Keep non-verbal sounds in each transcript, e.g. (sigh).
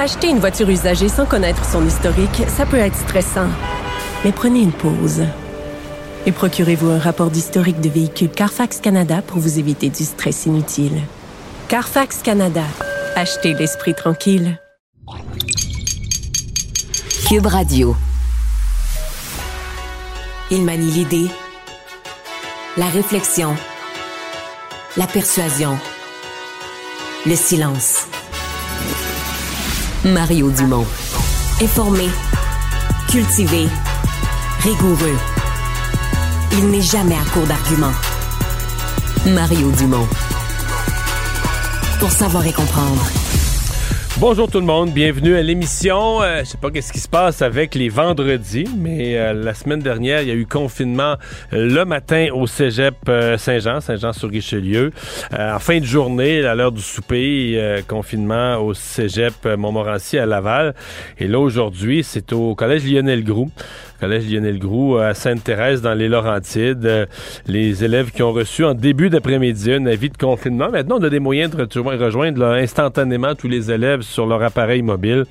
Acheter une voiture usagée sans connaître son historique, ça peut être stressant. Mais prenez une pause. Et procurez-vous un rapport d'historique de véhicule Carfax Canada pour vous éviter du stress inutile. Carfax Canada. Achetez l'esprit tranquille. Cube Radio. Il manie l'idée, la réflexion, la persuasion, le silence. Mario Dumont. Informé, cultivé, rigoureux. Il n'est jamais à court d'arguments. Mario Dumont. Pour savoir et comprendre. Bonjour tout le monde, bienvenue à l'émission. Euh, je sais pas qu'est-ce qui se passe avec les vendredis, mais euh, la semaine dernière, il y a eu confinement le matin au Cégep euh, Saint-Jean, Saint-Jean-sur-Richelieu. Euh, en fin de journée, à l'heure du souper, confinement au Cégep Montmorency à Laval. Et là aujourd'hui, c'est au collège Lionel Groux. Collège Lionel Groux à Sainte-Thérèse dans les Laurentides. Euh, les élèves qui ont reçu en début d'après-midi un avis de confinement. Maintenant, on a des moyens de re- rejoindre instantanément tous les élèves sur leur appareil mobile.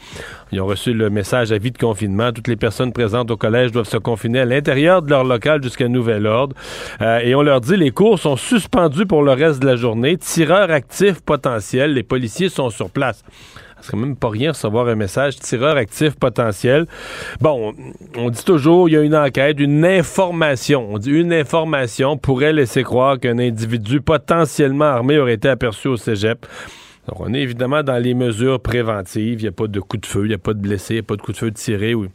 Ils ont reçu le message avis de confinement. Toutes les personnes présentes au collège doivent se confiner à l'intérieur de leur local jusqu'à nouvel ordre. Euh, et on leur dit les cours sont suspendus pour le reste de la journée. Tireurs actifs potentiels. Les policiers sont sur place. Ça serait même pas rien recevoir un message tireur actif potentiel. Bon, on dit toujours, il y a une enquête, une information. On dit une information pourrait laisser croire qu'un individu potentiellement armé aurait été aperçu au cégep. Donc, on est évidemment dans les mesures préventives. Il n'y a pas de coup de feu, il n'y a pas de blessés, il n'y a pas de coup de feu tiré. Oui.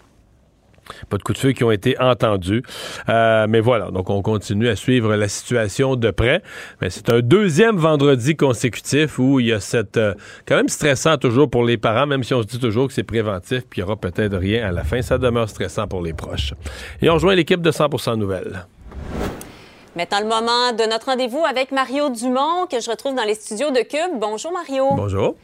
Pas de coups de feu qui ont été entendus. Euh, mais voilà, donc on continue à suivre la situation de près. Mais c'est un deuxième vendredi consécutif où il y a cette... euh, quand même stressant toujours pour les parents, même si on se dit toujours que c'est préventif, puis il n'y aura peut-être rien à la fin. Ça demeure stressant pour les proches. Et on rejoint l'équipe de 100% Nouvelles. Maintenant, le moment de notre rendez-vous avec Mario Dumont, que je retrouve dans les studios de Cube. Bonjour, Mario. Bonjour.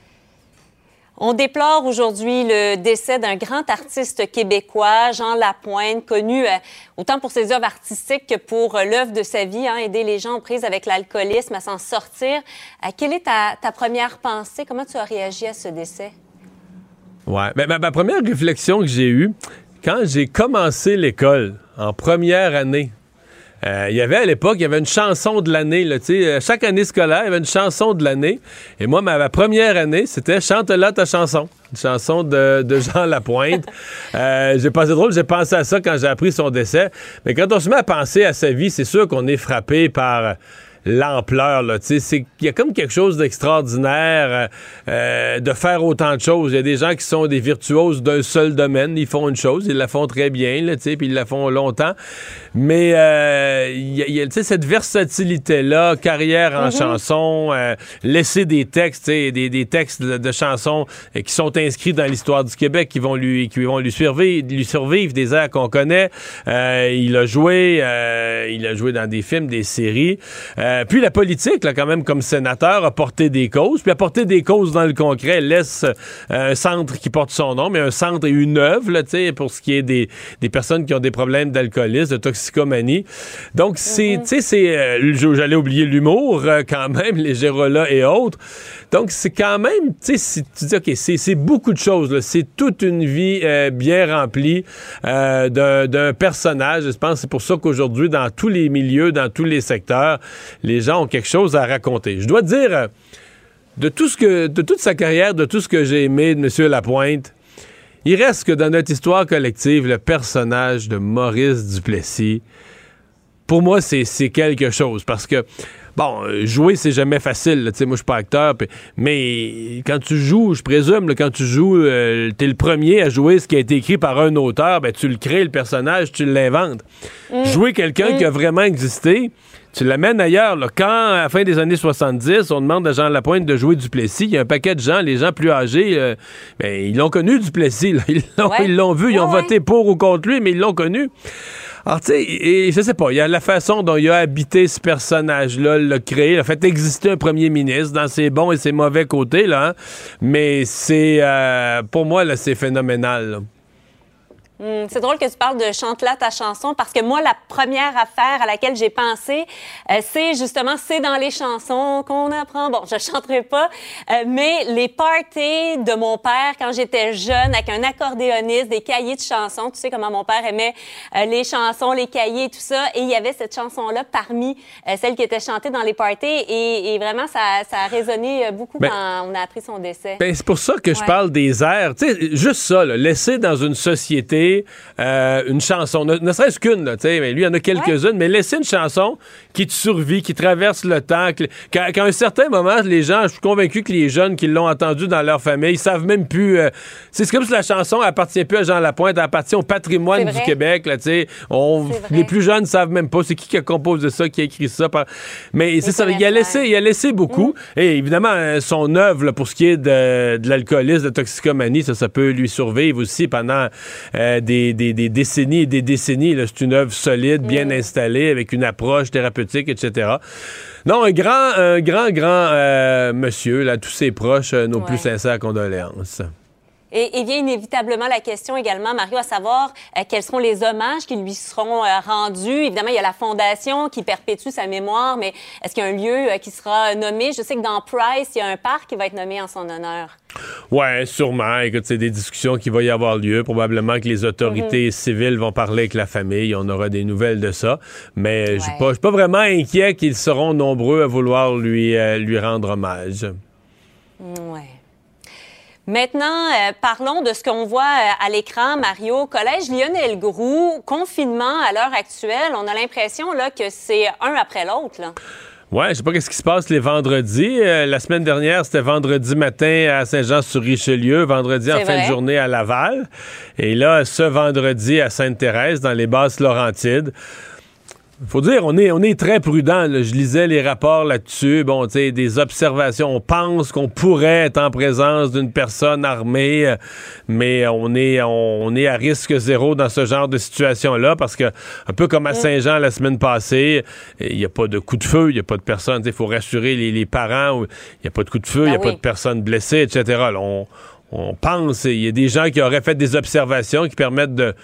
On déplore aujourd'hui le décès d'un grand artiste québécois, Jean Lapointe, connu euh, autant pour ses œuvres artistiques que pour euh, l'œuvre de sa vie, hein, aider les gens aux prises avec l'alcoolisme à s'en sortir. Euh, quelle est ta, première pensée? Comment tu as réagi à ce décès? Ouais. Ben, ma, ma première réflexion que j'ai eue, quand j'ai commencé l'école en première année, euh, il y avait à l'époque, il y avait une chanson de l'année. euh, Chaque année scolaire, il y avait une chanson de l'année. Et moi, ma, première année, c'était Chante-la ta chanson. Une chanson de, de Jean (laughs) Lapointe. Euh, j'ai passé drôle, j'ai pensé à ça quand j'ai appris son décès. Mais quand on se met à penser à sa vie, c'est sûr qu'on est frappé par l'ampleur. là, tu sais, c'est- Il y a comme quelque chose d'extraordinaire euh, euh, de faire autant de choses. Il y a des gens qui sont des virtuoses d'un seul domaine. Ils font une chose, ils la font très bien, là, tu sais, puis ils la font longtemps. Mais euh, il y a, y cette versatilité-là, carrière en chanson, euh, laisser des textes, des, des textes de, de chansons euh, qui sont inscrits dans l'histoire du Québec, qui vont lui, qui vont lui survivre, lui survivre des airs qu'on connaît. Euh, il a joué, euh, il a joué dans des films, des séries. Euh, puis la politique, là, quand même, comme sénateur, a porté des causes. Puis a porté des causes dans le concret, laisse euh, un centre qui porte son nom, mais un centre et une œuvre, là, tu sais, pour ce qui est des, des personnes qui ont des problèmes d'alcoolisme, de toxicomanie. Donc, c'est, tu sais, c'est, euh, j'allais oublier l'humour, euh, quand même, (laughs) les Gérolas et autres. Donc, c'est quand même, tu sais, tu dis, OK, c'est beaucoup de choses. C'est toute une vie euh, bien remplie euh, d'un personnage. Je pense que c'est pour ça qu'aujourd'hui, dans tous les milieux, dans tous les secteurs, les gens ont quelque chose à raconter. Je dois dire, euh, de tout ce que, de toute sa carrière, de tout ce que j'ai aimé de M. Lapointe, il reste que dans notre histoire collective, le personnage de Maurice Duplessis, pour moi, c'est quelque chose parce que. Bon, euh, jouer, c'est jamais facile. là. Tu sais, moi, je suis pas acteur, mais quand tu joues, je présume, là, quand tu joues, euh, t'es le premier à jouer ce qui a été écrit par un auteur, ben, tu le crées, le personnage, tu l'inventes. Jouer quelqu'un qui a vraiment existé, tu l'amènes ailleurs. Quand, à la fin des années 70, on demande à Jean Lapointe de jouer Duplessis, il y a un paquet de gens, les gens plus âgés, euh, ben, ils l'ont connu, Duplessis. (laughs) Ils l'ont vu, ils ont voté pour ou contre lui, mais ils l'ont connu. Alors, tu sais, je sais pas, il y a la façon dont il a habité ce personnage-là, l'a créé, a fait exister un premier ministre dans ses bons et ses mauvais côtés, là. Hein. Mais c'est, euh, pour moi, là, c'est phénoménal. Hmm, c'est drôle que tu parles de chante là ta chanson parce que moi, la première affaire à laquelle j'ai pensé, euh, c'est justement, c'est dans les chansons qu'on apprend. Bon, je chanterai pas, euh, mais les parties de mon père quand j'étais jeune avec un accordéoniste, des cahiers de chansons. Tu sais comment mon père aimait euh, les chansons, les cahiers et tout ça. Et il y avait cette chanson-là parmi celles qui étaient chantées dans les parties. Et, vraiment, ça, ça, a résonné beaucoup ben quand on a appris son décès. Ben, c'est pour ça que je parle des airs. Tu sais, juste ça, là, laisser dans une société euh, une chanson, ne, serait-ce qu'une, mais lui, il y en a quelques-unes, mais laisser une chanson qui te survit, qui traverse le temps, qu'à un certain moment, les gens, je suis convaincu que les jeunes qui l'ont entendu dans leur famille, ils savent même plus. Euh, c'est comme si la chanson appartient plus à Jean Lapointe, elle appartient au patrimoine du Québec, là, on, les plus jeunes ne savent même pas c'est qui qui a composé ça, qui a écrit ça. Mais c'est ça, il a laissé, il a laissé beaucoup. Mm. Et évidemment, euh, son œuvre, pour ce qui est de, de l'alcoolisme, de toxicomanie, ça, ça peut lui survivre aussi pendant des, décennies et des décennies. C'est une œuvre solide, bien mm. installée, avec une approche thérapeutique, etc. Non, un grand, un grand, grand euh, monsieur, là, tous ses proches, euh, nos plus sincères condoléances. Et, vient inévitablement la question également, Mario, à savoir euh, quels seront les hommages qui lui seront euh, rendus. Évidemment, il y a la fondation qui perpétue sa mémoire, mais est-ce qu'il y a un lieu euh, qui sera nommé? Je sais que dans Price, il y a un parc qui va être nommé en son honneur. Ouais, sûrement. Écoute, c'est des discussions qui vont y avoir lieu. Probablement que les autorités mhm. civiles vont parler avec la famille. On aura des nouvelles de ça. Mais je ne suis pas vraiment inquiet qu'ils seront nombreux à vouloir lui, lui rendre hommage. Ouais. Maintenant, euh, parlons de ce qu'on voit euh, à l'écran, Mario. Collège Lionel Groux, confinement à l'heure actuelle. On a l'impression là que c'est un après l'autre. Ouais, je sais pas qu'est-ce qui se passe les vendredis. Euh, la semaine dernière, c'était vendredi matin à Saint-Jean-sur-Richelieu, vendredi en fin de journée à Laval. Et là, ce vendredi à Sainte-Thérèse, dans les basses Laurentides faut dire, on est, on est très prudent. Je lisais les rapports là-dessus. Bon, tu sais, des observations. On pense qu'on pourrait être en présence d'une personne armée, euh, mais on est, on, est à risque zéro dans ce genre de situation-là parce que, un peu comme à Saint-Jean la semaine passée, il n'y a pas de coup de feu, il n'y a pas de personne. Il faut rassurer les, parents. Il n'y a pas de coup de feu, il n'y a ben pas de personne blessée, etc. Là, on, on pense, il y a des gens qui auraient fait des observations qui permettent de,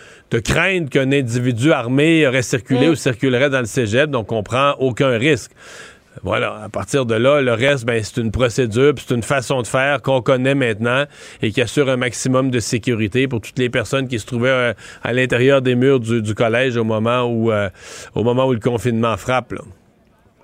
craindre qu'un individu armé aurait circulé mm. ou circulerait dans le cégep, donc on prend aucun risque. Voilà, à partir de là, le reste, ben, c'est une procédure, c'est une façon de faire qu'on connaît maintenant et qui assure un maximum de sécurité pour toutes les personnes qui se trouvaient euh, à l'intérieur des murs du, collège au moment où, euh, au moment où le confinement frappe.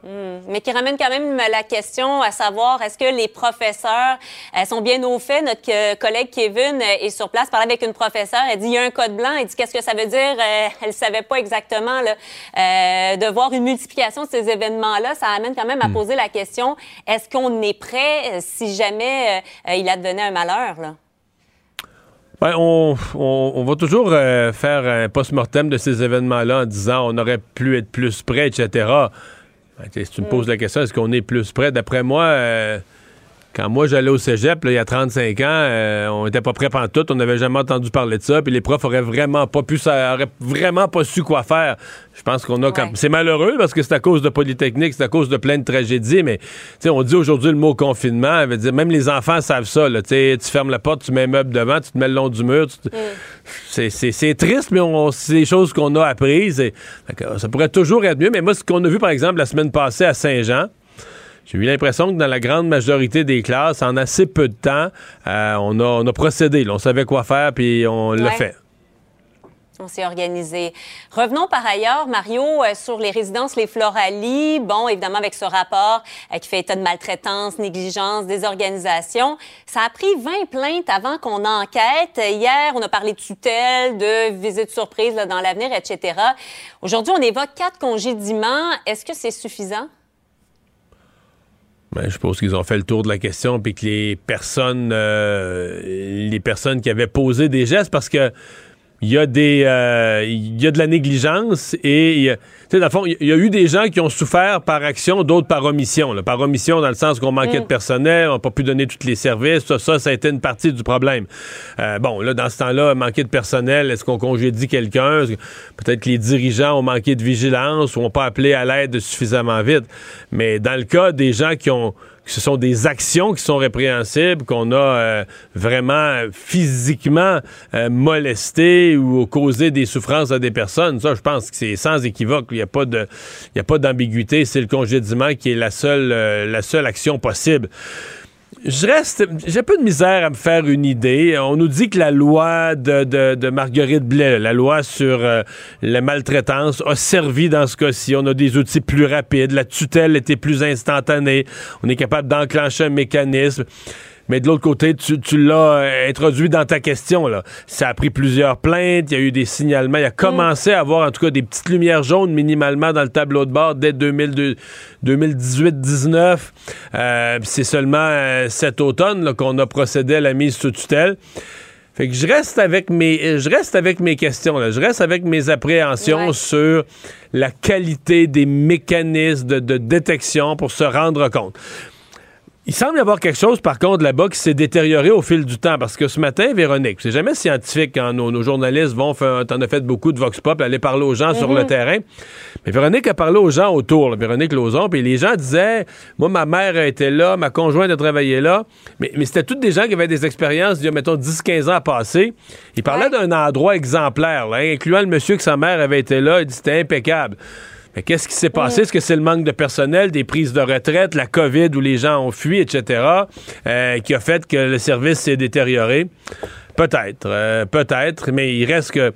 Hmm. Mais qui ramène quand même la question à savoir est-ce que les professeurs euh, sont bien au fait? Notre euh, collègue Kevin euh, est sur place, parle avec une professeure. Elle dit il y a un code blanc. Elle dit qu'est-ce que ça veut dire? Elle ne savait pas exactement. Là, de voir une multiplication de ces événements-là, ça amène quand même à hmm. poser la question est-ce qu'on est prêt si jamais il advenait un malheur là? Ben, on, on, va toujours faire un post-mortem de ces événements-là en disant on aurait pu être plus prêt, etc. Si tu me poses la question, est-ce qu'on est plus près? D'après moi, euh, quand moi j'allais au cégep, il y a 35 ans, euh, on était pas prêt tout, on n'avait jamais entendu parler de ça, puis les profs auraient vraiment pas pu, ça aurait vraiment pas su quoi faire. Je pense qu'on a c'est malheureux parce que c'est à cause de Polytechnique, c'est à cause de plein de tragédies, mais on dit aujourd'hui le mot confinement, veut dire même les enfants savent ça. Là, tu fermes la porte, tu mets un meuble devant, tu te mets le long du mur. Mm. C'est triste, mais c'est des choses qu'on a apprises. Et, ça pourrait toujours être mieux. Mais moi, ce qu'on a vu par exemple la semaine passée à Saint-Jean, j'ai eu l'impression que dans la grande majorité des classes, en assez peu de temps, euh, on, a, procédé. on savait quoi faire, puis on l'a fait. On s'est organisé. Revenons par ailleurs, Mario, euh, sur les résidences Les Floralies. Bon, évidemment, avec ce rapport euh, qui fait état de maltraitance, négligence, désorganisation. Ça a pris 20 plaintes avant qu'on enquête. Hier, on a parlé de tutelle, de visite surprise dans l'avenir, etc. Aujourd'hui, on évoque quatre congédiements. Est-ce que c'est suffisant? Ben, je pense qu'ils ont fait le tour de la question puis que les personnes euh, les personnes qui avaient posé des gestes parce que il y a des euh, il y a de la négligence et tu sais dans le fond il y a eu des gens qui ont souffert par action d'autres par omission par omission dans le sens qu'on manquait de mm. personnel on n'a pas pu donner tous les services ça, ça ça a été une partie du problème. Euh, bon là dans ce temps-là manquer de personnel est-ce qu'on congédie quelqu'un? Peut-être que les dirigeants ont manqué de vigilance ou ont pas appelé à l'aide suffisamment vite? Mais dans le cas des gens qui ont ce sont des actions qui sont répréhensibles, qu'on a euh, vraiment physiquement euh, molesté ou causé des souffrances à des personnes. Ça, je pense que c'est sans équivoque. Il n'y a pas d'ambiguïté. C'est le congédiement qui est la seule, euh, la seule action possible je reste. J'ai un peu de misère à me faire une idée. On nous dit que la loi de, Marguerite Blais, la loi sur euh, la maltraitance, a servi dans ce cas-ci. On a des outils plus rapides. La tutelle était plus instantanée. On est capable d'enclencher un mécanisme. Mais de l'autre côté, tu, l'as euh, introduit dans ta question. Là. Ça a pris plusieurs plaintes, il y a eu des signalements. Il a commencé à avoir en tout cas des petites lumières jaunes minimalement dans le tableau de bord dès 2018-19. Euh, c'est seulement euh, cet automne qu'on a procédé à la mise sous tutelle. Fait que je reste avec mes, je reste avec mes questions, là. je reste avec mes appréhensions sur la qualité des mécanismes de, détection pour se rendre compte. Il semble y avoir quelque chose, par contre, là-bas qui s'est détérioré au fil du temps. Parce que ce matin, Véronique, c'est jamais scientifique quand nos, journalistes vont faire. T'en as fait beaucoup de Vox Pop, aller parler aux gens sur le mhm. terrain. Mais Véronique a parlé aux gens autour, Véronique Lauzon, puis les gens disaient Moi, ma mère a été là, ma conjointe a travaillé là. Mais, mais c'était tous des gens qui avaient des expériences d'il y a, mettons, 10-15 ans à passer. Ils parlaient d'un endroit exemplaire, incluant le monsieur que sa mère avait été là. Il dit C'était impeccable. Mais qu'est-ce qui s'est passé? Est-ce que c'est le manque de personnel, des prises de retraite, la COVID où les gens ont fui, etc., euh, qui a fait que le service s'est détérioré? Peut-être, euh, peut-être, mais il reste que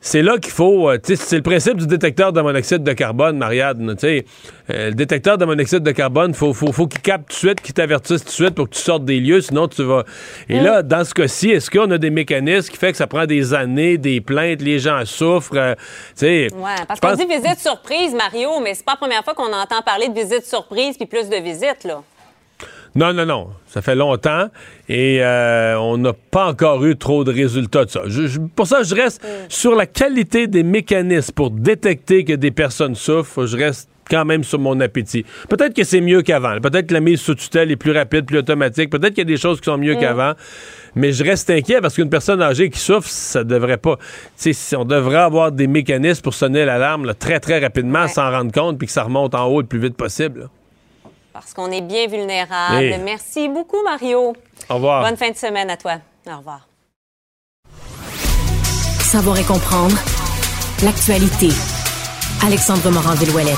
c'est là qu'il faut. Euh, c'est le principe du détecteur de monoxyde de carbone, Marianne. Euh, le détecteur de monoxyde de carbone, faut, faut, faut qu'il capte tout de suite, qu'il t'avertisse tout de suite pour que tu sortes des lieux, sinon tu vas. Et là, dans ce cas-ci, est-ce qu'on a des mécanismes qui fait que ça prend des années, des plaintes, les gens souffrent? Euh, ouais, parce qu'on dit visite surprise, Mario, mais c'est pas la première fois qu'on entend parler de visite surprise puis plus de visites, là. Non, non, non. Ça fait longtemps et euh, on n'a pas encore eu trop de résultats de ça. pour ça, je reste mm. sur la qualité des mécanismes pour détecter que des personnes souffrent. Je reste quand même sur mon appétit. Peut-être que c'est mieux qu'avant. Peut-être que la mise sous tutelle est plus rapide, plus automatique. Peut-être qu'il y a des choses qui sont mieux mm. qu'avant. Mais je reste inquiet parce qu'une personne âgée qui souffre, ça devrait pas. on devrait avoir des mécanismes pour sonner l'alarme très, très rapidement, sans rendre compte, puis que ça remonte en haut le plus vite possible parce qu'on est bien vulnérable. Merci beaucoup, Mario. Au revoir. Bonne fin de semaine à toi. Au revoir. Savoir et comprendre l'actualité. Alexandre Morand-Villouellette.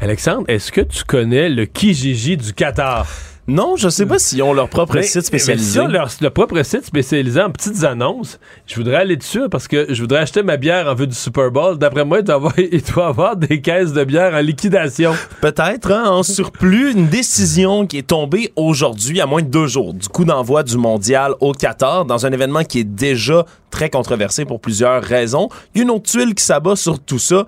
Alexandre, est-ce que tu connais le Kijiji du Qatar? Non, je sais pas s'ils ont leur propre site spécialisé. Mais leur, propre site spécialisé en petites annonces. Je voudrais aller dessus parce que je voudrais acheter ma bière en vue du Super Bowl. D'après moi, il doit, avoir, (laughs) il doit avoir des caisses de bière en liquidation. Peut-être, hein, en surplus, une décision qui est tombée aujourd'hui à moins de deux jours du coup d'envoi du mondial au Qatar dans un événement qui est déjà très controversé pour plusieurs raisons. Il y a une autre tuile qui s'abat sur tout ça.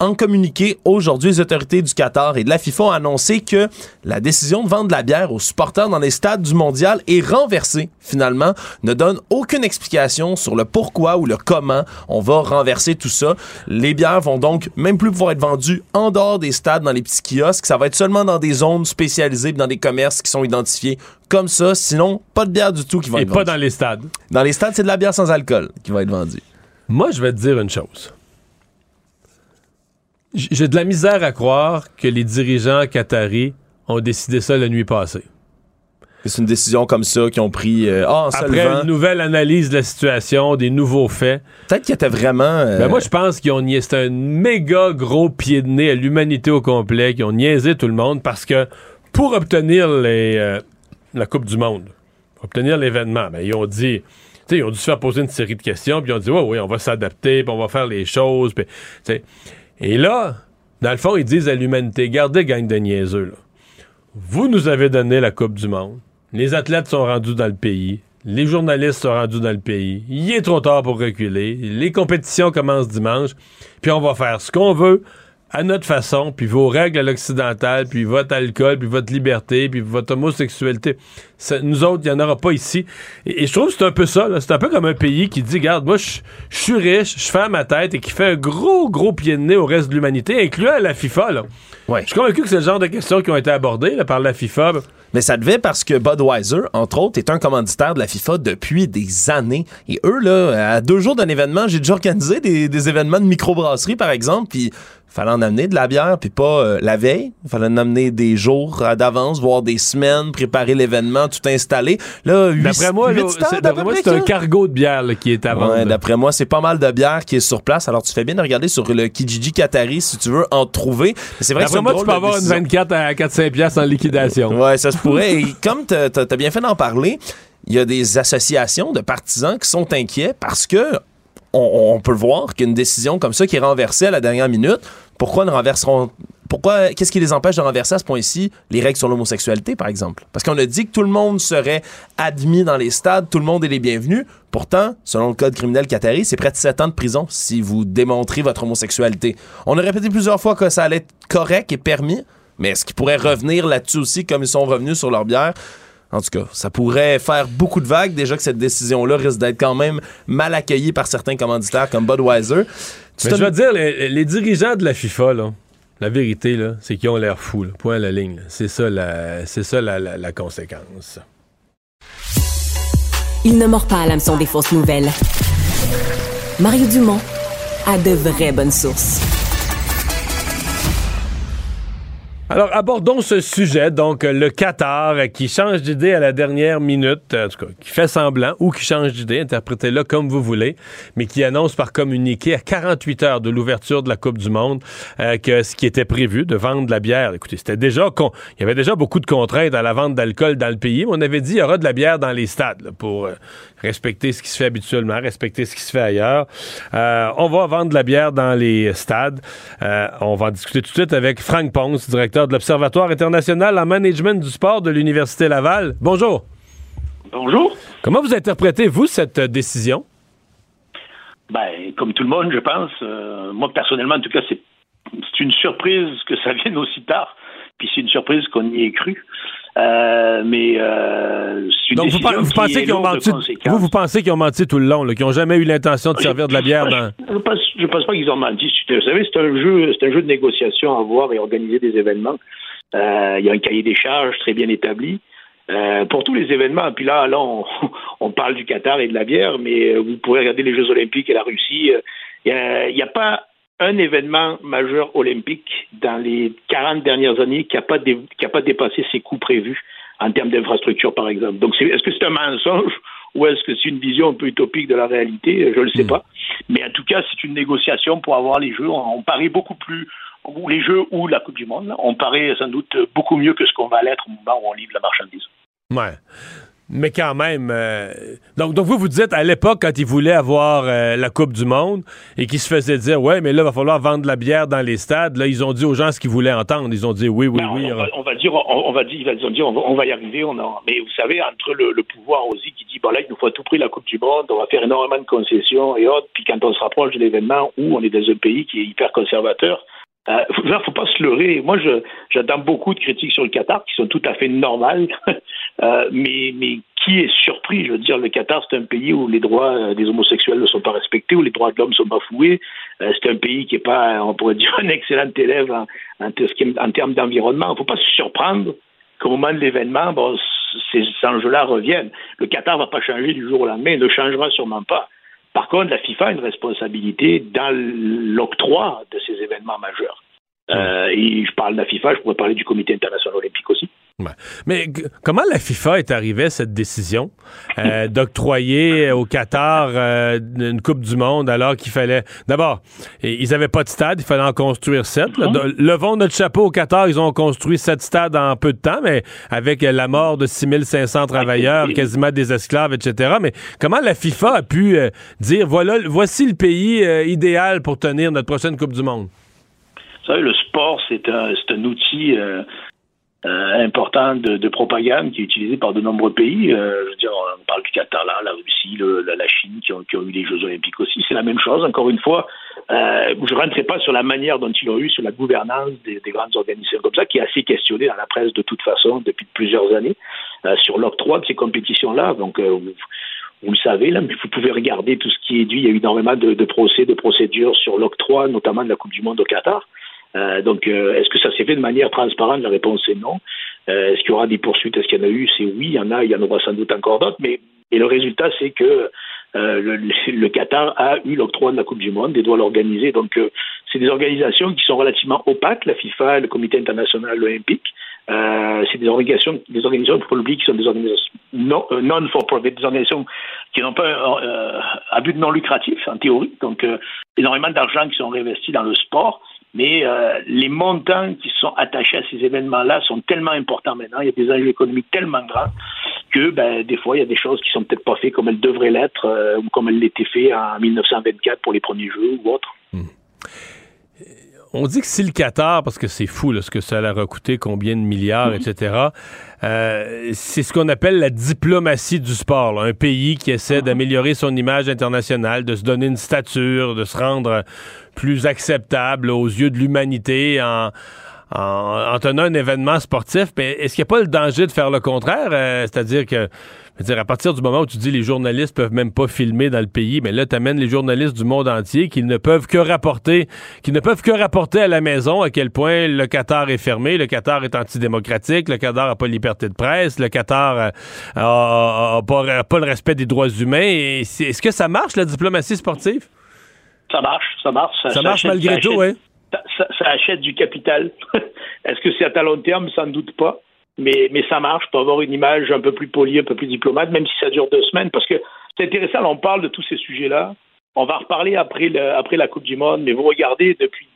En communiqué aujourd'hui, les autorités du Qatar et de la FIFA ont annoncé que la décision de vendre la bière aux supporters dans les stades du mondial est renversée, finalement, ne donne aucune explication sur le pourquoi ou le comment on va renverser tout ça. Les bières vont donc même plus pouvoir être vendues en dehors des stades, dans les petits kiosques. Ça va être seulement dans des zones spécialisées, dans des commerces qui sont identifiés comme ça. Sinon, pas de bière du tout qui va être vendue. Et pas dans les stades. Dans les stades, c'est de la bière sans alcool qui va être vendue. Moi, je vais te dire une chose. J'ai de la misère à croire que les dirigeants qataris ont décidé ça la nuit passée. C'est une décision comme ça qu'ils ont pris euh, après une nouvelle analyse de la situation, des nouveaux faits. Peut-être qu'il était vraiment. Euh, ben moi, je pense qu'ils ont niaisé. C'est un méga gros pied de nez à l'humanité au complet, qui ont niaisé tout le monde parce que pour obtenir les, euh, la Coupe du Monde, pour obtenir l'événement, ben, ils ont dit. ils ont dû se faire poser une série de questions, puis ils ont dit, oui, oui, on va s'adapter, puis on va faire les choses. Puis, et là, dans le fond, ils disent à l'humanité, gardez gang de niaiseux. Vous nous avez donné la Coupe du Monde. Les athlètes sont rendus dans le pays. Les journalistes sont rendus dans le pays. Il est trop tard pour reculer. Les compétitions commencent dimanche. Puis on va faire ce qu'on veut à notre façon, puis vos règles à l'occidental, puis votre alcool, puis votre liberté, puis votre homosexualité. nous autres, il n'y en aura pas ici. Et, je trouve que c'est un peu ça. C'est un peu comme un pays qui dit, regarde, moi, je suis riche, je fais à ma tête, et qui fait un gros, gros pied de nez au reste de l'humanité, incluant la FIFA. Là. Ouais. Je suis convaincu que c'est le genre de questions qui ont été abordées par la FIFA. Mais ça devait parce que Budweiser, entre autres, est un commanditaire de la FIFA depuis des années. Et eux, là, à deux jours d'un événement, j'ai déjà organisé des, des événements de microbrasserie, par exemple, puis fallait en amener de la bière, puis pas euh, la veille. Il fallait en amener des jours d'avance, voire des semaines, préparer l'événement, tout installer. Là, d'après moi, c'est un cargo de bière qui est à vendre. d'après moi, c'est pas mal de bière qui est sur place. Alors, tu fais bien de regarder sur le Kijiji Qatari si tu veux en trouver. C'est vrai que moi, tu peux avoir une 24 à 4-5 piastres en liquidation. Ouais, ça se pourrait. Et comme tu as bien fait d'en parler, il y a des associations de partisans qui sont inquiets parce que on, peut voir qu'une décision comme ça qui est renversée à la dernière minute, pourquoi ne renverseront pourquoi qu'est-ce qui les empêche de renverser à ce point-ci les règles sur l'homosexualité par exemple? Parce qu'on a dit que tout le monde serait admis dans les stades, tout le monde est les bienvenus. Pourtant, selon le code criminel qatari, c'est près de 7 ans de prison si vous démontrez votre homosexualité. On a répété plusieurs fois que ça allait être correct et permis, mais est-ce qu'ils pourraient revenir là-dessus aussi comme ils sont revenus sur leur bière? En tout cas, ça pourrait faire beaucoup de vagues. Déjà que cette décision-là risque d'être quand même mal accueillie par certains commanditaires comme Budweiser. je veux dire, les, dirigeants de la FIFA, la vérité, c'est qu'ils ont l'air fous. Point à la ligne. C'est ça, la, c'est ça la, conséquence. Il ne mord pas à l'hameçon des fausses nouvelles. Mario Dumont a de vraies bonnes sources. Alors, abordons ce sujet, donc le Qatar qui change d'idée à la dernière minute, en tout cas, qui fait semblant ou qui change d'idée, interprétez-le comme vous voulez, mais qui annonce par communiqué à 48 heures de l'ouverture de la Coupe du Monde euh, que ce qui était prévu de vendre de la bière, écoutez, c'était déjà, con... il y avait déjà beaucoup de contraintes à la vente d'alcool dans le pays, mais on avait dit il y aura de la bière dans les stades pour euh, respecter ce qui se fait habituellement, respecter ce qui se fait ailleurs. Euh, on va vendre de la bière dans les stades. on va en discuter tout de suite avec Frank Ponce, directeur de l'Observatoire international en management du sport de l'Université Laval. Bonjour. Bonjour. Comment vous interprétez, vous, cette décision? Ben, comme tout le monde, je pense. Euh, moi, personnellement, en tout cas, c'est une surprise que ça (laughs) vienne aussi tard. Puis c'est une surprise qu'on y ait cru. Euh, mais euh, Donc vous, pensez qu'ils ont menti vous, vous pensez qu'ils ont menti tout le long, qu'ils n'ont jamais eu l'intention de servir de la bière dans. Je ne pense, pas qu'ils ont menti. Vous savez, c'est un jeu, c'est un jeu de négociation à voir et organiser des événements. Euh, il y a un cahier des charges très bien établi. Euh, pour tous les événements, puis là, là on, (laughs) on, parle du Qatar et de la bière, mais vous pourrez regarder les Jeux Olympiques et la Russie. Il n'y a, a, pas un événement majeur olympique dans les 40 dernières années qui n'a pas, pas dépassé ses coûts prévus en termes d'infrastructure, par exemple. Donc, est-ce que c'est un mensonge ou est-ce que c'est une vision un peu utopique de la réalité? Je ne le sais hmm. pas. Mais en tout cas, c'est une négociation pour avoir les Jeux. On, parie beaucoup plus, ou les Jeux ou la Coupe du Monde, on parie sans doute beaucoup mieux que ce qu'on va l'être au moment où on livre la marchandise. Ouais. Mais quand même, euh, donc, donc vous vous dites à l'époque quand ils voulaient avoir euh, la Coupe du Monde et qu'ils se faisaient dire ouais mais là il va falloir vendre de la bière dans les stades, là ils ont dit aux gens ce qu'ils voulaient entendre, ils ont dit oui oui ben, oui. On va, dire on, va dire ils on va, y arriver, on mais vous savez entre le, pouvoir aussi qui dit bon là il nous faut à tout prix la Coupe du Monde, on va faire énormément de concessions et autres, puis quand on se rapproche de l'événement où on est dans un pays qui est hyper conservateur, il euh, ne faut pas se leurrer. Moi, j'attends beaucoup de critiques sur le Qatar qui sont tout à fait normales, (laughs) euh, mais, mais qui est surpris? Je veux dire, le Qatar, c'est un pays où les droits euh, des homosexuels ne sont pas respectés, où les droits de l'homme sont bafoués. c'est un pays qui n'est pas, on pourrait dire, un excellent élève en, en, termes d'environnement. Il ne faut pas se surprendre qu'au moment de l'événement, bon, ces enjeux-là reviennent. Le Qatar ne va pas changer du jour au lendemain, il ne changera sûrement pas. Par contre, la FIFA a une responsabilité dans l'octroi de ces événements majeurs. Euh, et je parle de la FIFA, je pourrais parler du Comité international olympique aussi. Mais comment la FIFA est arrivée à cette décision euh, (laughs) d'octroyer au Qatar euh, une Coupe du Monde alors qu'il fallait... D'abord, ils n'avaient pas de stade, il fallait en construire sept. Mhm. Levons notre chapeau au Qatar, ils ont construit sept stades en peu de temps, mais avec la mort de 6500 travailleurs, quasiment des esclaves, etc. Mais comment la FIFA a pu euh, dire, voilà, voici le pays idéal pour tenir notre prochaine Coupe du Monde? Vous savez, le sport, c'est un, un outil euh, important de, propagande qui est utilisé par de nombreux pays. Euh, je veux dire, on parle du Qatar, là, la Russie, la, Chine, qui ont, eu les Jeux Olympiques aussi. C'est la même chose. Encore une fois, euh, je ne rentrerai pas sur la manière dont ils ont eu sur la gouvernance des, grandes organisations comme ça, qui est assez questionnée dans la presse de toute façon depuis plusieurs années, sur l'octroi de ces compétitions-là. Donc, vous, le savez, là, mais vous pouvez regarder tout ce qui est dit. Il y a eu énormément de procès, de procédures sur l'octroi, notamment de la Coupe du Monde au Qatar. Euh, donc, est-ce que ça s'est fait de manière transparente? La réponse est non. est-ce qu'il y aura des poursuites? Est-ce qu'il y en a eu? C'est oui, il y en a, il y en aura sans doute encore d'autres, mais le résultat, c'est que euh, le, (laughs) le, Qatar a eu l'octroi de la Coupe du Monde et doit l'organiser. Donc, euh, c'est des organisations qui sont relativement opaques, la FIFA, le Comité international olympique. Euh, c'est des organisations, des organisations pour l'oublier, qui sont des organisations non, euh, non for profit, des organisations qui n'ont pas un, un, but non lucratif en théorie. Donc, énormément d'argent qui sont réinvestis dans le sport mais euh, les montants qui sont attachés à ces événements-là sont tellement importants maintenant, il y a des enjeux économiques tellement grands que ben, des fois, il y a des choses qui sont peut-être pas faites comme elles devraient l'être euh, ou comme elles l'étaient faites en 1924 pour les premiers jeux ou autres. Hmm on dit que si le Qatar, parce que c'est fou ce que ça leur a coûté, combien de milliards, etc., euh, c'est ce qu'on appelle la diplomatie du sport. Un pays qui essaie d'améliorer son image internationale, de se donner une stature, de se rendre plus acceptable aux yeux de l'humanité en, en, tenant un événement sportif. Mais est-ce qu'il n'y a pas le danger de faire le contraire? Euh, c'est-à-dire que dire, à partir du moment où tu dis les journalistes peuvent même pas filmer dans le pays, mais là, tu amènes les journalistes du monde entier qui ne peuvent que rapporter, qui ne peuvent que rapporter à la maison à quel point le Qatar est fermé, le Qatar est antidémocratique, le Qatar n'a pas de liberté de presse, le Qatar euh, pas, le respect des droits humains. Est-ce que ça marche, la diplomatie sportive? Ça marche, ça marche. Ça, marche malgré tout, oui. Ça, ça, achète du capital. (laughs) Est-ce que c'est à long terme? Sans doute pas mais, mais ça marche pour avoir une image un peu plus polie, un peu plus diplomate, même si ça dure deux semaines, parce que c'est intéressant, on parle de tous ces sujets-là. On va reparler après, le, après la Coupe du Monde, mais vous regardez depuis,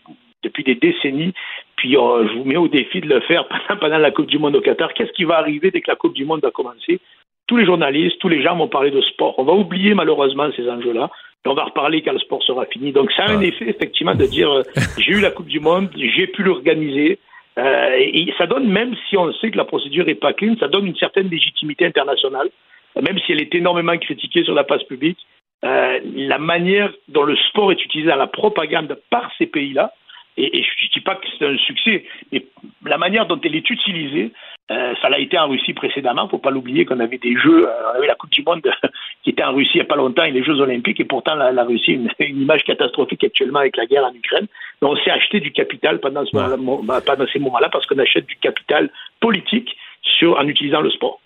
depuis des décennies, puis euh, je vous mets au défi de le faire pendant, pendant la Coupe du Monde au Qatar. Qu'est-ce qui va arriver dès que la Coupe du Monde va commencer? Tous les journalistes, tous les gens vont parler de sport. On va oublier malheureusement ces enjeux-là. On va reparler quand le sport sera fini. Donc ça a un effet effectivement de dire euh, (laughs) j'ai eu la Coupe du Monde, j'ai pu l'organiser, euh, et ça donne, même si on sait que la procédure n'est pas clean, ça donne une certaine légitimité internationale, même si elle est énormément critiquée sur la place publique. Euh, la manière dont le sport est utilisé dans la propagande par ces pays-là, et, et, je ne dis pas que c'est un succès, mais la manière dont elle est utilisée, euh, ça l'a été en Russie précédemment. Il ne faut pas l'oublier qu'on avait des Jeux, euh, on avait la Coupe du Monde (laughs) qui était en Russie il n'y a pas longtemps et les Jeux Olympiques, et pourtant la, Russie a (laughs) une, image catastrophique actuellement avec la guerre en Ukraine. Mais on s'est acheté du capital pendant, ce moment, bah, pendant ces moments-là parce qu'on achète du capital politique sur, en utilisant le sport.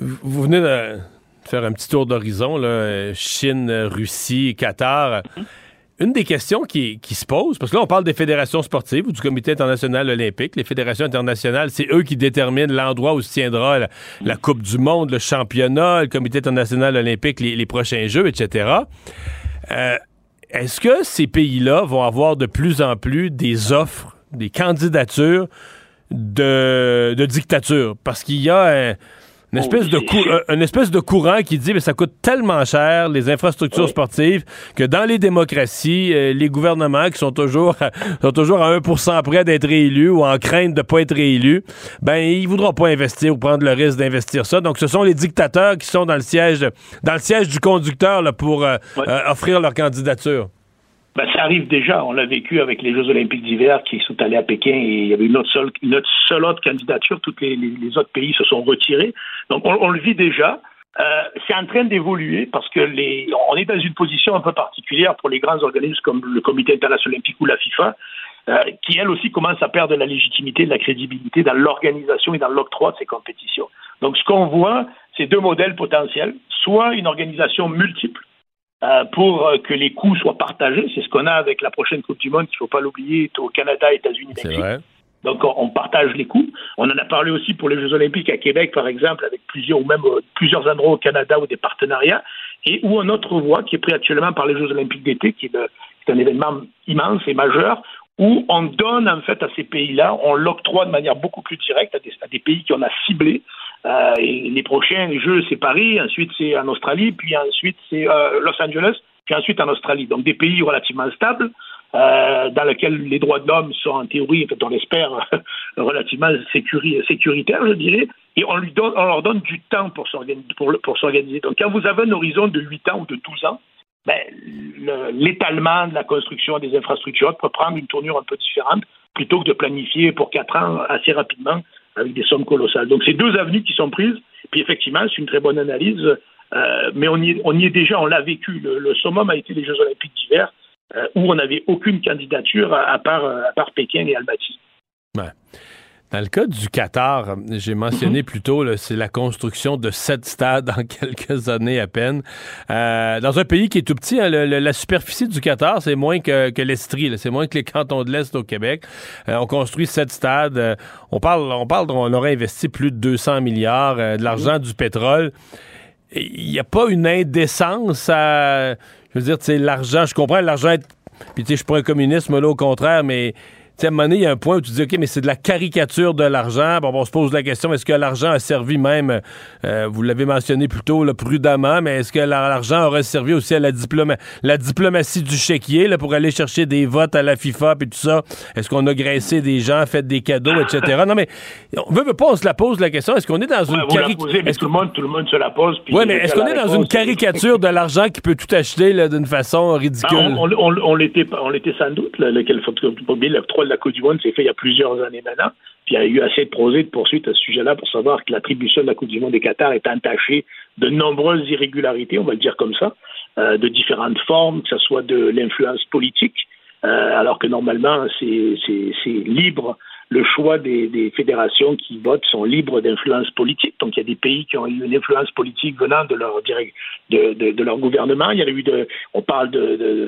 Vous venez de faire un petit tour d'horizon, Chine, Russie, Qatar. Hum une des questions qui, se pose, parce que là, on parle des fédérations sportives ou du Comité international olympique. Les fédérations internationales, c'est eux qui déterminent l'endroit où se tiendra la, Coupe du Monde, le championnat, le Comité international olympique, les, prochains Jeux, etc. Euh, est-ce que ces pays-là vont avoir de plus en plus des offres, des candidatures de, de dictature? Parce qu'il y a un une espèce, de euh, espèce de courant qui dit que ça coûte tellement cher, les infrastructures sportives, que dans les démocraties, euh, les gouvernements qui sont toujours, (laughs) sont toujours à 1% près d'être réélus ou en crainte de ne pas être réélus, ben, ils voudront pas investir ou prendre le risque d'investir ça. Donc, ce sont les dictateurs qui sont dans le siège, dans le siège du conducteur là, pour euh, offrir leur candidature. Ben, ça arrive déjà. On l'a vécu avec les Jeux olympiques d'hiver qui sont allés à Pékin et il y avait une autre seule, une autre, seule autre candidature. Tous les, les, autres pays se sont retirés. Donc on, on le vit déjà. Euh, c'est en train d'évoluer parce que les, on est dans une position un peu particulière pour les grands organismes comme le Comité international olympique ou la FIFA, euh, qui elles aussi commencent à perdre la légitimité, de la crédibilité dans l'organisation et dans l'octroi de ces compétitions. Donc ce qu'on voit, c'est deux modèles potentiels, soit une organisation multiple euh, pour euh, que les coûts soient partagés. C'est ce qu'on a avec la prochaine Coupe du Monde, qu'il ne faut pas l'oublier, au Canada, États-Unis, Mexique. Donc on, partage les coûts. On en a parlé aussi pour les Jeux Olympiques à Québec, par exemple, avec plusieurs ou même euh, plusieurs endroits au Canada ou des partenariats, et où un autre voie qui est pris actuellement par les Jeux Olympiques d'été, qui, est, un événement immense et majeur, où on donne en fait à ces pays-là, on l'octroie de manière beaucoup plus directe à des, à des pays qu'on a ciblés euh, et les prochains jeux, c'est Paris, ensuite c'est en Australie, puis ensuite c'est euh, Los Angeles, puis ensuite en Australie. Donc des pays relativement stables, euh, dans lesquels les droits de l'homme sont en théorie, on l'espère, (laughs) relativement sécuritaires, je dirais, et on, leur donne du temps pour s'organiser. Donc quand vous avez un horizon de 8 ans ou de 12 ans, ben, l'étalement de la construction des infrastructures peut prendre une tournure un peu différente plutôt que de planifier pour quatre ans assez rapidement avec des sommes colossales. Donc, c'est deux avenues qui sont prises. Puis, effectivement, c'est une très bonne analyse. Euh, mais on y, on y, est déjà, on l'a vécu. Le, le, summum a été les Jeux Olympiques d'hiver, euh, où on n'avait aucune candidature à, part, à part Pékin et Almaty. Dans le cas du Qatar, j'ai mentionné mhm. plus tôt, c'est la construction de sept stades en (laughs) quelques années à peine. Euh, dans un pays qui est tout petit, hein, la superficie du Qatar, c'est moins que, que l'Estrie, c'est moins que les cantons de l'Est au Québec. Euh, on construit sept stades. Euh, on parle, on parle, on aurait investi plus de 200 milliards, de l'argent du pétrole. Il n'y a pas une indécence à, je veux dire, l'argent. Je comprends l'argent. Puis tu sais, je suis pas un communiste, là, au contraire, mais à un moment donné, il y a un point où tu dis, OK, mais c'est de la caricature de l'argent. Bon, on se pose la question, est-ce que l'argent a servi même, euh, vous l'avez mentionné plus tôt, prudemment, mais est-ce que l'argent aurait servi aussi à la, la diplomatie du chéquier là, pour aller chercher des votes à la FIFA et tout ça? Est-ce qu'on a graissé des gens, fait des cadeaux, etc.? Non, mais on veut, pas, on se la pose la question. Est-ce qu'on est dans une caricature... Tout, le monde, tout le monde se la pose. Oui, mais est-ce qu'on est dans une caricature de l'argent qui peut tout acheter d'une façon ridicule? Ben, on, on, on, l'était sans doute, lequel le la Coupe du Monde s'est fait il y a plusieurs années maintenant. Il y a eu assez de prosés et de poursuites à ce sujet-là pour savoir que l'attribution de la Coupe du Monde des Qatar est entachée de nombreuses irrégularités, on va le dire comme ça, euh, de différentes formes, que ce soit de l'influence politique, euh, alors que normalement c'est libre le choix des, fédérations qui votent sont libres d'influence politique. Donc il y a des pays qui ont eu une influence politique venant de leur gouvernement. Il y a eu on parle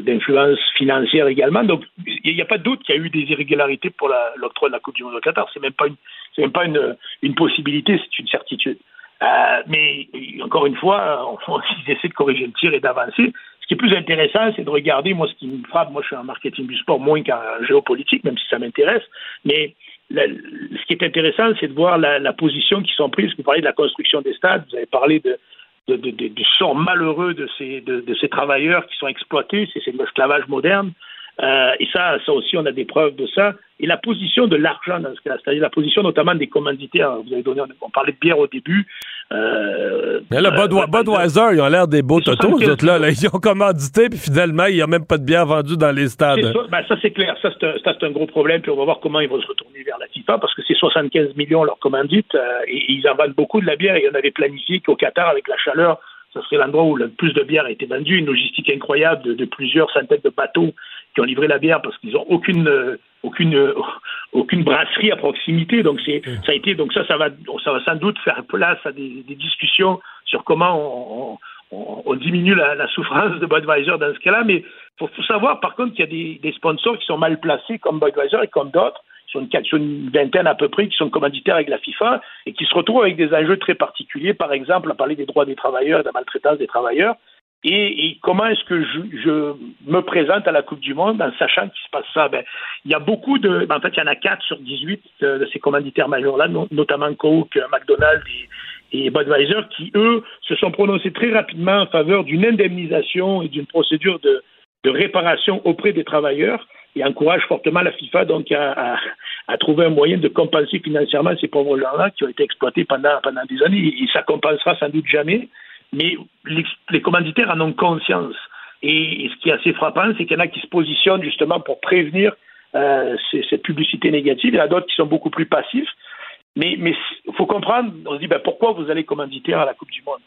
d'influence financière également. Donc il n'y a pas de doute qu'il y a eu des irrégularités pour l'octroi de la Coupe du Monde au Qatar. C'est même pas une, même pas une, possibilité, c'est une certitude. Euh, mais encore une fois, (laughs) on, ils essaient de corriger le tir et d'avancer. Ce qui est plus intéressant, c'est de regarder, moi, ce qui me frappe, moi, je suis en marketing du sport moins qu'en géopolitique, même si ça m'intéresse, mais ce qui est intéressant, c'est de voir la, position qui sont prises. Vous parlez de la construction des stades, vous avez parlé du sort malheureux de ces, de, ces travailleurs qui sont exploités, c'est l'esclavage moderne. Euh, et ça, ça aussi, on a des preuves de ça. Et la position de l'argent dans ce cas c'est-à-dire la position notamment des commanditaires. Vous avez donné, on parlait de bière au début. Euh, mais là, euh, Budweiser, ils ont l'air des beaux totos, là, là, Ils ont commandité, puis finalement, il n'y a même pas de bière vendue dans les stades. Ça, ben, ça c'est clair. Ça, c'est un, gros problème. Puis on va voir comment ils vont se retourner vers la FIFA, parce que c'est 75 millions leur commandite, euh, et, ils en vendent beaucoup de la bière. Et on avait planifié qu'au Qatar, avec la chaleur, ça serait l'endroit où le plus de bière a été vendue. Une logistique incroyable de, de plusieurs centaines de bateaux qui ont livré la bière parce qu'ils n'ont aucune, euh, aucune, euh, aucune brasserie à proximité. Donc c'est, ça a été, donc ça, ça va, ça va sans doute faire place à des, des discussions sur comment on, on, on diminue la, la, souffrance de Budweiser dans ce cas-là. Mais il faut, faut, savoir par contre qu'il y a des, des, sponsors qui sont mal placés comme Budweiser et comme d'autres. Sur une, sur une vingtaine à peu près qui sont commanditaires avec la FIFA et qui se retrouvent avec des enjeux très particuliers, par exemple, à parler des droits des travailleurs et de la maltraitance des travailleurs. Et, comment est-ce que je, me présente à la Coupe du Monde en sachant qu'il se passe ça? Ben, il y a beaucoup de. Ben, en fait, il y en a 4 sur 18 de, ces commanditaires majeurs-là, notamment Coke, McDonald's et, Budweiser, qui, eux, se sont prononcés très rapidement en faveur d'une indemnisation et d'une procédure de, réparation auprès des travailleurs et encouragent fortement la FIFA donc à, trouver un moyen de compenser financièrement ces pauvres gens-là qui ont été exploités pendant, pendant des années. Et ça compensera sans doute jamais mais les, commanditaires en ont conscience. Et, ce qui est assez frappant, c'est qu'il y en a qui se positionnent justement pour prévenir euh, cette publicité négative. Il y en a d'autres qui sont beaucoup plus passifs. Mais il faut comprendre, on se dit ben, pourquoi vous allez commanditer à la Coupe du Monde?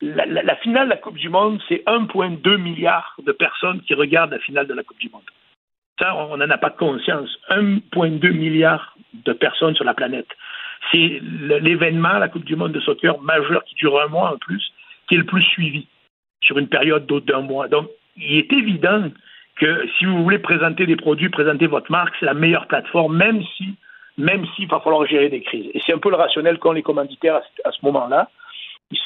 La, finale de la Coupe du Monde, c'est 1,2 milliard de personnes qui regardent la finale de la Coupe du Monde. Ça, on n'en a pas conscience. 1,2 milliard de personnes sur la planète. C'est l'événement, la Coupe du Monde de soccer majeur qui dure un mois en plus qui est le plus suivi sur une période d'un mois. Donc, il est évident que si vous voulez présenter des produits, présenter votre marque, c'est la meilleure plateforme, même si, même s'il va falloir gérer des crises. Et c'est un peu le rationnel qu'ont les commanditaires à ce moment-là.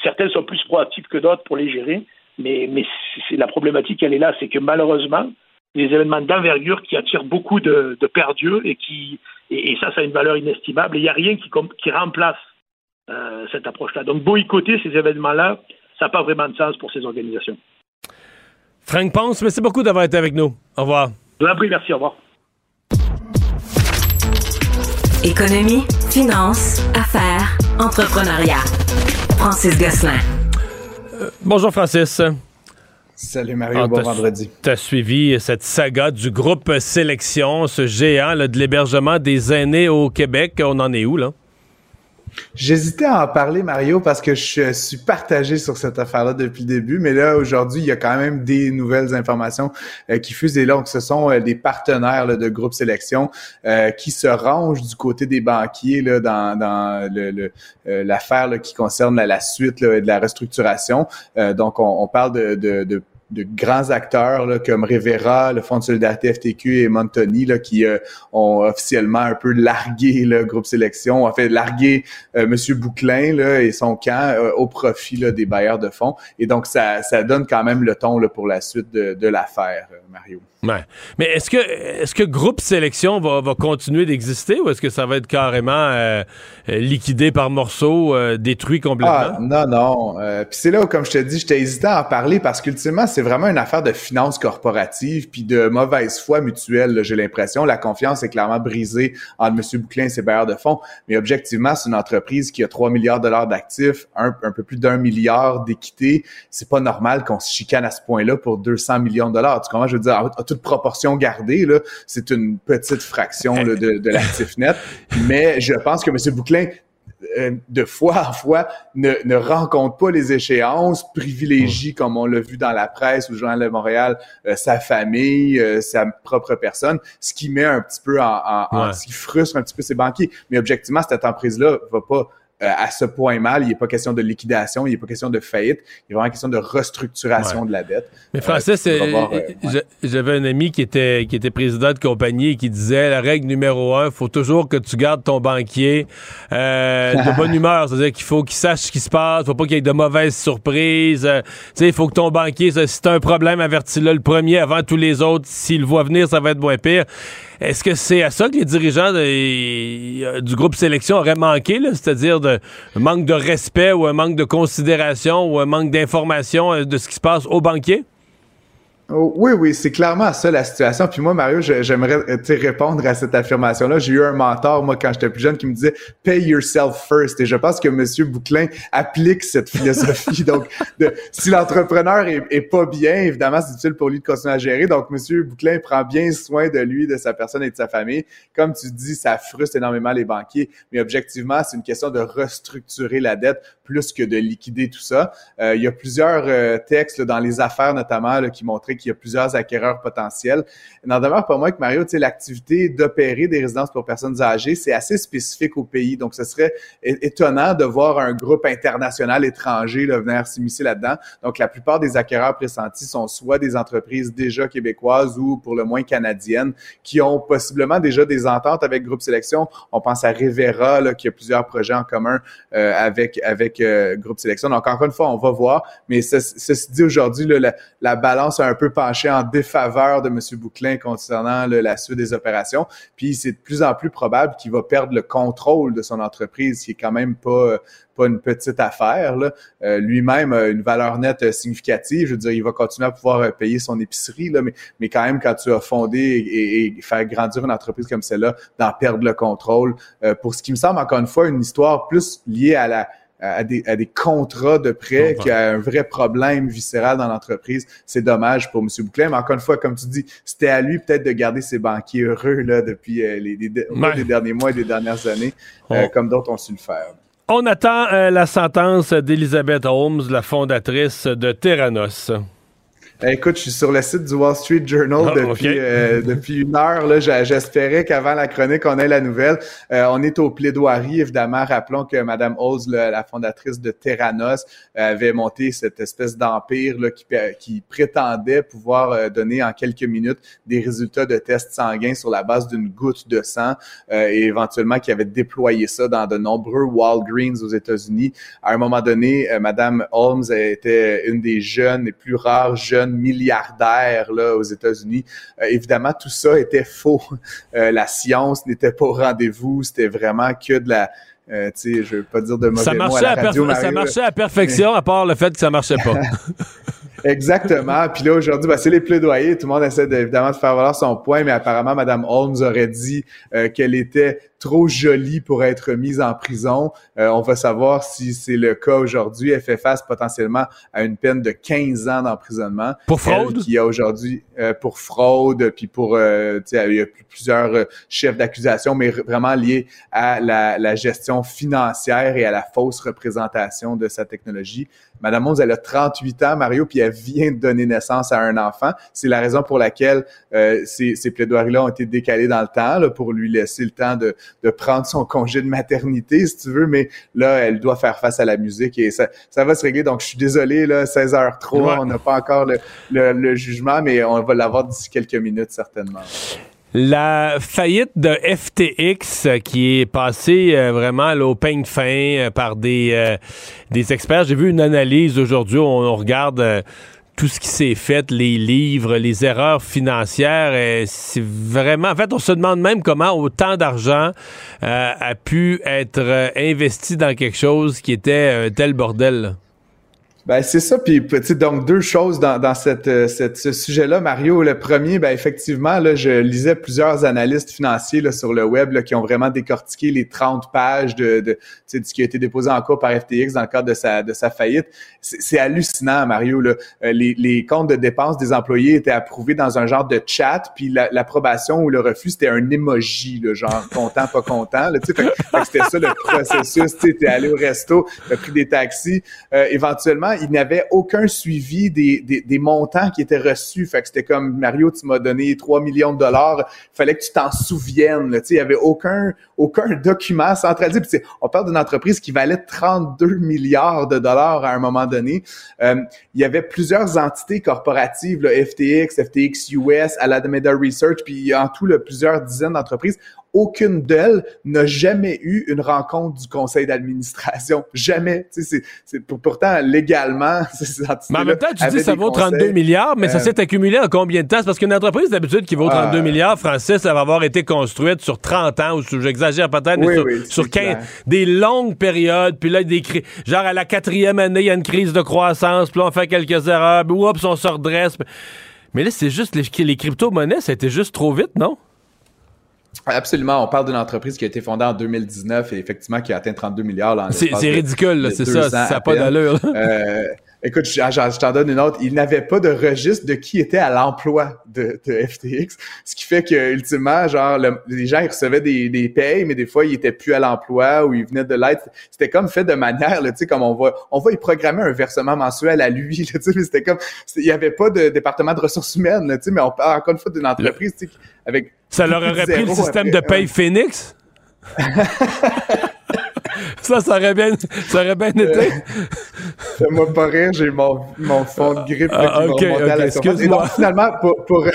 Certains sont plus proactifs que d'autres pour les gérer, mais, mais c'est la problématique, elle est là, c'est que malheureusement, des événements d'envergure qui attirent beaucoup de, de perdieux et qui et, ça, ça a une valeur inestimable. Et il n'y a rien qui, qui remplace euh, cette approche-là. Donc boycotter ces événements-là, ça n'a pas vraiment de sens pour ces organisations. Frank Ponce, merci beaucoup d'avoir été avec nous. Au revoir. Je vous en prie, merci. Au revoir. Économie, finance, affaires, entrepreneuriat. Francis Gosselin. Euh, bonjour, Francis. Salut Mario, ah, bon vendredi. Tu as suivi cette saga du groupe Sélection, ce géant de l'hébergement des aînés au Québec. On en est où là? J'hésitais à en parler, Mario, parce que je suis partagé sur cette affaire-là depuis le début, mais là, aujourd'hui, il y a quand même des nouvelles informations euh, qui fusent. Et là, donc, ce sont euh, des partenaires de groupe sélection euh, qui se rangent du côté des banquiers là, dans, dans le, l'affaire qui concerne la, suite de la restructuration. donc, on, parle de, de, de de grands acteurs comme Rivera, le Fonds de solidarité FTQ et Montoni qui euh, ont officiellement un peu largué le groupe sélection, ont fait larguer euh, Monsieur Bouclin et son camp euh, au profit des bailleurs de fonds. Et donc, ça, ça donne quand même le ton pour la suite de, de l'affaire, Mario. Mais est-ce que est-ce que groupe sélection va, va continuer d'exister ou est-ce que ça va être carrément euh, liquidé par morceaux, euh, détruit complètement? Ah, non, non. Euh, puis c'est là où, comme je te dis, j'étais hésitant à en parler parce qu'ultimement, c'est vraiment une affaire de finances corporatives puis de mauvaise foi mutuelle, j'ai l'impression. La confiance est clairement brisée entre M. Bouclin et ses bailleurs de fonds. Mais objectivement, c'est une entreprise qui a 3 milliards de dollars d'actifs, un, un, peu plus d'un milliard d'équité. C'est pas normal qu'on se chicane à ce point-là pour 200 millions de dollars. Tu comprends? Je veux dire, toute proportion gardée, là, c'est une petite fraction de, de l'actif net. (laughs) Mais je pense que M. Bouclin, euh, de fois en fois, ne, ne, rencontre pas les échéances, privilégie, comme on l'a vu dans la presse ou Journal de Montréal, euh, sa famille, euh, sa propre personne, ce qui met un petit peu en, en, ce qui frustre un petit peu ses banquiers. Mais objectivement, cette entreprise-là va pas euh, à ce point mal. Il n'est pas question de liquidation, il n'est pas question de faillite, il est vraiment question de restructuration de la dette. Mais Français, euh, j'avais un ami qui était, qui était président de compagnie et qui disait la règle numéro un, il faut toujours que tu gardes ton banquier euh, de bonne (laughs) humeur. C'est-à-dire qu'il faut qu'il sache ce qui se passe, il faut pas qu'il y ait de mauvaises surprises. sais il faut que ton banquier, si tu as un problème, avertis-le le premier avant tous les autres. S'il le voit venir, ça va être moins pire. Est-ce que c'est à ça que les dirigeants du groupe sélection auraient manqué, c'est-à-dire de un manque de respect ou un manque de considération ou un manque d'information euh, de ce qui se passe au banquier? Oh, oui, oui, c'est clairement ça la situation. Puis moi, Mario, j'aimerais euh, répondre à cette affirmation-là. J'ai eu un mentor, moi, quand j'étais plus jeune, qui me disait « pay yourself first ». Et je pense que M. Bouclin applique cette philosophie. Donc, si l'entrepreneur est, pas bien, évidemment, c'est difficile pour lui de continuer à gérer. Donc, M. Bouclin prend bien soin de lui, de sa personne et de sa famille. Comme tu dis, ça frustre énormément les banquiers. Mais objectivement, c'est une question de restructurer la dette plus que de liquider tout ça. Euh, il y a plusieurs euh, textes dans les affaires, notamment, qui montraient qu'il y a plusieurs acquéreurs potentiels. N'en demeure pas moins que Mario, tu sais, l'activité d'opérer des résidences pour personnes âgées, c'est assez spécifique au pays. Donc, ce serait étonnant de voir un groupe international étranger là, venir s'immiscer là-dedans. Donc, la plupart des acquéreurs pressentis sont soit des entreprises déjà québécoises ou pour le moins canadiennes qui ont possiblement déjà des ententes avec Groupe Sélection. On pense à Rivera, là, qui a plusieurs projets en commun euh, avec avec euh, Groupe Sélection. Donc, encore une fois, on va voir. Mais ceci dit, aujourd'hui, la, la balance a un peu penché en défaveur de M. Bouclin concernant la suite des opérations. Puis c'est de plus en plus probable qu'il va perdre le contrôle de son entreprise, qui est quand même pas pas une petite affaire. Euh, lui-même a une valeur nette significative. Je veux dire, il va continuer à pouvoir euh, payer son épicerie, là, mais, mais quand même, quand tu as fondé et, faire grandir une entreprise comme celle-là, d'en perdre le contrôle. Euh, pour ce qui me semble, encore une fois, une histoire plus liée à la à des, à des contrats de prêt, qui a un vrai problème viscéral dans l'entreprise. C'est dommage pour M. Bouclin. Mais encore une fois, comme tu dis, c'était à lui peut-être de garder ses banquiers heureux là, depuis euh, les, les, derniers mois et les dernières années, euh, comme d'autres ont su le faire. On attend euh, la sentence d'Elizabeth Holmes, la fondatrice de Terranos. Écoute, je suis sur le site du Wall Street Journal ah, depuis, euh, depuis une heure. Là, j'espérais qu'avant la chronique, on ait la nouvelle. Euh, on est au plaidoirie, évidemment. Rappelons que Mme Oz, la fondatrice de Terranos, avait monté cette espèce d'empire qui, qui prétendait pouvoir donner en quelques minutes des résultats de tests sanguins sur la base d'une goutte de sang et éventuellement qui avait déployé ça dans de nombreux Walgreens aux États-Unis. À un moment donné, Mme Holmes était une des jeunes, les plus rares jeunes milliardaire là, aux États-Unis. Euh, évidemment, tout ça était faux. (laughs) Euh, la science n'était pas au rendez-vous. C'était vraiment que de la... Euh, tu sais, je veux pas dire de mauvais ça mots à la radio, Ça marchait à perfection, à part le fait que ça marchait pas. (laughs) Exactement. Puis là, aujourd'hui, ben, c'est les plaidoyers. Tout le monde essaie évidemment de faire valoir son point, mais apparemment, Mme Holmes aurait dit qu'elle était trop jolie pour être mise en prison. Euh, on va savoir si c'est le cas aujourd'hui. Elle fait face potentiellement à une peine de 15 ans d'emprisonnement. Pour fraude? qui a aujourd'hui euh, pour fraude, puis pour, euh, tu sais, il y a plusieurs chefs d'accusation, mais vraiment liés à la, la gestion financière et à la fausse représentation de sa technologie. Madame Mons, elle a 38 ans, Mario, puis elle vient de donner naissance à un enfant. C'est la raison pour laquelle euh, ces, ces plaidoiries-là ont été décalées dans le temps, là, pour lui laisser le temps de, de, prendre son congé de maternité, si tu veux. Mais là, elle doit faire face à la musique et ça, ça va se régler. Donc, je suis désolé, là, 16 h 3 on n'a pas encore le, le, le jugement, mais on va l'avoir d'ici quelques minutes, certainement. La faillite de FTX euh, qui est passée euh, vraiment au peigne fin euh, par des, des experts. J'ai vu une analyse aujourd'hui où on, regarde tout ce qui s'est fait, les livres, les erreurs financières. C'est vraiment... En fait, on se demande même comment autant d'argent a pu être investi dans quelque chose qui était un tel bordel. Ben c'est ça, puis donc deux choses dans, dans cette, euh, cette ce sujet-là, Mario. Le premier, ben effectivement, là, je lisais plusieurs analystes financiers là, sur le web là, qui ont vraiment décortiqué les 30 pages de, de, de ce qui a été déposé en cours par FTX dans le cadre de sa, de sa faillite. C'est hallucinant, Mario. Là. Euh, les, les comptes de dépenses des employés étaient approuvés dans un genre de chat, puis l'approbation ou le refus, c'était un emoji, là, genre content, pas content. C'était ça le processus. Tu allé au resto, tu pris des taxis. Euh, éventuellement, il n'y avait aucun suivi des, des, montants qui étaient reçus. Fait que c'était comme Mario, tu m'as donné 3 millions de dollars. Il fallait que tu t'en souviennes. Là. Il n'y avait aucun, aucun document centralisé. Puis, on parle d'une entreprise qui valait 32 milliards de dollars à un moment donné. Euh, il y avait plusieurs entités corporatives, là, FTX, FTX US, Alameda Research, puis en tout, plusieurs dizaines d'entreprises aucune d'elles n'a jamais eu une rencontre du conseil d'administration. (laughs) Jamais. C'est, c'est, pourtant, légalement, (laughs) Mais en même temps, tu dis que ça vaut 32 milliards, mais ça euh, s'est accumulé en combien de temps? parce qu'une entreprise d'habitude qui vaut 32 ah. milliards, Francis, ça va avoir été construite sur 30 ans, ou j'exagère peut-être, mais sur, 15, des longues périodes, puis là, des genre à la quatrième année, il y a une crise de croissance, puis là, on fait quelques erreurs, puis oups, on se redresse. Mais là, c'est juste les, les crypto-monnaies, ça a été juste trop vite, non? Absolument. On parle d'une entreprise qui a été fondée en 2019 et effectivement qui a atteint 32 milliards. C'est ridicule, c'est ça. Ça n'a pas d'allure. Euh, écoute, je, t'en donne une autre. Il n'avait pas de registre de qui était à l'emploi de, FTX, ce qui fait que ultimement, genre, les gens ils recevaient des, des payes, mais des fois ils étaient plus à l'emploi ou ils venaient de l'aide. C'était comme fait de manière, tu sais, comme on va, on va y programmer un versement mensuel à lui, (laughs) tu sais, c'était comme, il n'y avait pas de département de ressources humaines, tu sais, mais on parle encore une fois d'une entreprise, tu sais, avec ça leur aurait pris le système de paye Phoenix? (laughs) ça, ça aurait bien, ça aurait bien été. Fais-moi pas rire, j'ai mon, mon fond de grippe ah, qui surface. Et donc, finalement, pour, pour,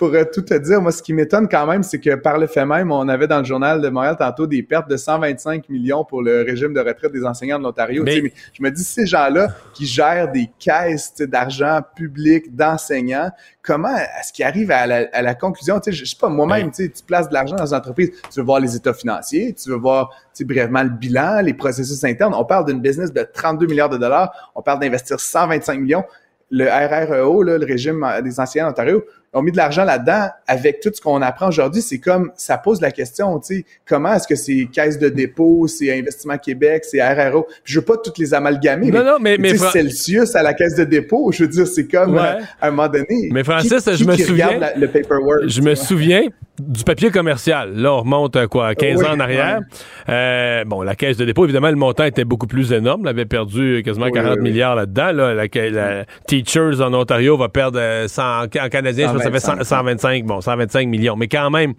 pour euh, tout te dire, moi, ce qui m'étonne quand même, c'est que par le fait même, on avait dans le journal de Montréal tantôt des pertes de 125 millions pour le régime de retraite des enseignants de l'Ontario. Mais... Je me dis, ces gens-là qui gèrent des caisses d'argent public d'enseignants, comment est-ce qu'ils arrivent à la, conclusion? Tu sais, je sais pas, moi-même, tu places de l'argent dans une entreprise, tu veux voir les états financiers, tu veux voir brièvement le bilan, les processus internes. On parle d'une business de 32 milliards de dollars, on parle d'investir 125 millions. Le RREO, le régime des enseignants d'Ontario, ont mis de l'argent là-dedans avec tout ce qu'on apprend aujourd'hui. C'est comme, ça pose la question, tu sais, comment est-ce que c'est Caisse de dépôt, c'est Investissement Québec, c'est RRO. Puis je veux pas toutes les amalgamer. Non, non, mais, mais, Celsius à la Caisse de dépôt, je veux dire, c'est comme, euh, à un moment donné. Mais Francis, je me souviens. le paperwork, je me souviens du papier commercial. Là, on remonte à quoi, 15 ans en arrière. Euh, bon, la caisse de dépôt, évidemment, le montant était beaucoup plus énorme. Elle avait perdu quasiment 40 milliards là-dedans. Là. La, Teachers en Ontario va perdre 100, euh, en canadien, ça fait 125, bon, 125 millions. Mais quand même,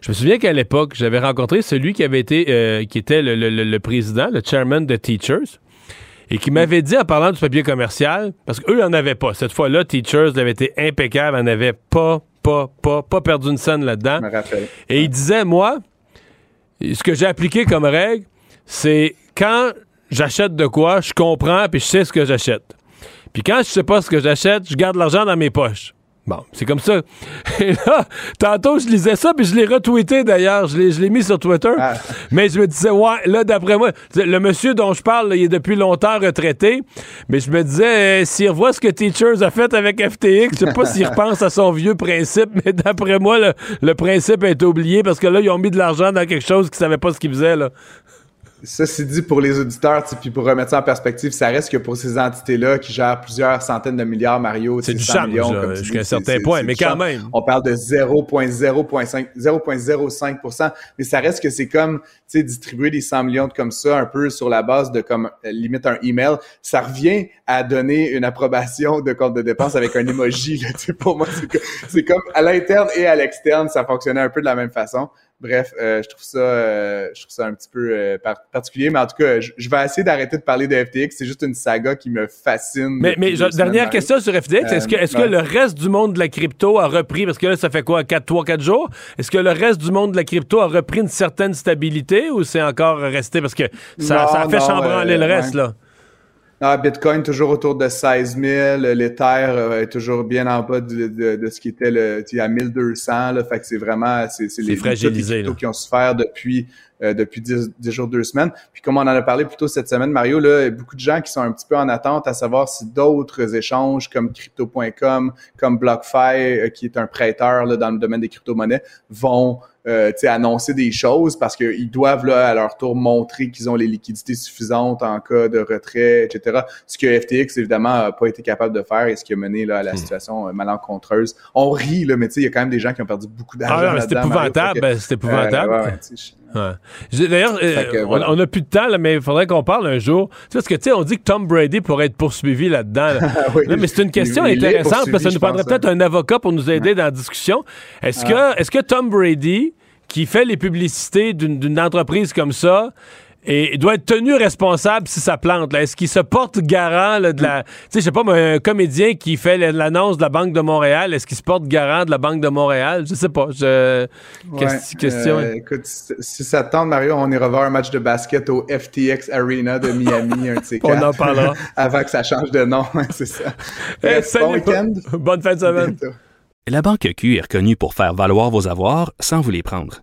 je me souviens qu'à l'époque, j'avais rencontré celui qui avait été, euh, qui était le, le, le, président, le chairman de Teachers, et qui m'avait dit en parlant du papier commercial, parce qu'eux n'en avaient pas. Cette fois-là, Teachers avait été impeccable, n'en avait pas, pas, pas, pas perdu une scène là-dedans. Et il disait, moi, ce que j'ai appliqué comme règle, c'est quand j'achète de quoi, je comprends puis je sais ce que j'achète. Puis quand je sais pas ce que j'achète, je garde l'argent dans mes poches. Bon, c'est comme ça. (laughs) Et là, tantôt, je lisais ça, puis je l'ai retweeté d'ailleurs. Je l'ai, mis sur Twitter. Ah. Mais je me disais, ouais, là, d'après moi, le monsieur dont je parle, là, il est depuis longtemps retraité. Mais je me disais, euh, s'il revoit ce que Teachers a fait avec FTX, je sais pas s'il (laughs) repense à son vieux principe, mais d'après moi, le, le principe est oublié parce que là, ils ont mis de l'argent dans quelque chose qu'ils savaient pas ce qu'ils faisaient, là. Ceci dit, pour les auditeurs, puis pour remettre ça en perspective, ça reste que pour ces entités-là qui gèrent plusieurs centaines de milliards, Mario, C'est du sais, 100 charme, jusqu'à un certain c'est- point, c'est mais quand même. On parle de 0,0,5 0,05 mais ça reste que c'est comme, tu sais, distribuer des 100 millions comme ça, un peu sur la base de comme, euh, limite un email, ça revient à donner une approbation de compte de dépenses avec un emoji, là, tu sais, pour moi, c'est c'est comme, à l'interne et à l'externe, ça fonctionnait un peu de la même façon. Bref, euh, je trouve ça, euh, je trouve ça un petit peu euh, par- particulier, mais en tout cas, je, je vais essayer d'arrêter de parler de FTX. C'est juste une saga qui me fascine. Mais, je- dernière question sur FTX. Est-ce que, est-ce que le reste du monde de la crypto a repris, parce que là, ça fait quoi, 4, 3, 4 jours? Est-ce que le reste du monde de la crypto a repris une certaine stabilité ou c'est encore resté? Parce que ça, Non, ça a fait chambranler le reste, ouais. là? Ah, Bitcoin toujours autour de 16 000, l'Ether euh, est toujours bien en bas de, de, de ce qui était le, à 1200. Là, fait que c'est vraiment c'est c'est les, fragilisé, là. qui ont souffert depuis euh, depuis 10, 10 jours, deux semaines. Puis comme on en a parlé plus tôt cette semaine, Mario, là, il y a beaucoup de gens qui sont un petit peu en attente à savoir si d'autres échanges comme Crypto.com, comme BlockFi, euh, qui est un prêteur là, dans le domaine des crypto-monnaies, vont euh, annoncer des choses parce qu'ils doivent là, à leur tour montrer qu'ils ont les liquidités suffisantes en cas de retrait, etc. Ce que FTX, évidemment, n'a pas été capable de faire et ce qui a mené là, à Hmm. la situation euh, malencontreuse. On rit, là, mais tu sais, il y a quand même des gens qui ont perdu beaucoup d'argent. Ah, non, mais c'est épouvantable. Ben, c'est épouvantable. euh, ouais, ouais, Ouais. D'ailleurs, euh, on- voilà. on n'a plus de temps, là, mais il faudrait qu'on parle un jour. Tu sais, parce que, tu sais, on dit que Tom Brady pourrait être poursuivi là-dedans. là. (laughs) Ah oui. Mais c'est une question est intéressante parce que ça nous prendrait hein. peut-être un avocat pour nous aider dans la discussion. Est-ce Ah. que, est-ce que Tom Brady, qui fait les publicités d'une entreprise comme ça, et doit être tenu responsable si ça plante. Est-ce qu'il se porte garant là, de la... Tu sais, je sais pas, un comédien qui fait l'annonce de la Banque de Montréal, est-ce qu'il se porte garant de la Banque de Montréal? Je sais pas. Je... Ouais, question. euh, écoute, si ça te tente, Mario, on ira voir un match de basket au FTX Arena de Miami, un de (laughs) On en parlera. (laughs) avant que ça change de nom, (laughs) c'est ça. Eh, bon week-end. Bonne fin de semaine. La Banque Q est reconnue pour faire valoir vos avoirs sans vous les prendre.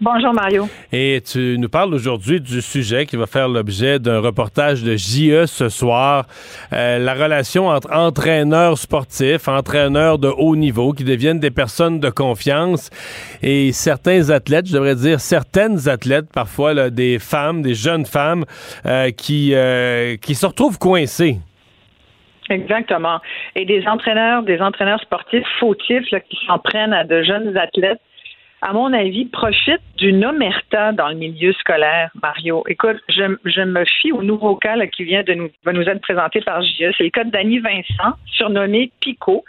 Bonjour Mario. Et tu nous parles aujourd'hui du sujet qui va faire l'objet d'un reportage de JE ce soir. Euh, la relation entre entraîneurs sportifs, entraîneurs de haut niveau qui deviennent des personnes de confiance et certains athlètes, je devrais dire certaines athlètes, parfois là, des femmes, des jeunes femmes euh, qui, euh, qui se retrouvent coincées. Exactement. Et des entraîneurs, des entraîneurs sportifs fautifs là, qui s'en prennent à de jeunes athlètes, à mon avis, profitent d'une omerta dans le milieu scolaire, Mario. Écoute, je, je me fie au nouveau cas qui vient de nous, être présenté par JE. C'est le cas Danny Vincent, surnommé Pico,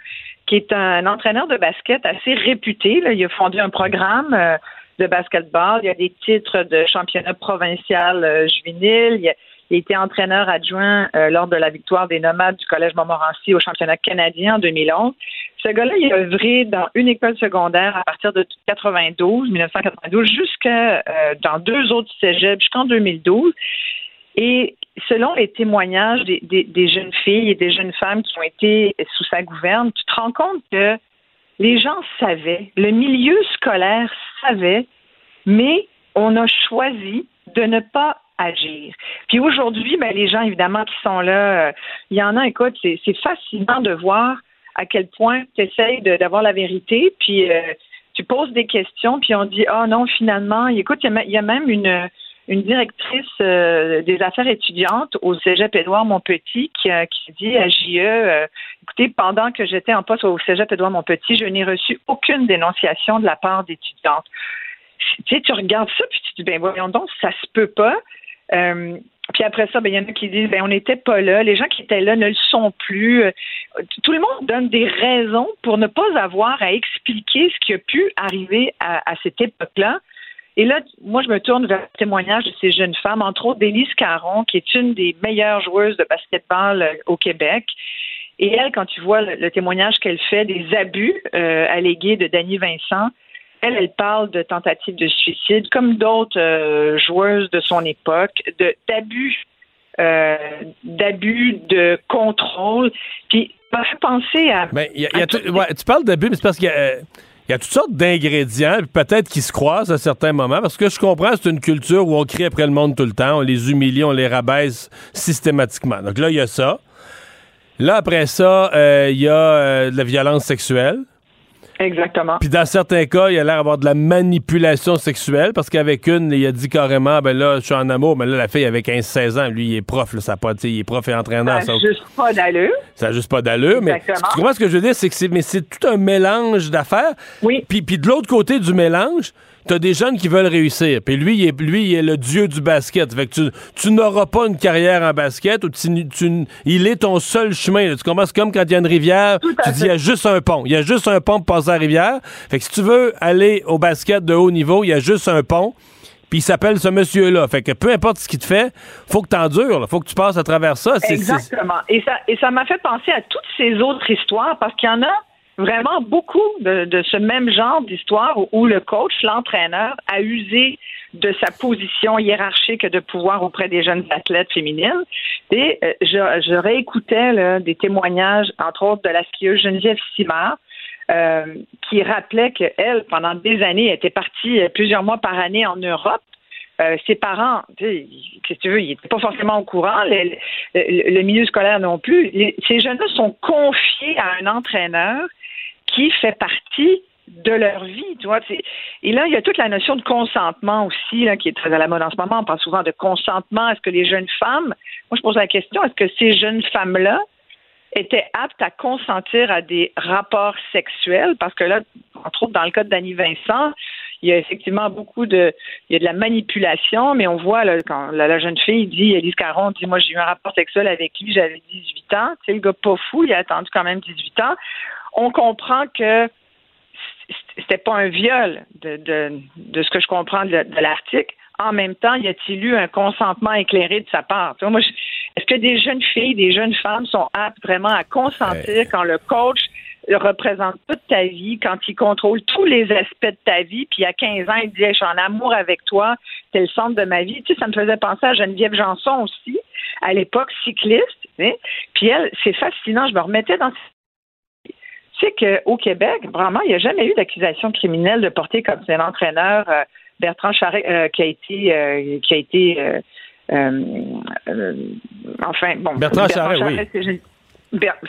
qui est un entraîneur de basket assez réputé. Il a fondé un programme euh, de basketball. Il a des titres de championnat provincial euh, juvénile. Il y a, il a été entraîneur adjoint euh, lors de la victoire des nomades du Collège Montmorency au championnat canadien en 2011. Ce gars-là, il a œuvré dans une école secondaire à partir de 92, 1992, jusqu'à euh, dans deux autres cégeps jusqu'en 2012. Et selon les témoignages des, des, jeunes filles et des jeunes femmes qui ont été sous sa gouverne, tu te rends compte que les gens savaient, le milieu scolaire savait, mais on a choisi de ne pas agir. Puis aujourd'hui, ben, les gens, évidemment, qui sont là, euh, il y en a, écoute, c'est fascinant de voir à quel point tu essayes d'avoir la vérité, puis euh, tu poses des questions, puis on dit, ah non, finalement, écoute, il y, a même une, une directrice euh, des affaires étudiantes au Cégep Édouard Montpetit qui, qui dit à JE, écoutez, pendant que j'étais en poste au Cégep Édouard Montpetit, je n'ai reçu aucune dénonciation de la part d'étudiantes. Tu sais, tu regardes ça, puis tu te dis, ben voyons donc, ça se peut pas. Euh, puis après ça, ben, il y en a qui disent ben, on n'était pas là, les gens qui étaient là ne le sont plus. Euh, tout le monde donne des raisons pour ne pas avoir à expliquer ce qui a pu arriver à, cette époque-là. Et là, moi, je me tourne vers le témoignage de ces jeunes femmes, entre autres d'Élise Caron, qui est une des meilleures joueuses de basketball euh, au Québec. Et elle, quand tu vois le, témoignage qu'elle fait des abus allégués de Dany Vincent, elle, elle parle de tentative de suicide, comme d'autres euh, joueuses de son époque, de d'abus, euh, d'abus de contrôle. Puis, ça fait penser à. Ben, y a, tu parles d'abus, mais c'est parce qu'il y a. Euh, il y a toutes sortes d'ingrédients, peut-être qui se croisent à certains moments, parce que je comprends, c'est une culture où on crie après le monde tout le temps, on les humilie, on les rabaisse systématiquement. Donc là, il y a ça. Là, après ça, il y a de la violence sexuelle. Exactement. Puis dans certains cas, il a l'air d'avoir de la manipulation sexuelle parce qu'avec une, il a dit carrément, ben là, je suis en amour, mais là, la fille avait 15-16 ans, lui, il est prof, là, ça pas, il est prof et entraîneur. Ça n'a juste pas d'allure. Ça n'a juste pas d'allure, mais tu comprends ce que je veux dire, c'est que c'est, mais c'est tout un mélange d'affaires. Oui. Puis, puis de l'autre côté du mélange, t'as des jeunes qui veulent réussir. Puis lui, il est, lui, il est le dieu du basket. Fait que tu, tu n'auras pas une carrière en basket ou tu, tu, il est ton seul chemin. Tu comprends? C'est comme quand il y a une rivière, tu dis, il y a juste un pont. Il y a juste un pont pour passer la rivière. Fait que si tu veux aller au basket de haut niveau, il y a juste un pont. Puis il s'appelle ce monsieur-là. Fait que peu importe ce qu'il te fait, faut que tu endures. Faut que tu passes à travers ça. Exactement. Et ça, et ça m'a fait penser à toutes ces autres histoires parce qu'il y en a vraiment beaucoup de, ce même genre d'histoire où, le coach, l'entraîneur, a usé de sa position hiérarchique de pouvoir auprès des jeunes athlètes féminines. Et euh, je, réécoutais des témoignages, entre autres, de la skieuse Geneviève Simard, euh, qui rappelait qu'elle, pendant des années, était partie euh, plusieurs mois par année en Europe ses parents, tu sais, tu veux, ils n'étaient pas forcément au courant, le, milieu scolaire non plus. ces jeunes-là sont confiés à un entraîneur qui fait partie de leur vie, tu vois. Et là, il y a toute la notion de consentement aussi, qui est très à la mode en ce moment. On parle souvent de consentement. Est-ce que les jeunes femmes, moi je pose la question, est-ce que ces jeunes femmes-là étaient aptes à consentir à des rapports sexuels? Parce que là, entre autres, dans le cas Danny Vincent, il y a effectivement beaucoup de, il y a de la manipulation, mais on voit là, quand la, jeune fille dit, Elise Caron dit, moi j'ai eu un rapport sexuel avec lui, j'avais 18 ans. Tu sais, le gars pas fou, il a attendu quand même 18 ans on comprend que c'était pas un viol de, de, ce que je comprends de, l'article. En même temps, y a-t-il eu un consentement éclairé de sa part? est-ce que des jeunes filles, des jeunes femmes sont aptes vraiment à consentir quand le coach représente toute ta vie, quand il contrôle tous les aspects de ta vie, puis à 15 ans, il dit Je suis en amour avec toi, c'est le centre de ma vie. Tu sais, ça me faisait penser à Geneviève Janson aussi, à l'époque cycliste. Puis elle, c'est fascinant, je me remettais dans sais qu'au Québec, vraiment, il n'y a jamais eu d'accusation criminelle de porter comme c'est l'entraîneur euh, Bertrand Charret euh, qui a été euh, qui a été enfin bon Bertrand, Charret, oui.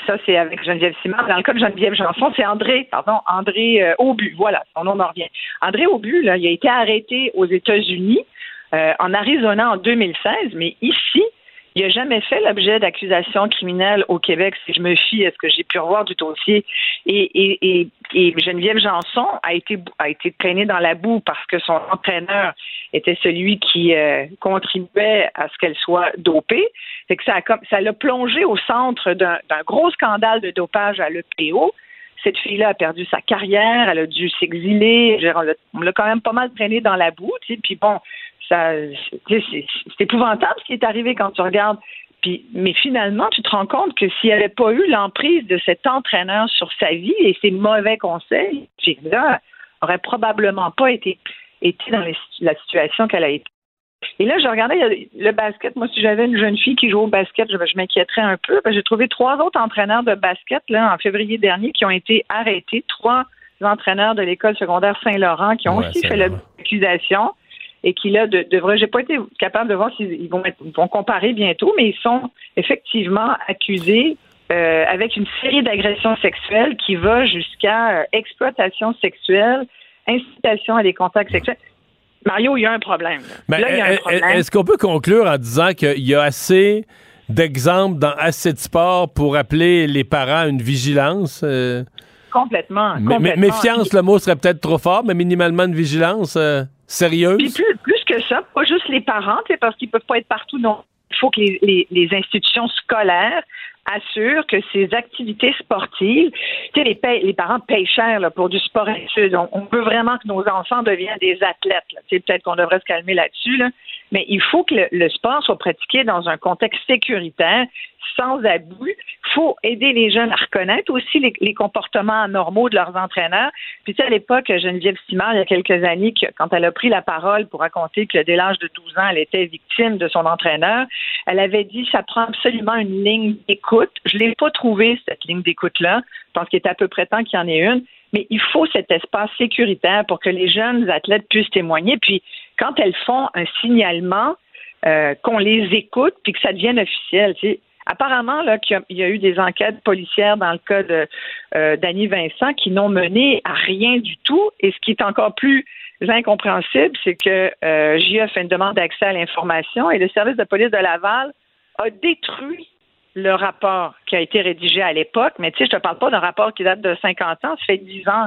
Ça, c'est avec Geneviève Simard. Dans le cas de Geneviève Janson, c'est André, pardon, André Aubu. Voilà, son nom en revient. André Aubu, là, il a été arrêté aux États-Unis, en Arizona en 2016, mais ici, il n'a jamais fait l'objet d'accusations criminelles au Québec, si je me fie à ce que j'ai pu revoir du dossier. Et, Geneviève Janson a été, traînée dans la boue parce que son entraîneur était celui qui euh, contribuait à ce qu'elle soit dopée. C'est que ça a, ça l'a plongé au centre d'un, gros scandale de dopage à l'EPO. Cette fille-là a perdu sa carrière, elle a dû s'exiler. On l'a quand même pas mal traînée dans la boue. Tu sais. Puis bon, c'est épouvantable ce qui est arrivé quand tu regardes. Puis, mais finalement, tu te rends compte que s'il n'y avait pas eu l'emprise de cet entraîneur sur sa vie et ses mauvais conseils, là, aurait probablement pas été dans la situation qu'elle a été. Et là, je regardais le basket. Moi, si j'avais une jeune fille qui joue au basket, je, je m'inquiéterais un peu. J'ai trouvé trois autres entraîneurs de basket là, en février dernier qui ont été arrêtés. Trois entraîneurs de l'école secondaire Saint-Laurent qui ont aussi fait l'accusation et qui là de, devraient. J'ai pas été capable de voir s'ils vont, vont comparer bientôt, mais ils sont effectivement accusés euh, avec une série d'agressions sexuelles qui va jusqu'à euh, exploitation sexuelle, incitation à des contacts sexuels. Mario, il y a un problème. Ben, est-ce qu'on peut conclure en disant qu'il y a assez d'exemples dans assez de sports pour appeler les parents à une vigilance? Euh? Complètement. méfiance, le mot serait peut-être trop fort, mais minimalement une vigilance euh, sérieuse? Puis plus, que ça, pas juste les parents, parce qu'ils peuvent pas être partout. Non, il faut que les, les institutions scolaires assure que ces activités sportives, les, parents payent cher pour du sport études. On, on, veut vraiment que nos enfants deviennent des athlètes. Peut-être qu'on devrait se calmer là-dessus, là. mais il faut que le, sport soit pratiqué dans un contexte sécuritaire, sans abus. Il faut aider les jeunes à reconnaître aussi les, comportements anormaux de leurs entraîneurs. Puis tu sais, à l'époque, Geneviève Simard, il y a quelques années, quand elle a pris la parole pour raconter que dès l'âge de 12 ans, elle était victime de son entraîneur, elle avait dit ça prend absolument une ligne d'écoute. Je l'ai pas trouvé cette ligne d'écoute-là. Je pense qu'il est à peu près temps qu'il y en ait une. Mais il faut cet espace sécuritaire pour que les jeunes athlètes puissent témoigner. Puis quand elles font un signalement, euh, qu'on les écoute puis que ça devienne officiel. Tu Apparemment, là, y, a eu des enquêtes policières dans le cas de euh, d'Annie Vincent qui n'ont mené à rien du tout. Et ce qui est encore plus incompréhensible, c'est que euh, JE fait une demande d'accès à l'information et le service de police de Laval a détruit le rapport qui a été rédigé à l'époque. Mais tu sais, je te parle pas d'un rapport qui date de 50 ans, ça fait 10 ans.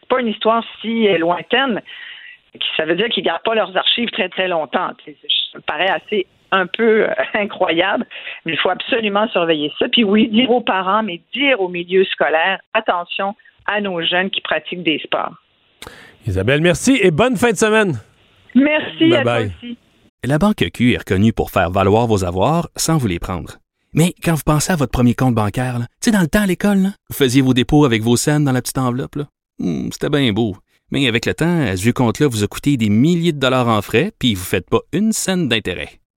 C'est pas une histoire si lointaine. Ça veut dire qu'ils gardent pas leurs archives très, très longtemps. Ça me paraît assez un peu euh, (laughs) incroyable, mais il faut absolument surveiller ça. Puis oui, dire aux parents, mais dire au milieu scolaire, attention à nos jeunes qui pratiquent des sports. Isabelle, merci et bonne fin de semaine. Merci à toi aussi. La Banque Q est reconnue pour faire valoir vos avoirs sans vous les prendre. Mais quand vous pensez à votre premier compte bancaire, tu sais, dans le temps à l'école, vous faisiez vos dépôts avec vos scènes dans la petite enveloppe. Hmm, c'était bien beau. Mais avec le temps, à ce compte-là vous a coûté des milliers de dollars en frais, puis vous ne faites pas une scène d'intérêt.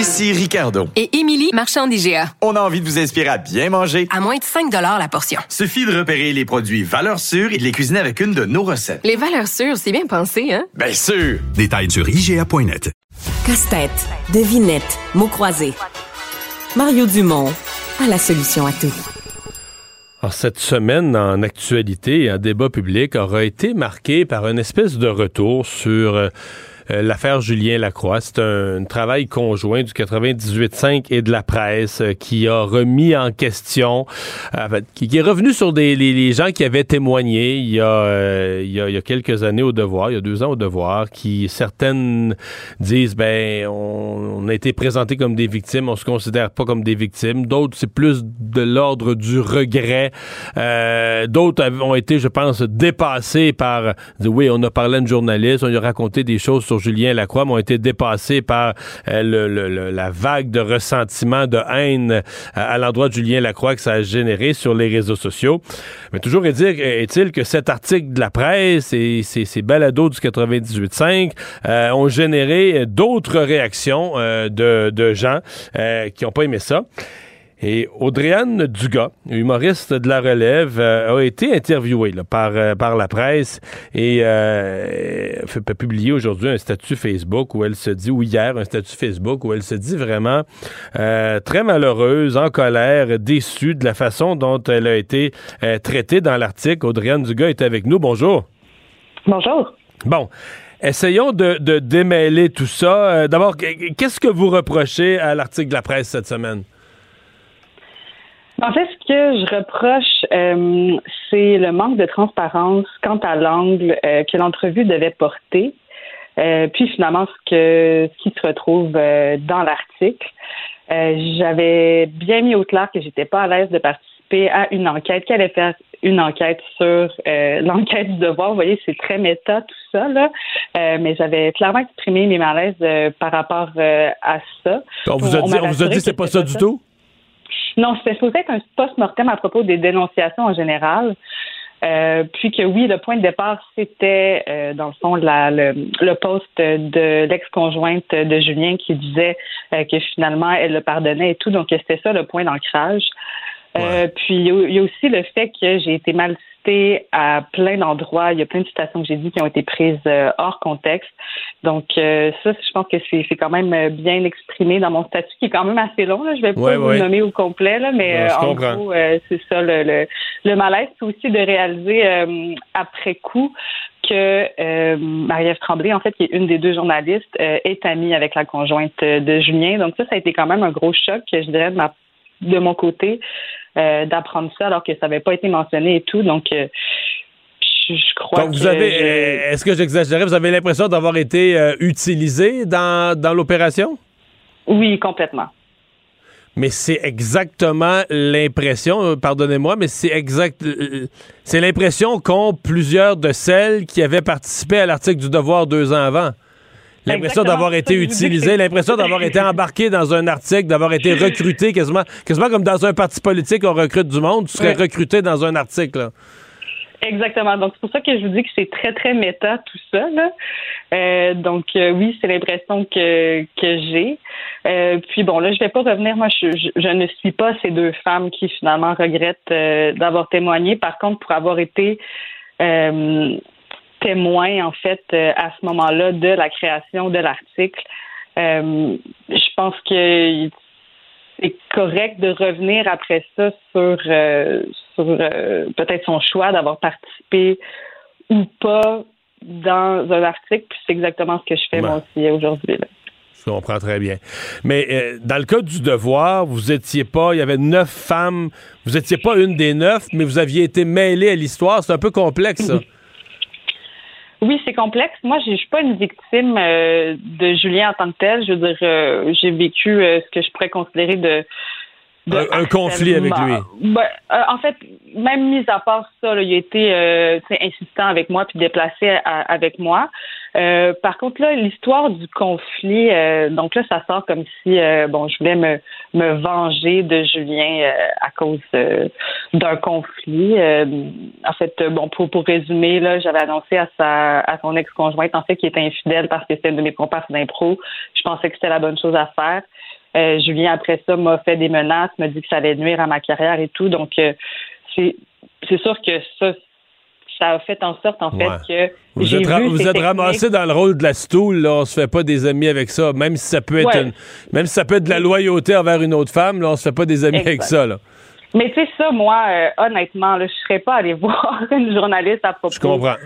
Ici Ricardo. Et Émilie, marchand d'IGA. On a envie de vous inspirer à bien manger. À moins de 5 la portion. Suffit de repérer les produits valeurs sûres et de les cuisiner avec une de nos recettes. Les valeurs sûres, c'est bien pensé, hein? Bien sûr! Détails sur IGA.net. Casse-tête, devinette, mots croisés. Mario Dumont a la solution à tout. Alors, cette semaine, en actualité et en débat public, aura été marquée par une espèce de retour sur... Euh, l'affaire Julien Lacroix. C'est un, travail conjoint du 98.5 et de la presse euh, qui a remis en question, euh, qui, est revenu sur des, les, gens qui avaient témoigné il y, a, il, y a, il y, a, quelques années au devoir, il y a deux ans au devoir, qui certaines disent, ben, on, a été présentés comme des victimes, on se considère pas comme des victimes. D'autres, c'est plus de l'ordre du regret. D'autres ont été, je pense, dépassés par, oui, on a parlé à une journaliste, on lui a raconté des choses sur Julien Lacroix ont été dépassés par euh, le, la vague de ressentiment, de haine euh, à, l'endroit de Julien Lacroix que ça a généré sur les réseaux sociaux. Mais toujours est-il que cet article de la presse et ces, balados du 98.5 euh, ont généré d'autres réactions de, de, gens qui n'ont pas aimé ça. Et Audriane Dugas, humoriste de la relève, euh, a été interviewée par, euh, par la presse et euh, a publié aujourd'hui un statut Facebook où elle se dit, ou hier, un statut Facebook où elle se dit vraiment très malheureuse, en colère, déçue de la façon dont elle a été traitée dans l'article. Audriane Dugas est avec nous. Bonjour. Bonjour. Bon. Essayons de, de démêler tout ça. D'abord, qu'est-ce que vous reprochez à l'article de la presse cette semaine? En fait, ce que je reproche, euh, c'est le manque de transparence quant à l'angle euh, que l'entrevue devait porter. Euh, puis finalement, ce, que, ce qui se retrouve euh, dans l'article, euh, j'avais bien mis au clair que j'étais pas à l'aise de participer à une enquête, qu'elle allait faire une enquête sur (laughs) l'enquête du devoir. Vous voyez, c'est très méta tout ça, là. mais j'avais clairement exprimé mes malaises par rapport à ça. On vous a dit, on vous a dit que c'est pas ça du tout? Non, c'était supposé être un post-mortem à propos des dénonciations en général. Euh, puis que oui, le point de départ, c'était euh, dans le fond la, le, le poste de l'ex-conjointe de Julien qui disait euh, que finalement elle le pardonnait et tout. Donc c'était ça le point d'ancrage. puis il y a aussi le fait que j'ai été mal à plein d'endroits. Il y a plein de citations que j'ai dit qui ont été prises euh, hors contexte. Donc, euh, ça, je pense que c'est quand même euh, bien exprimé dans mon statut, qui est quand même assez long. Là. Je vais pas vous nommer au complet, là, mais en gros, c'est ça le, le, le malaise. C'est aussi de réaliser après coup que Marie-Ève Tremblay, en fait, qui est une des deux journalistes, est amie avec la conjointe de Julien. Donc ça, ça a été quand même un gros choc, je dirais, de ma de mon côté euh, d'apprendre ça alors que ça n'avait pas été mentionné et tout. Donc, euh, je, crois Donc, vous avez, euh, est-ce que j'exagérais, vous avez l'impression d'avoir été utilisé dans, dans l'opération? Oui, complètement. Mais c'est exactement l'impression, pardonnez-moi, mais c'est exact, c'est l'impression qu'ont plusieurs de celles qui avaient participé à l'article du Devoir deux ans avant. L'impression d'avoir été utilisé, l'impression d'avoir été embarqué dans un article, d'avoir été recruté quasiment, quasiment comme dans un parti politique, on recrute du monde, tu serais recruté dans un article. Exactement. Donc, c'est pour ça que je vous dis que c'est très, très méta tout ça. Euh, donc, euh, oui, c'est l'impression que, que j'ai. Euh, puis, bon, là, je vais pas revenir. Moi, je, je, ne suis pas ces deux femmes qui, finalement, regrettent d'avoir témoigné. Par contre, pour avoir été témoin, en fait, euh, à ce moment-là de la création de l'article. Euh, je pense que c'est correct de revenir après ça sur, euh, sur peut-être son choix d'avoir participé ou pas dans un article. Puis c'est exactement ce que je fais moi aussi aujourd'hui. Je comprends très bien. Mais dans le cas du devoir, vous étiez pas, il y avait neuf femmes, vous étiez pas une des neuf, mais vous aviez été mêlée à l'histoire. C'est un peu complexe, ça. (laughs) Oui, c'est complexe. Moi, je suis pas une victime euh, de Julien en tant que tel. Je veux dire, euh, j'ai vécu euh, ce que je pourrais considérer de, un, conflit avec lui. Ben, en fait, même mis à part ça, il a été insistant avec moi puis déplacé avec moi. Par contre, là, l'histoire du conflit, donc là, ça sort comme si bon, je voulais me, me venger de Julien à cause d'un conflit. en fait, bon, pour, pour résumer, là, j'avais annoncé à sa à son ex-conjointe, en fait, qui était infidèle parce que c'était une de mes compères d'impro. Je pensais que c'était la bonne chose à faire. Euh, Julien, après ça, m'a fait des menaces, m'a dit que ça allait nuire à ma carrière et tout. Donc, euh, c'est sûr que ça, ça a fait en sorte, en fait, que. Vous êtes, vous êtes ramassé dans le rôle de la stoule, là. On se fait pas des amis avec ça. Même si ça peut être même si ça peut être de la loyauté envers une autre femme, là, on se fait pas des amis avec ça, là. Mais tu sais, ça, moi, euh, honnêtement, là, je serais pas allé (laughs) voir une journaliste à propos. Je comprends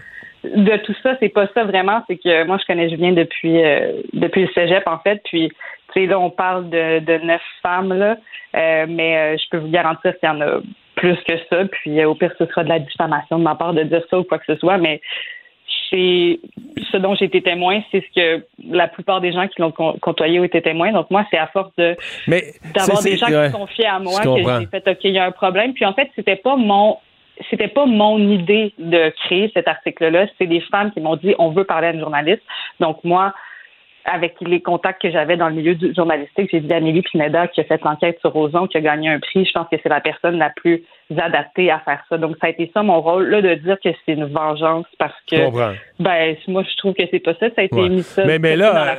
de tout ça, c'est pas ça vraiment. C'est que moi, je connais Julien depuis euh, depuis le cégep, en fait. Puis, tu sais, là, on parle de, de neuf femmes, là. Euh, mais je peux vous garantir qu'il y en a plus que ça. Puis, au pire, ce sera de la diffamation de ma part de dire ça ou quoi que ce soit. Mais c'est ce dont j'ai été témoin, c'est ce que la plupart des gens qui l'ont côtoyé ont été témoins. Donc moi, c'est à force de d'avoir des gens qui fiers à moi que j'ai fait OK, il y a un problème. Puis en fait, c'était pas mon c'était pas mon idée de créer cet article-là. C'est des femmes qui m'ont dit on veut parler à une journaliste. Donc moi, avec les contacts que j'avais dans le milieu du journalistique, j'ai dit à Amélie Pineda qui a fait l'enquête sur Roson, qui a gagné un prix. Je pense que c'est la personne la plus adaptée à faire ça. Donc ça a été ça mon rôle, là, de dire que c'est une vengeance parce que ben moi je trouve que c'est pas ça. Ça a été mis ça. Mais, mais là,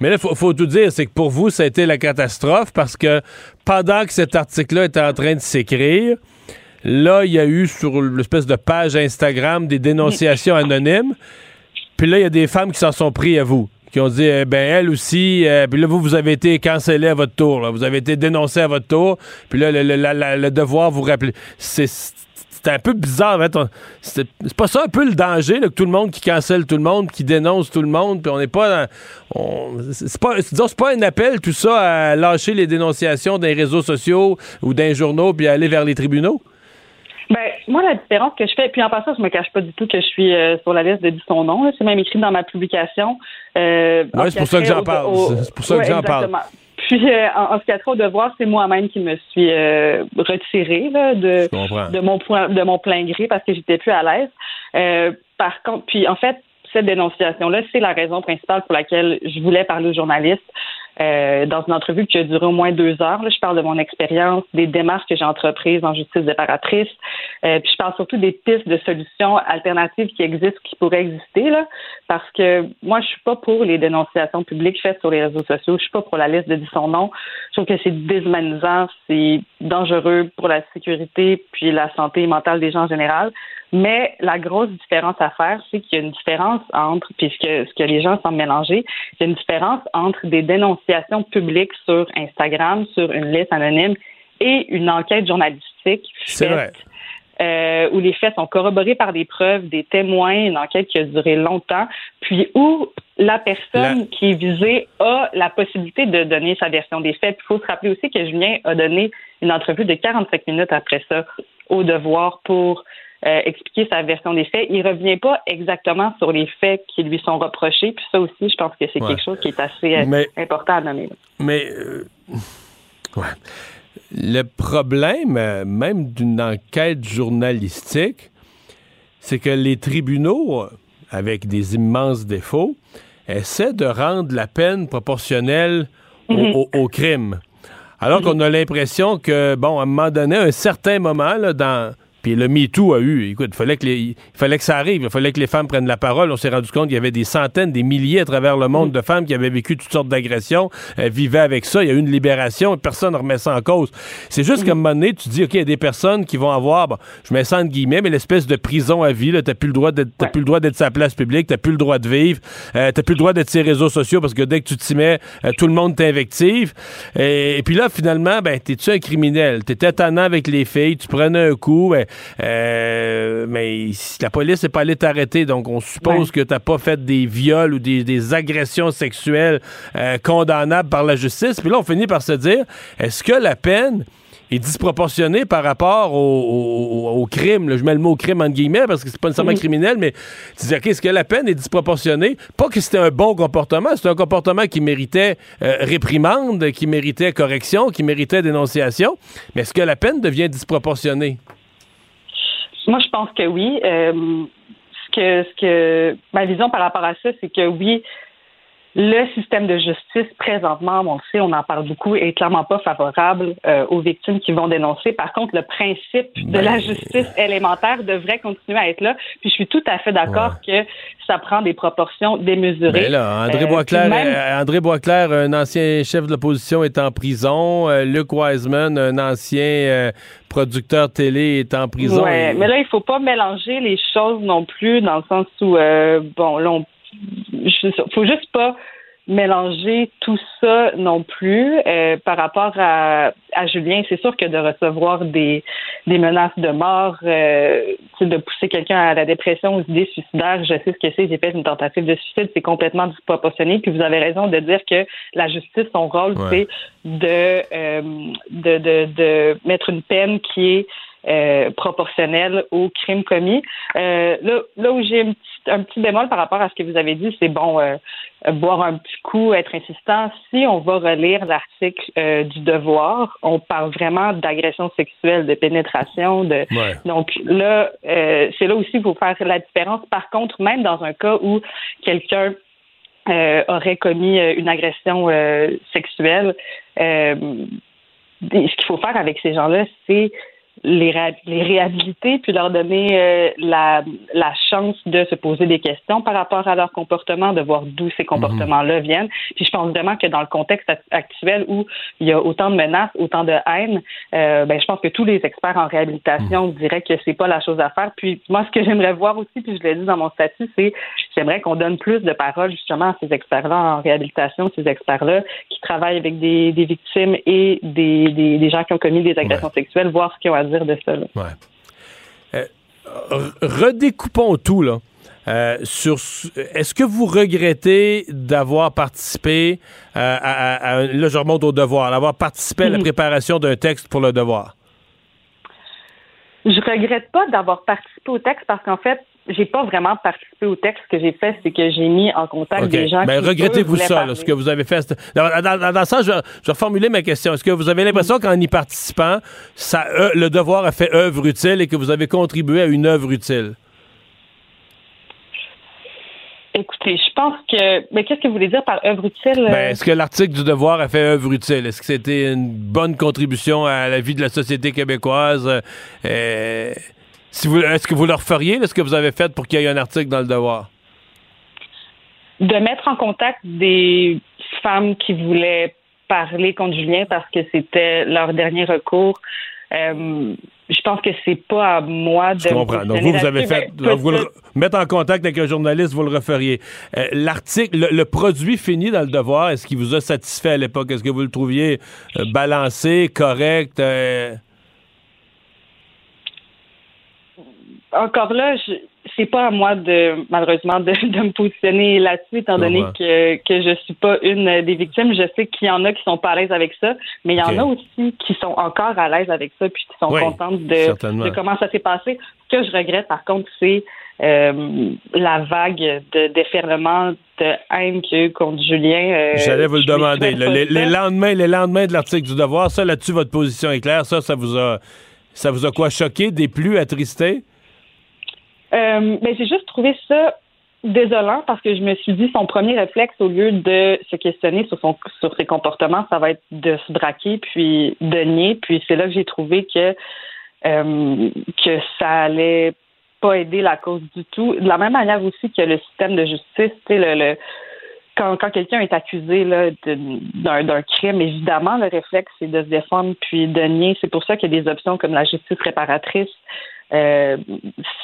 mais là, faut, faut tout dire, c'est que pour vous, ça a été la catastrophe parce que pendant que cet article-là était en train de s'écrire, Là, il y a eu sur l'espèce de page Instagram des dénonciations anonymes. Puis là, il y a des femmes qui s'en sont pris à vous, qui ont dit, eh ben elle aussi, euh, puis là, vous, vous avez été cancellé à votre tour, vous avez été dénoncé à votre tour, puis là, le, devoir vous rappeler. C'est un peu bizarre. C'est pas ça un peu le danger, que tout le monde qui cancelle tout le monde, qui dénonce tout le monde, puis on n'est pas C'est pas, pas un appel, tout ça, à lâcher les dénonciations des réseaux sociaux ou d'un journaux, puis aller vers les tribunaux? Ben, moi, la différence que je fais, puis en passant, je me cache pas du tout que je suis euh, sur la liste de son nom. C'est même écrit dans ma publication. Euh, ouais, c'est pour ça que j'en parle. C'est pour ça que j'en parle. Puis euh, en, ce qui a trop de voir, c'est moi-même qui me suis euh, retirée là, de, de mon point, de mon plein gré parce que j'étais plus à l'aise. Euh, par contre, puis en fait, cette dénonciation-là, c'est la raison principale pour laquelle je voulais parler aux journalistes. Euh, dans une entrevue qui a duré au moins deux heures. Là, je parle de mon expérience, des démarches que j'ai entreprises en justice déparatrice, euh, puis je parle surtout des pistes de solutions alternatives qui existent, qui pourraient exister, parce que moi, je suis pas pour les dénonciations publiques faites sur les réseaux sociaux. Je suis pas pour la liste de dit son nom. Je trouve que c'est déshumanisant, c'est dangereux pour la sécurité puis la santé mentale des gens en général. Mais la grosse différence à faire, c'est qu'il y a une différence entre, puisque ce que les gens semblent mélanger, il y a une différence entre des dénonciations publiques sur Instagram, sur une liste anonyme, et une enquête journalistique faite, euh, où les faits sont corroborés par des preuves, des témoins, une enquête qui a duré longtemps, puis où la personne qui est visée a la possibilité de donner sa version des faits. Il faut se rappeler aussi que Julien a donné une entrevue de 45 minutes après ça au devoir pour euh, expliquer sa version des faits. Il revient pas exactement sur les faits qui lui sont reprochés. Puis ça aussi, je pense que c'est quelque chose qui est assez euh, important à nommer. Mais euh, ouais. le problème, même d'une enquête journalistique, c'est que les tribunaux, avec des immenses défauts, essaient de rendre la peine proportionnelle au, mm-hmm. crime. Alors mm-hmm. qu'on a l'impression que, bon, à un moment donné, à un certain moment, là, dans puis le MeToo a eu, écoute, il fallait, que il fallait que ça arrive, il fallait que les femmes prennent la parole. On s'est rendu compte qu'il y avait des centaines, des milliers à travers le monde de femmes qui avaient vécu toutes sortes d'agressions, euh, vivaient avec ça. Il y a eu une libération, personne ne remet ça en cause. C'est juste qu'à un moment donné, tu dis, OK, il y a des personnes qui vont avoir, je mets ça entre guillemets, mais l'espèce de prison à vie, t'as plus le droit d'être, plus le droit d'être sa place publique, t'as plus le droit de vivre, euh, t'as plus le droit d'être sur les réseaux sociaux parce que dès que tu t'y mets, euh, tout le monde t'invective. Et, et, puis là, finalement, ben, t'es-tu un criminel? T'étais tannant avec les filles, tu prenais un coup, ben, euh, mais la police n'est pas allée t'arrêter, donc on suppose que tu n'as pas fait des viols ou des, agressions sexuelles euh, condamnables par la justice. Puis là, on finit par se dire, est-ce que la peine est disproportionnée par rapport au, crime? je mets le mot crime en guillemets parce que c'est pas nécessairement criminel, mais tu dis, OK, est-ce que la peine est disproportionnée? Pas que c'était un bon comportement, c'était un comportement qui méritait euh, réprimande, qui méritait correction, qui méritait dénonciation, mais est-ce que la peine devient disproportionnée? Moi, je pense que oui. Euh, ce que, ce que ma vision par rapport à ça, c'est que oui, le système de justice, présentement, on le sait, on en parle beaucoup, est clairement pas favorable euh, aux victimes qui vont dénoncer. Par contre, le principe de la ben, justice élémentaire devrait continuer à être là. Puis je suis tout à fait d'accord que ça prend des proportions démesurées. Mais ben là, André euh, Boisclair, euh, André Boisclair, un ancien chef de l'opposition, est en prison. Luc Wiseman, un ancien producteur télé, est en prison. Ouais, mais là, il faut pas mélanger les choses non plus, dans le sens où, bon, là, on faut juste pas mélanger tout ça non plus euh, par rapport à, à Julien. C'est sûr que de recevoir des, des menaces de mort, euh, de pousser quelqu'un à la dépression, aux idées suicidaires, je sais ce que c'est, j'ai fait une tentative de suicide, c'est complètement disproportionné. Puis vous avez raison de dire que la justice, son rôle, c'est de, euh, de, de, de mettre une peine qui est euh, proportionnelle au crime commis. Euh, là, là où j'ai un petit, un petit bémol par rapport à ce que vous avez dit, c'est bon, euh, boire un petit coup, être insistant. Si on va relire l'article du devoir, on parle vraiment d'agression sexuelle, de pénétration. De... Donc là, c'est là aussi qu'il faut faire la différence. Par contre, même dans un cas où quelqu'un aurait commis une agression sexuelle, ce qu'il faut faire avec ces gens-là, c'est les, les réhabiliter puis leur donner euh, la, la chance de se poser des questions par rapport à leur comportement, de voir d'où ces comportements-là mhm. viennent. Puis je pense vraiment que dans le contexte actuel où il y a autant de menaces, autant de haine, euh, ben je pense que tous les experts en réhabilitation mhm. diraient que c'est pas la chose à faire. Puis moi, ce que j'aimerais voir aussi, puis je l'ai dit dans mon statut, c'est j'aimerais qu'on donne plus de paroles justement à ces experts-là en réhabilitation, ces experts-là qui travaillent avec des, des victimes et des, des, des, gens qui ont commis des agressions sexuelles, voir ce qu'ils ont à de ça. Euh, redécoupons tout, là. Euh, sur est-ce que vous regrettez d'avoir participé euh, à, là je remonte au devoir d'avoir participé à la mhm. préparation d'un texte pour le devoir? Je regrette pas d'avoir participé au texte parce qu'en fait, j'ai pas vraiment participé au texte. Ce que j'ai fait, c'est que j'ai mis en contact des gens Ben, qui regrettez-vous ça, là, ce que vous avez fait? Dans, dans- dans ça, je, vais- je vais reformuler ma question. Est-ce que vous avez l'impression qu'en y participant, ça, euh, le devoir a fait œuvre utile et que vous avez contribué à une œuvre utile? Écoutez, je pense que. Mais qu'est-ce que vous voulez dire par œuvre utile? euh? Ben, est-ce que l'article du devoir a fait œuvre utile? Est-ce que c'était une bonne contribution à la vie de la société québécoise? Euh, si vous, est-ce que vous le referiez, là, ce que vous avez fait pour qu'il y ait un article dans le devoir? de mettre en contact des femmes qui voulaient parler contre Julien parce que c'était leur dernier recours. Euh, je pense que c'est pas à moi de. Je comprends. Donc, vous, vous avez fait. Ben, le- mettre en contact avec un journaliste, vous le referiez. Euh, L'article, le, le produit fini dans le devoir, est-ce qu'il vous a satisfait à l'époque? Est-ce que vous le trouviez euh, balancé, correct? euh? Encore là, je, c'est pas à moi de malheureusement de, de me positionner là-dessus, étant donné que, que je suis pas une des victimes. Je sais qu'il y en a qui sont pas à l'aise avec ça, mais il y en a aussi qui sont encore à l'aise avec ça, puis qui sont Oui, contentes de, de comment ça s'est passé. Ce que je regrette, par contre, c'est euh, la vague de déferlement de haine qu'il y a eu contre Julien. Euh, J'allais vous le demander. Le- les, les lendemains, les lendemains de l'article du devoir, ça là-dessus, votre position est claire. Ça, ça vous a, ça vous a quoi choqué, déplu, attristé? Euh, ben, j'ai juste trouvé ça désolant parce que je me suis dit son premier réflexe au lieu de se questionner sur son sur ses comportements, ça va être de se braquer puis de nier. Puis c'est là que j'ai trouvé que euh, que ça allait pas aider la cause du tout. De la même manière aussi que le système de justice, le, le- quand, quand quelqu'un est accusé d'un crime, évidemment, le réflexe, c'est de se défendre puis de nier. C'est pour ça qu'il y a des options comme la justice réparatrice. Euh,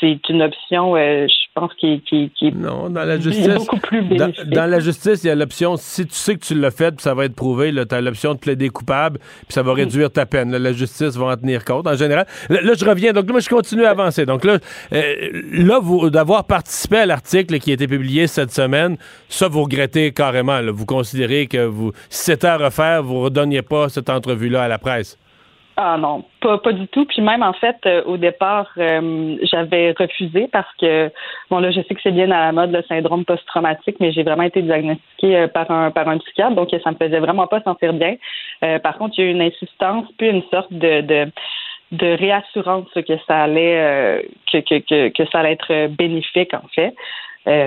c'est une option, euh, je pense, qui, qui, qui est Non, dans la justice. beaucoup plus bénéfique. dans la justice, il y a l'option, si tu sais que tu l'as fait, puis ça va être prouvé, tu as l'option de plaider coupable, puis ça va réduire ta peine. Là, la justice va en tenir compte, en général. Là, là, je reviens. Donc, là, je continue à avancer. Donc, là, euh, là vous, d'avoir participé à l'article qui a été publié cette semaine, ça, vous regrettez carrément. là. Vous considérez que vous, si c'était à refaire, vous ne redonniez pas cette entrevue-là à la presse. Ah non, pas, pas du tout. Puis même en fait, euh, au départ, euh, j'avais refusé parce que bon là, je sais que c'est bien à la mode le syndrome post-traumatique, mais j'ai vraiment été diagnostiquée euh, par un par un psychiatre, donc ça me faisait vraiment pas sentir bien. Par contre, il y a eu une insistance, puis une sorte de, de de réassurance que ça allait que, que, que, ça allait être bénéfique en fait.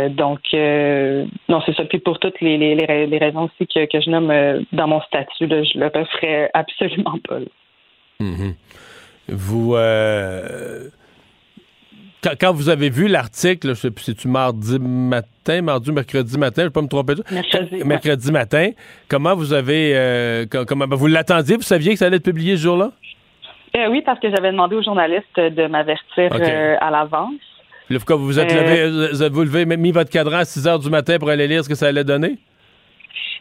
Donc non c'est ça puis pour toutes les, les, les ra- les raisons aussi que, que je nomme dans mon statut là, je le referais absolument pas. là. Mhm. Vous. euh, quand, quand vous avez vu l'article, là, je sais plus, c'est-tu mardi matin, mardi ou mercredi matin, je ne vais pas me tromper. Mercredi, ouais. Mercredi matin. Comment vous avez. euh, co- comment, ben, vous l'attendiez, vous saviez que ça allait être publié ce jour-là? Euh, oui, parce que j'avais demandé aux journalistes de m'avertir euh, à l'avance. Là, vous vous êtes Euh, levé, vous avez vous levé, mis votre cadran à 6 heures du matin pour aller lire ce que ça allait donner?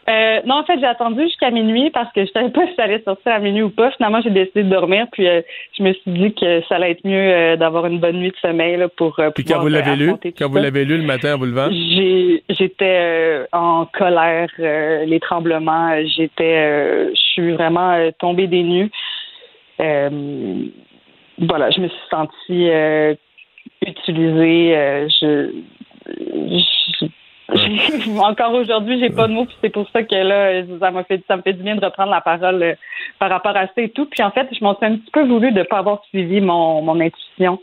Euh, non, en fait, j'ai attendu jusqu'à minuit parce que je savais pas (laughs) si ça allait sortir à minuit ou pas. Finalement, j'ai décidé de dormir, puis euh, je me suis dit que ça allait être mieux euh, d'avoir une bonne nuit de sommeil là, pour Puis quand vous l'avez lu, quand vous l'avez lu le matin en vous levant? J'étais en colère, les tremblements, j'étais, je suis vraiment tombée des nues. Voilà, je me suis sentie utilisée. je, je- (laughs) encore aujourd'hui, j'ai pas de mots, puis c'est pour ça que là, ça m'a fait, ça me fait du bien de reprendre la parole euh, par rapport à ça et tout. Puis en fait, je m'en suis un petit peu voulu de pas avoir suivi mon, mon intuition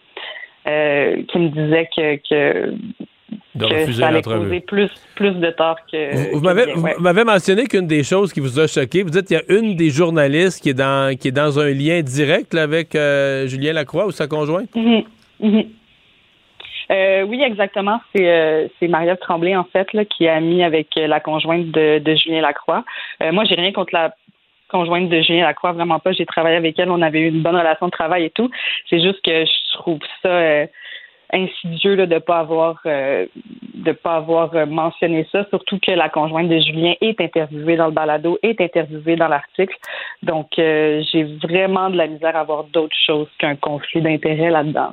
euh, qui me disait que, que De que refuser ça allait causer plus, plus de tort que. Vous, vous m'avez, ouais. mentionné qu'une des choses qui vous a choqué, vous dites qu'il y a une des journalistes qui est dans, qui est dans un lien direct là, avec euh, Julien Lacroix ou sa conjointe? Mhm, mhm. Euh, oui, exactement. C'est euh, Marie-Ève Tremblay, en fait, qui a mis avec euh, la conjointe de, Julien Lacroix. Euh, moi, j'ai rien contre la conjointe de Julien Lacroix, vraiment pas. J'ai travaillé avec elle, on avait eu une bonne relation de travail et tout. C'est juste que je trouve ça insidieux de pas avoir pas avoir mentionné ça, surtout que la conjointe de Julien est interviewée dans le balado, est interviewée dans l'article. Donc, j'ai vraiment de la misère à voir d'autres choses qu'un conflit d'intérêts là-dedans.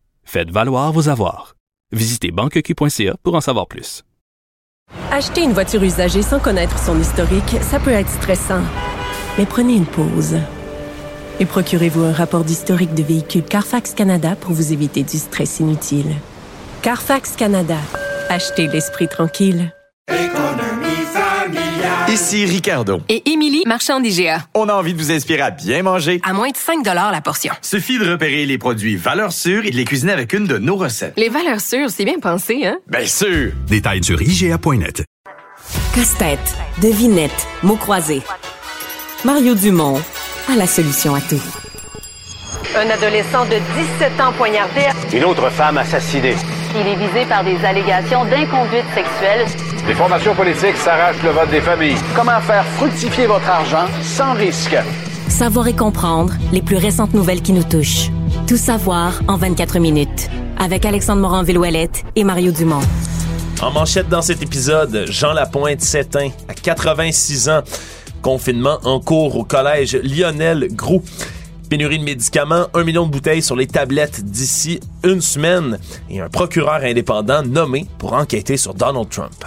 Faites valoir vos avoirs. Visitez banqueq.ca pour en savoir plus. Acheter une voiture usagée sans connaître son historique, ça peut être stressant. Mais prenez une pause. Et procurez-vous un rapport d'historique de véhicule Carfax Canada pour vous éviter du stress inutile. Carfax Canada. Achetez l'esprit tranquille. Ici Ricardo. Et Émilie, marchand d'IGA. On a envie de vous inspirer à bien manger. À moins de 5 la portion. Suffit de repérer les produits valeurs sûres et de les cuisiner avec une de nos recettes. Les valeurs sûres, c'est bien pensé, hein? Bien sûr! Détails sur IGA.net. Casse-tête, devinette, mots croisés. Mario Dumont a la solution à tout. Un adolescent de 17 ans poignardé. Une autre femme assassinée. Il est visé par des allégations d'inconduite sexuelle. Les formations politiques s'arrachent le vote des familles. Comment faire fructifier votre argent sans risque? Savoir et comprendre les plus récentes nouvelles qui nous touchent. Tout savoir en 24 minutes. Avec Alexandre Morin-Villouellette et Mario Dumont. En manchette dans cet épisode, Jean Lapointe s'éteint à 86 ans. Confinement en cours au collège Lionel Groux. Pénurie de médicaments, un million de bouteilles sur les tablettes d'ici une semaine et un procureur indépendant nommé pour enquêter sur Donald Trump.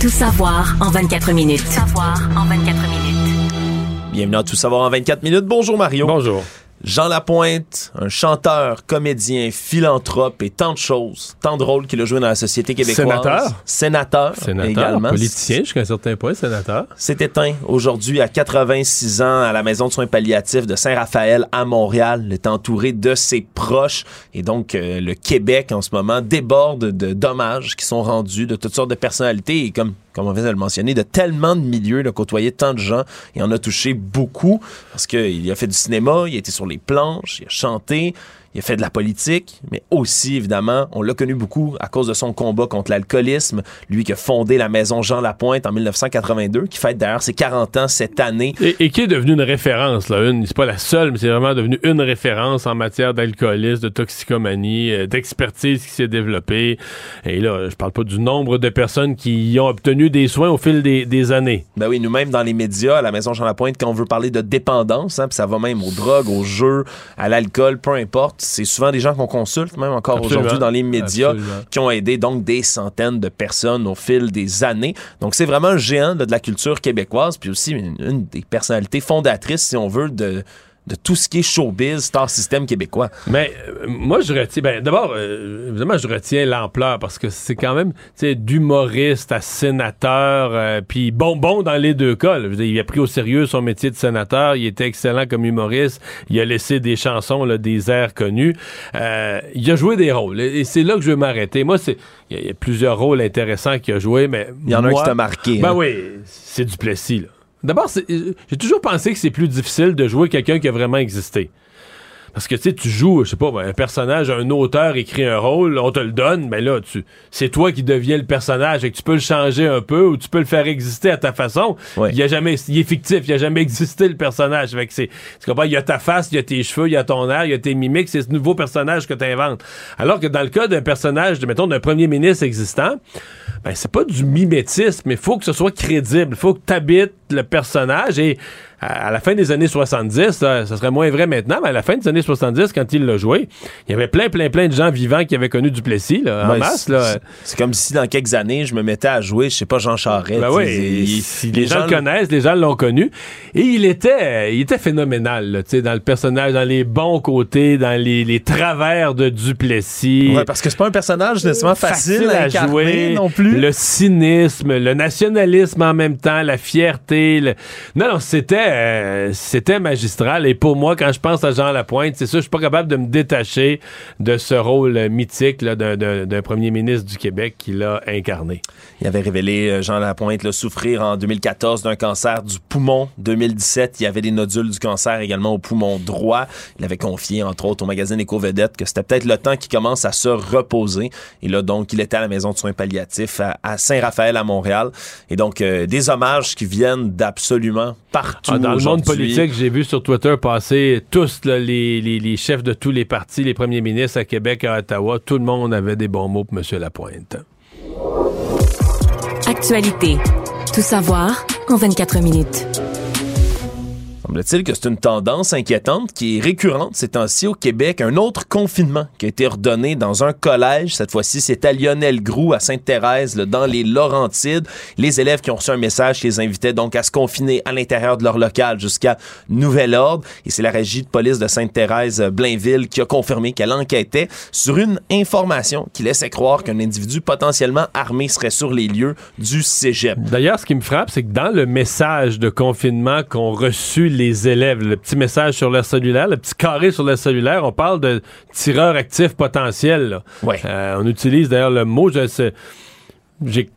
Tout savoir en 24 minutes. Tout savoir en 24 minutes. Bienvenue à Tout savoir en 24 minutes. Bonjour Mario. Bonjour. Jean Lapointe, un chanteur, comédien, philanthrope et tant de choses, tant de rôles qu'il a joué dans la société québécoise. Sénateur. Sénateur, Sénateur, également. politicien jusqu'à un certain point, sénateur. s'est éteint aujourd'hui à 86 ans à la maison de soins palliatifs de Saint-Raphaël à Montréal. Il est entouré de ses proches et donc euh, le Québec en ce moment déborde de dommages qui sont rendus de toutes sortes de personnalités et comme comme on vient de le mentionner, de tellement de milieux, de côtoyer tant de gens. Il en a touché beaucoup parce qu'il a fait du cinéma, il a été sur les planches, il a chanté, il a fait de la politique, mais aussi, évidemment, on l'a connu beaucoup à cause de son combat contre l'alcoolisme. Lui qui a fondé la maison Jean Lapointe en 1982, qui fête d'ailleurs ses 40 ans cette année. Et, et qui est devenu une référence, là. Une, c'est pas la seule, mais c'est vraiment devenu une référence en matière d'alcoolisme, de toxicomanie, euh, d'expertise qui s'est développée. Et là, je parle pas du nombre de personnes qui y ont obtenu des soins au fil des, des années. Ben oui, nous-mêmes dans les médias, à la Maison Jean Lapointe, quand on veut parler de dépendance, hein, puis ça va même aux drogues, aux jeux, à l'alcool, peu importe, c'est souvent des gens qu'on consulte, même encore aujourd'hui dans les médias, Absolument. qui ont aidé donc des centaines de personnes au fil des années. Donc c'est vraiment un géant de la culture québécoise, puis aussi une, une des personnalités fondatrices, si on veut, de de tout ce qui est showbiz, star système québécois. Mais euh, moi, je retiens. Ben, d'abord, euh, évidemment, je retiens l'ampleur parce que c'est quand même, tu sais, d'humoriste à sénateur, euh, puis bon, bon dans les deux cas. là. Veux dire, il a pris au sérieux son métier de sénateur. Il était excellent comme humoriste. Il a laissé des chansons, là, des airs connus. Euh, il a joué des rôles. Et c'est là que je vais m'arrêter. Moi, c'est, il y, a- il y a plusieurs rôles intéressants qu'il a joué, mais Il y en a un qui t'a marqué. Ben hein. oui, c'est du Plessis, là. D'abord, c'est- j'ai toujours pensé que c'est plus difficile de jouer quelqu'un qui a vraiment existé. Parce que tu sais, tu joues, je sais pas, un personnage, un auteur écrit un rôle, on te le donne, mais là, tu, c'est toi qui deviens le personnage et que tu peux le changer un peu ou tu peux le faire exister à ta façon. Ouais. Il y a jamais, il est fictif, il a jamais existé le personnage. Fait que c'est, tu comprends, il y a ta face, il y a tes cheveux, il y a ton air, il y a tes mimiques, c'est ce nouveau personnage que tu inventes. Alors que dans le cas d'un personnage, de, mettons, d'un premier ministre existant, ben, c'est pas du mimétisme, mais il faut que ce soit crédible. Il faut que tu habites le personnage et à, à la fin des années 70, ça, ça serait moins vrai maintenant, mais à la fin des années 70, quand il l'a joué, il y avait plein, plein, plein de gens vivants qui avaient connu Duplessis, là, en Ouais, masse, c'est- là. comme si dans quelques années, je me mettais à jouer, je sais pas, Jean Charest. Ben il- il- les, gens, le connaissent, les gens l'ont connu. Et il était, il était phénoménal, là, tu sais, dans le personnage, dans les bons côtés, dans les, les travers de Duplessis. Ouais, parce que c'est pas un personnage nécessairement facile, à, incarner non plus. Le cynisme, le nationalisme en même temps, la fierté. Non, non, c'était, euh, c'était magistral. Et pour moi, quand je pense à Jean Lapointe, c'est ça, je suis pas capable de me détacher de ce rôle mythique d'un, premier ministre du Québec qu'il a incarné. Il avait révélé, euh, Jean Lapointe, là, souffrir en 2014 d'un cancer du poumon. 2017, il y avait des nodules du cancer également au poumon droit. Il avait confié, entre autres, au magazine Éco-Vedette que c'était peut-être le temps qu'il commence à se reposer. Et là, donc, il était à la maison de soins palliatifs à, à Saint-Raphaël, à Montréal. Et donc, euh, des hommages qui viennent d'absolument partout. Ah, dans le monde politique, j'ai vu sur Twitter passer tous là, les, les- les chefs de tous les partis, les premiers ministres à Québec, à Ottawa, tout le monde avait des bons mots pour M. Lapointe. Actualité. Tout savoir en 24 minutes. Semble-t-il que c'est une tendance inquiétante qui est récurrente ces temps-ci au Québec. Un autre confinement qui a été ordonné dans un collège. Cette fois-ci, c'est à Lionel Groux, à Sainte-Thérèse, dans les Laurentides. Les élèves qui ont reçu un message qui les invitait donc à se confiner à l'intérieur de leur local jusqu'à nouvel ordre. Et c'est la régie de police de Sainte-Thérèse, euh, Blainville, qui a confirmé qu'elle enquêtait sur une information qui laissait croire qu'un individu potentiellement armé serait sur les lieux du cégep. D'ailleurs, ce qui me frappe, c'est que dans le message de confinement qu'ont reçu les élèves, le petit message sur leur cellulaire, le petit carré sur leur cellulaire, on parle de tireurs actifs potentiels. là. Euh, on utilise d'ailleurs le mot, je j'ai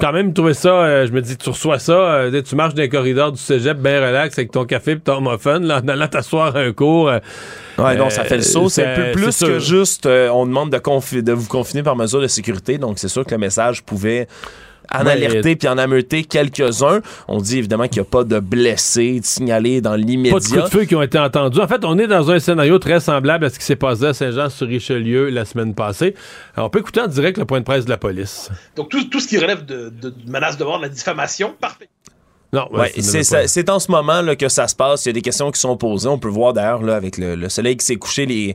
quand même trouvé ça, euh, je me dis, tu reçois ça, euh, tu marches dans les corridors du cégep bien relax avec ton café et ton muffin, là, en allant t'asseoir à un cours. euh, Ouais, non, ça fait le saut. C'est un peu plus c'est que juste on demande de, de vous confiner par mesure de sécurité. Donc, c'est sûr que le message pouvait en Ouais, alerter puis en ameuter quelques-uns. On dit évidemment qu'il n'y a pas de blessés de signalés dans Pas de coups l'immédiat. de feu qui ont été entendus. En fait, on est dans un scénario très semblable à ce qui s'est passé à Saint-Jean-sur-Richelieu la semaine passée. Alors, on peut écouter en direct le point de presse de la police. Donc, tout, tout ce qui relève de, de, de menace de mort, de la diffamation, parfait. Non, Ouais, c'est en ce moment là, que ça se passe. Il y a des questions qui sont posées. On peut voir d'ailleurs là, avec le, le soleil qui s'est couché, les,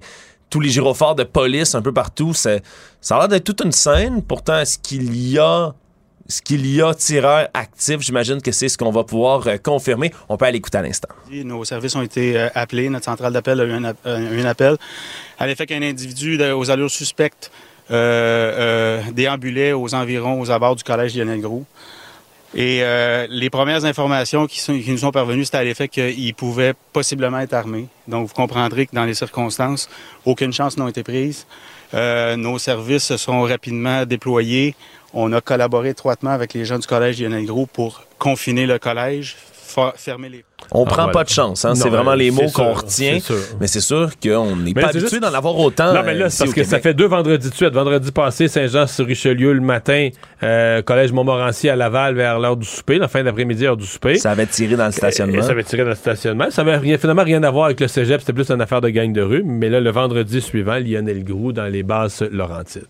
tous les gyrophares de police un peu partout. Ça a l'air d'être toute une scène. Pourtant, est-ce qu'il y a ce qu'il y a tireurs actifs? J'imagine que c'est ce qu'on va pouvoir euh, confirmer. On peut aller écouter à l'instant. Nos services ont été euh, appelés. Notre centrale d'appel a eu un, euh, appel à l'effet qu'un individu aux allures suspectes déambulait aux environs, aux abords du collège Lionel Groux. Et les premières informations qui, qui nous sont parvenues, c'était à l'effet qu'il pouvait possiblement être armé. Donc, vous comprendrez que dans les circonstances, aucune chance n'a été prise. Euh, nos services se sont rapidement déployés. On a collaboré étroitement avec les gens du collège Lionel pour confiner le collège, fermer les... On Ah, prend voilà. pas de chance, hein. C'est vraiment les mots qu'on retient. Mais c'est sûr qu'on n'est pas habitué juste- d'en avoir autant. Non, mais là, euh, c'est parce que ça fait deux vendredis de suite. Vendredi passé, Saint-Jean-sur-Richelieu le matin, euh, Collège Montmorency à Laval vers l'heure du souper, la fin d'après-midi, heure du souper. Ça avait tiré dans le stationnement. Et ça avait tiré dans le stationnement. Ça avait rien, finalement rien à voir avec le cégep, c'était plus une affaire de gang de rue. Mais là, le vendredi suivant, Lionel Groux dans les basses Laurentides.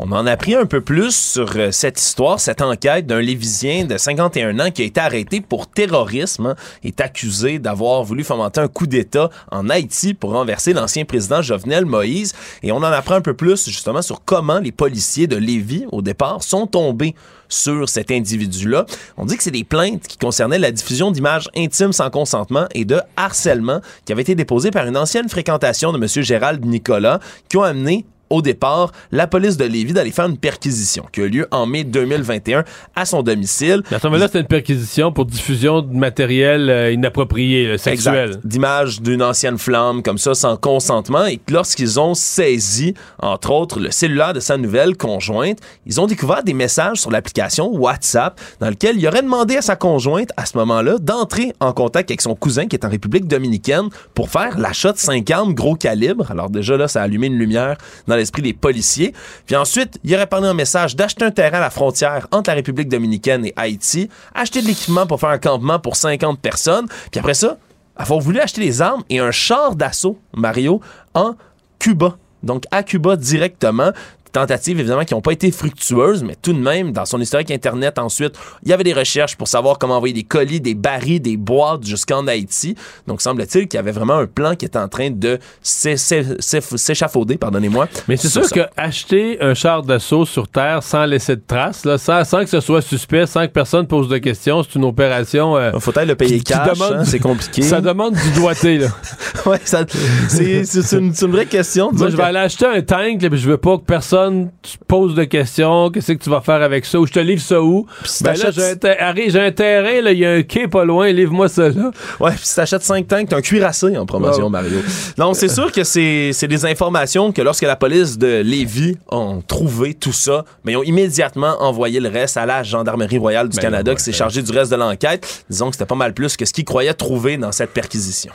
On en a appris un peu plus sur euh, cette histoire, cette enquête d'un Lévisien de 51 ans qui a été arrêté pour terrorisme, hein, est accusé d'avoir voulu fomenter un coup d'État en Haïti pour renverser l'ancien président Jovenel Moïse. Et on en apprend un peu plus justement sur comment les policiers de Lévis, au départ, sont tombés sur cet individu-là. On dit que c'est des plaintes qui concernaient la diffusion d'images intimes sans consentement et de harcèlement qui avaient été déposées par une ancienne fréquentation de M. Gérald Nicolas qui ont amené au départ, la police de Lévis d'aller faire une perquisition qui a eu lieu en mai 2021 à son domicile. À ce moment-là, c'était une perquisition pour diffusion de matériel euh, inapproprié, là, sexuel. Exact. D'images d'une ancienne flamme comme ça sans consentement et lorsqu'ils ont saisi, entre autres, le cellulaire de sa nouvelle conjointe, ils ont découvert des messages sur l'application WhatsApp dans lequel il aurait demandé à sa conjointe à ce moment-là d'entrer en contact avec son cousin qui est en République dominicaine pour faire l'achat de 5 armes gros calibre. Alors déjà là, ça a allumé une lumière dans l'esprit des policiers. Puis ensuite, il aurait parlé un message d'acheter un terrain à la frontière entre la République dominicaine et Haïti, acheter de l'équipement pour faire un campement pour 50 personnes, puis après ça, avoir voulu acheter des armes et un char d'assaut, Mario, en Cuba. Donc à Cuba directement. Tentatives évidemment qui n'ont pas été fructueuses, mais tout de même, dans son historique Internet ensuite, il y avait des recherches pour savoir comment envoyer des colis, des barils, des boîtes jusqu'en Haïti. Donc semble-t-il qu'il y avait vraiment un plan qui était en train de s'é- s'é- s'é- s'échafauder, pardonnez-moi. Mais c'est sûr ça. que acheter un char d'assaut sur Terre sans laisser de traces, là, sans, sans que ce soit suspect, sans que personne pose de questions, c'est une opération. euh, Faut-être le payer qui- cash, hein, c'est compliqué. (laughs) Ça demande du doigté, là. (laughs) ouais, c'est une, vraie question. Moi, je vais que- aller acheter un tank, là, puis je veux pas que personne te pose de questions. Qu'est-ce que tu vas faire avec ça? Ou je te livre ça où? si Ben là, j'ai un, ter- terrain, il y a un quai pas loin, livre-moi ça là. Ouais, puis si t'achètes 5 tanks, t'as un cuirassé en promotion, Ouais. Mario. Donc, c'est sûr que c'est c'est des informations que lorsque la police de Lévis ont trouvé tout ça, mais ils ont immédiatement envoyé le reste à la Gendarmerie royale du Ben, Canada ouais, qui s'est chargée du reste de l'enquête. Disons que c'était pas mal plus que ce qu'ils croyaient trouver dans cette perquisition.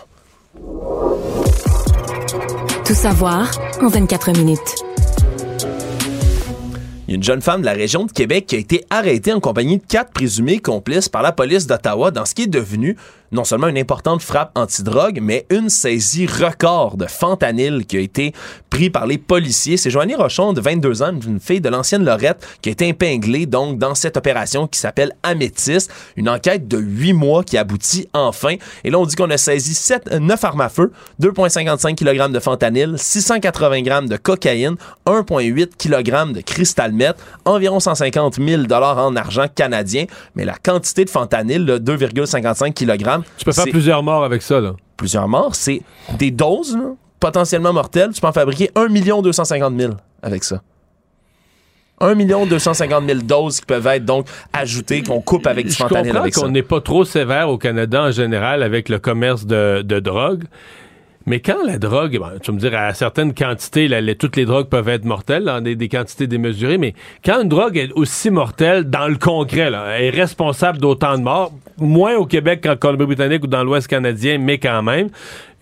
Tout savoir en 24 minutes. Une jeune femme de la région de Québec qui a été arrêtée en compagnie de quatre présumés complices par la police d'Ottawa dans ce qui est devenu non seulement une importante frappe antidrogue, mais une saisie record de fentanyl qui a été pris par les policiers. C'est Joanie Rochon, de 22 ans, une fille de l'ancienne Lorette, qui a été épinglée donc dans cette opération qui s'appelle Améthyste. Une enquête de huit mois qui aboutit enfin. Et là, on dit qu'on a saisi 7, 9 armes à feu, 2,55 kg de fentanyl, 680 g de cocaïne, 1,8 kg de cristal environ 150 000 en argent canadien. Mais la quantité de fentanyl, là, 2,55 kg, Tu peux faire plusieurs morts avec ça, là. plusieurs morts, c'est des doses là, potentiellement mortelles. Tu peux en fabriquer 1 250 000 avec ça. 1 250 000 doses qui peuvent être donc ajoutées, qu'on coupe avec du fentanyl avec ça. qu'on n'est pas trop sévère au Canada en général avec le commerce de, de drogue. Mais quand la drogue, bon, tu me dire, à certaines quantités, là, toutes les drogues peuvent être mortelles, dans des, quantités démesurées, mais quand une drogue est aussi mortelle dans le concret, là, est responsable d'autant de morts, moins au Québec qu'en Colombie-Britannique ou dans l'Ouest canadien, mais quand même,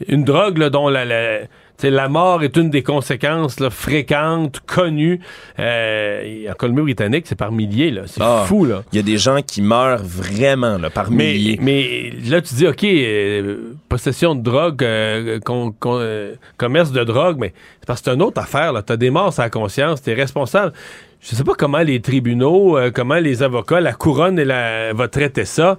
une drogue là, dont la, la, tu sais, la mort est une des conséquences là, fréquentes, connues, euh, en Colombie-Britannique, c'est par milliers, là. c'est Ah, fou. Là. Il y a des gens qui meurent vraiment là, par Mais, milliers. mais là, tu dis, OK, euh, possession de drogue, euh, con- con- euh, commerce de drogue, mais c'est parce que c'est une autre affaire. Tu as des morts la conscience, tu es responsable. Je sais pas comment les tribunaux, euh, comment les avocats, la couronne et la, va traiter ça.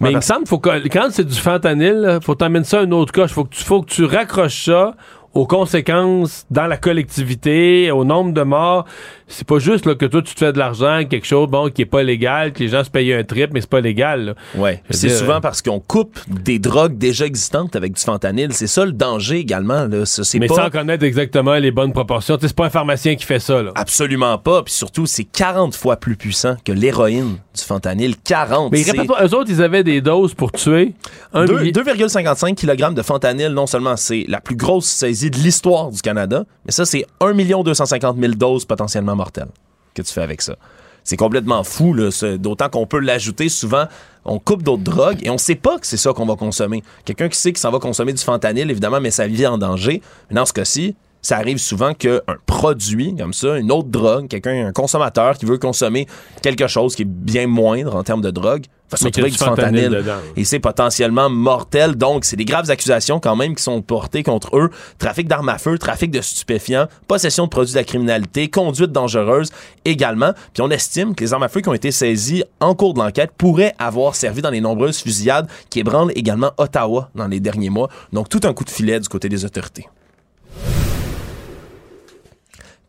Mais il me semble faut que quand c'est du fentanyl, faut t'emmener ça à une autre coche. Faut que tu, faut que tu raccroches ça aux conséquences dans la collectivité, au nombre de morts. C'est pas juste là, que toi, tu te fais de l'argent, quelque chose bon qui est pas légal, que les gens se payent un trip, mais c'est pas légal. là. Ouais. C'est souvent euh, parce qu'on coupe des drogues déjà existantes avec du fentanyl. C'est ça le danger également. Là. Ça, Mais pas... sans connaître exactement les bonnes proportions. C'est pas un pharmacien qui fait ça. Là. Absolument pas. Puis surtout, c'est 40 fois plus puissant que l'héroïne du fentanyl. 40. Mais répète-toi, eux autres, ils avaient des doses pour tuer un Deux- millier- 2,55 kg de fentanyl, non seulement c'est la plus grosse saisie de l'histoire du Canada, mais ça, c'est 1 250 000 doses potentiellement mortelles que tu fais avec ça. C'est complètement fou, d'autant qu'on peut l'ajouter souvent. On coupe d'autres drogues et on sait pas que c'est ça qu'on va consommer. Quelqu'un qui sait qu'il s'en va consommer du fentanyl, évidemment, met sa vie en danger. Mais dans ce cas-ci, ça arrive souvent qu'un produit comme ça, une autre drogue, quelqu'un, un consommateur qui veut consommer quelque chose qui est bien moindre en termes de drogue, va se retrouver avec du fentanyl fentanyl. dedans. Et c'est potentiellement mortel. Donc, c'est des graves accusations quand même qui sont portées contre eux. Trafic d'armes à feu, trafic de stupéfiants, possession de produits de la criminalité, conduite dangereuse également. Puis on estime que les armes à feu qui ont été saisies en cours de l'enquête pourraient avoir servi dans les nombreuses fusillades qui ébranlent également Ottawa dans les derniers mois. Donc, tout un coup de filet du côté des autorités.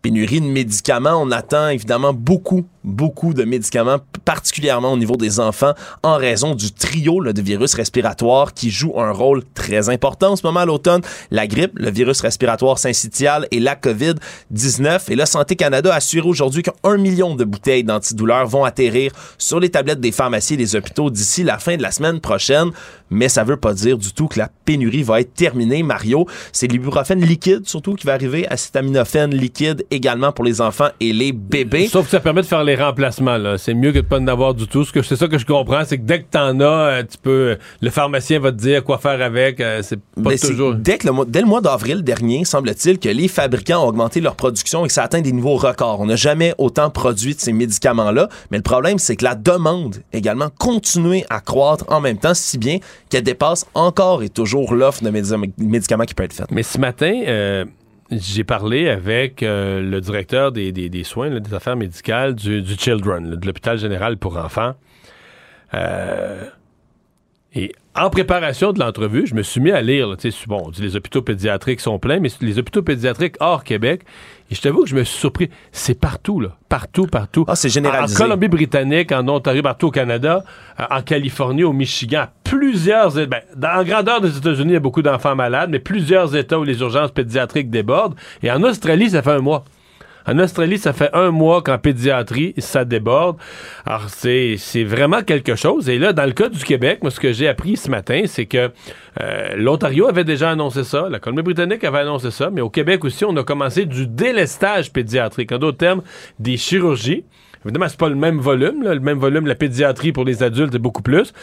Pénurie de médicaments. On attend évidemment beaucoup, beaucoup de médicaments, particulièrement au niveau des enfants, en raison du trio là, de virus respiratoires qui joue un rôle très important en ce moment à l'automne. La grippe, le virus respiratoire syncytial et la COVID-19. Et là, Santé Canada a assuré aujourd'hui qu'un million de bouteilles d'antidouleurs vont atterrir sur les tablettes des pharmacies et des hôpitaux d'ici la fin de la semaine prochaine. Mais ça veut pas dire du tout que la pénurie va être terminée, Mario. C'est l'ibuprofène liquide, surtout, qui va arriver, acétaminophène liquide également pour les enfants et les bébés. Sauf que ça permet de faire les remplacements. là. C'est mieux que de pas en avoir du tout. Ce que c'est ça que je comprends, c'est que dès que t'en as, euh, tu peux. Le pharmacien va te dire quoi faire avec. euh, c'est pas Mais toujours. Dès, que le mois- dès le mois d'avril dernier, semble-t-il que les fabricants ont augmenté leur production et que ça atteint des niveaux records. On n'a jamais autant produit de ces médicaments-là. Mais le problème, c'est que la demande également continue à croître en même temps, si bien qu'elle dépasse encore et toujours l'offre de médi- médicaments qui peut être faite. Mais ce matin, euh, j'ai parlé avec euh, le directeur des, des- soins, des affaires médicales du, Children, de l'hôpital général pour enfants. Euh, et en préparation de l'entrevue, je me suis mis à lire. là, tu sais, bon, on dit les hôpitaux pédiatriques sont pleins, mais les hôpitaux pédiatriques hors Québec, et je t'avoue que je me suis surpris. C'est partout, là. Partout, partout. Ah, c'est généralisé. En Colombie-Britannique, en Ontario, partout au Canada, euh, en Californie, au Michigan, plusieurs... Ben, dans, en grandeur des États-Unis, il y a beaucoup d'enfants malades, mais plusieurs États où les urgences pédiatriques débordent. Et en Australie, ça fait un mois. En Australie, ça fait un mois qu'en pédiatrie, ça déborde. Alors, c'est, c'est vraiment quelque chose. Et là, dans le cas du Québec, moi, ce que j'ai appris ce matin, c'est que euh, l'Ontario avait déjà annoncé ça, la Colombie-Britannique avait annoncé ça, mais au Québec aussi, on a commencé du délestage pédiatrique. En d'autres termes, des chirurgies Évidemment, c'est pas le même volume. là. Le même volume, la pédiatrie pour les adultes est beaucoup plus.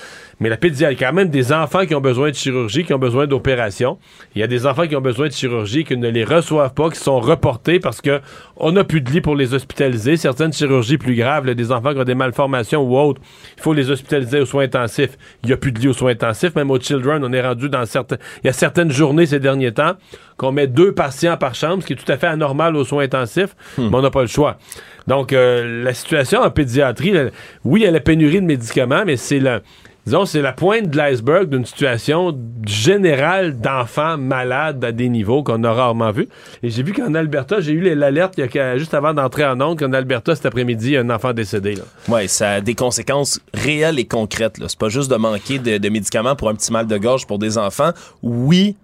Mais la pédiatrie, il y a quand même des enfants qui ont besoin de chirurgie, qui ont besoin d'opération. Il y a des enfants qui ont besoin de chirurgie, qui ne les reçoivent pas, qui sont reportés parce que on n'a plus de lit pour les hospitaliser. Certaines chirurgies plus graves, là, des enfants qui ont des malformations ou autres, il faut les hospitaliser aux soins intensifs. Il n'y a plus de lit aux soins intensifs. Même aux Children, on est rendu dans certains... Il y a certaines journées ces derniers temps qu'on met deux patients par chambre, ce qui est tout à fait anormal aux soins intensifs, mais on n'a pas le choix. Donc, euh, la situation en pédiatrie, là, oui, il y a la pénurie de médicaments, mais c'est la, disons, c'est la pointe de l'iceberg d'une situation générale d'enfants malades à des niveaux qu'on a rarement vu. Et j'ai vu qu'en Alberta, j'ai eu l'alerte juste avant d'entrer en onde qu'en Alberta, cet après-midi, un enfant décédé. Ouais, ça a des conséquences réelles et concrètes. C'est pas juste de manquer de médicaments pour un petit mal de gorge pour des enfants. Oui,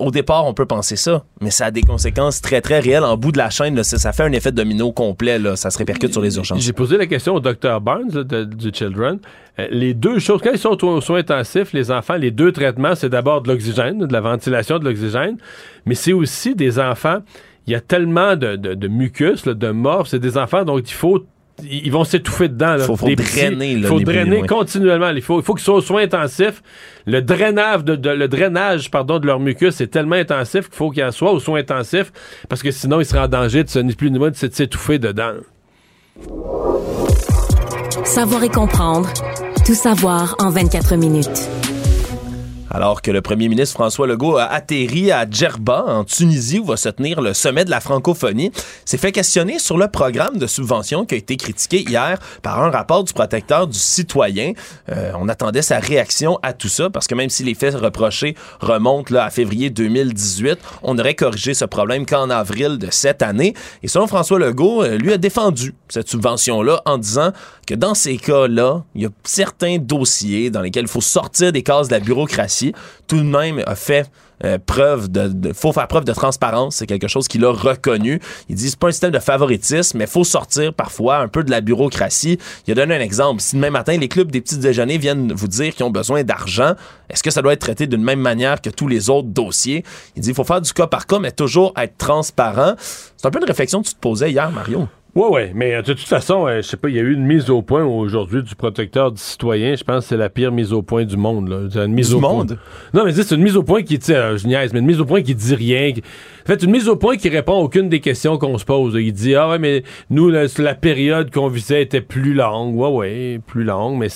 au départ, on peut penser ça, mais ça a des conséquences très, très réelles. En bout de la chaîne, ça, fait un effet domino complet. Là. Ça se répercute sur les urgences. J'ai posé la question au Dr Barnes là, de- du Children. Euh, les deux choses, quand ils sont aux soins intensifs, les enfants, les deux traitements, c'est d'abord de l'oxygène, de la ventilation de l'oxygène, mais c'est aussi des enfants, il y a tellement de, mucus, de morph, c'est des enfants, donc il faut ils vont s'étouffer dedans. là. Faut- drainer, Il faut drainer continuellement. Il faut, il faut qu'ils soient aux soins intensifs. Le drainage, de, de- le drainage pardon, de leur mucus est tellement intensif qu'il faut qu'ils en soient aux soins intensifs parce que sinon, ils seraient en danger de se, ni plus ni moins de s'étouffer dedans. Savoir et comprendre. Tout savoir en 24 minutes. Alors que le premier ministre François Legault a atterri à Djerba, en Tunisie, où va se tenir le sommet de la francophonie, s'est fait questionner sur le programme de subvention qui a été critiqué hier par un rapport du protecteur du citoyen. Euh, on attendait sa réaction à tout ça, parce que même si les faits reprochés remontent là, à février 2018, on aurait corrigé ce problème qu'en avril de cette année. Et selon François Legault, euh, lui a défendu cette subvention-là en disant que dans ces cas-là, il y a certains dossiers dans lesquels il faut sortir des cases de la bureaucratie. Tout de même a fait euh, preuve de, faut faire preuve de transparence, c'est quelque chose qu'il a reconnu. Il dit c'est pas un système de favoritisme, mais faut sortir parfois un peu de la bureaucratie. Il a donné un exemple. Si demain matin les clubs des petits déjeuners viennent vous dire qu'ils ont besoin d'argent, est-ce que ça doit être traité d'une même manière que tous les autres dossiers? Il dit faut faire du cas par cas, mais toujours être transparent. C'est un peu une réflexion que tu te posais hier, Mario. Oui, oui, mais euh, de toute façon, euh, je sais pas, il y a eu une mise au point aujourd'hui du protecteur du citoyen. Je pense que c'est la pire mise au point du monde. Là. Une mise Du au monde? Point. Non, mais c'est une mise au point qui, tu sais, euh, je niaise, mais une mise au point qui dit rien. qui- En fait, une mise au point qui répond à aucune des questions qu'on se pose. Il dit, ah ouais, mais nous, la, la période qu'on visait était plus longue. Ouais, ouais, plus longue, mais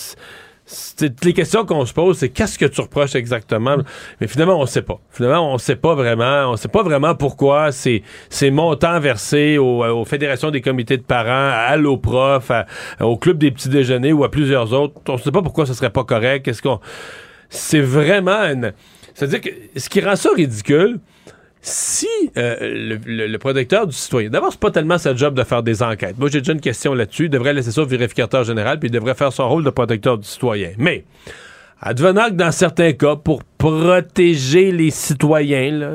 c'est- les questions qu'on se pose, c'est qu'est-ce que tu reproches exactement? Mais finalement, on sait pas. Finalement, on sait pas vraiment. On sait pas vraiment pourquoi ces, montants versés aux, aux fédérations des comités de parents, à l'OPROF, au club des petits déjeuners ou à plusieurs autres. On sait pas pourquoi ce serait pas correct. Qu'est-ce qu'on. C'est vraiment une. C'est-à-dire que ce qui rend ça ridicule, si euh, le, le- le protecteur du citoyen, d'abord, c'est pas tellement sa job de faire des enquêtes. Moi, j'ai déjà une question là-dessus. Il devrait laisser ça au vérificateur général, puis il devrait faire son rôle de protecteur du citoyen. Mais, advenant que dans certains cas, pour protéger les citoyens, là,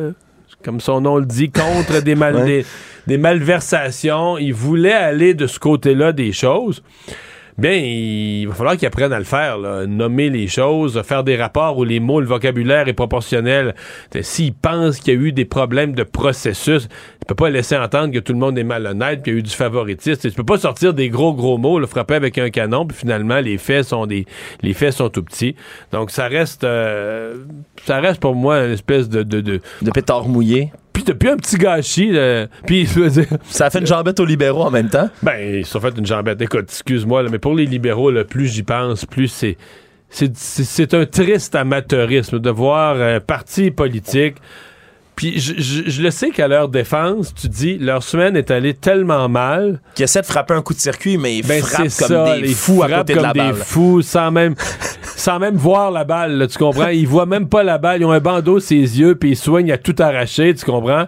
comme son nom le dit, contre des, mal- (laughs) Ouais. des, des malversations, il voulait aller de ce côté-là des choses. Bien, il va falloir qu'il apprenne à le faire, là. nommer les choses, faire des rapports où les mots, le vocabulaire est proportionnel. T'sais, S'il pense qu'il y a eu des problèmes de processus, il peut pas laisser entendre que tout le monde est malhonnête, qu'il y a eu du favoritisme. Tu peux pas sortir des gros gros mots, le frapper avec un canon, puis finalement les faits sont des les faits sont tout petits. Donc ça reste euh, ça reste pour moi une espèce de de de, de pétard mouillé. Puis depuis un petit gâchis, là, puis je veux dire, Ça a fait une jambette aux libéraux en même temps? ben, ils se sont fait une jambette. Écoute, excuse-moi, mais pour les libéraux, là, plus j'y pense, plus c'est. C'est c'est- c'est un triste amateurisme de voir un parti politique. Puis je, je- je le sais qu'à leur défense, tu dis, leur semaine est allée tellement mal. Qui essaie de frapper un coup de circuit, mais ils Ben, frappent comme ça, des fous à côté de la comme des balle. fous, sans même, (laughs) sans même voir la balle, là, tu comprends? Ils voient même pas la balle, ils ont un bandeau sur ses yeux, puis ils soignent à tout arracher, tu comprends?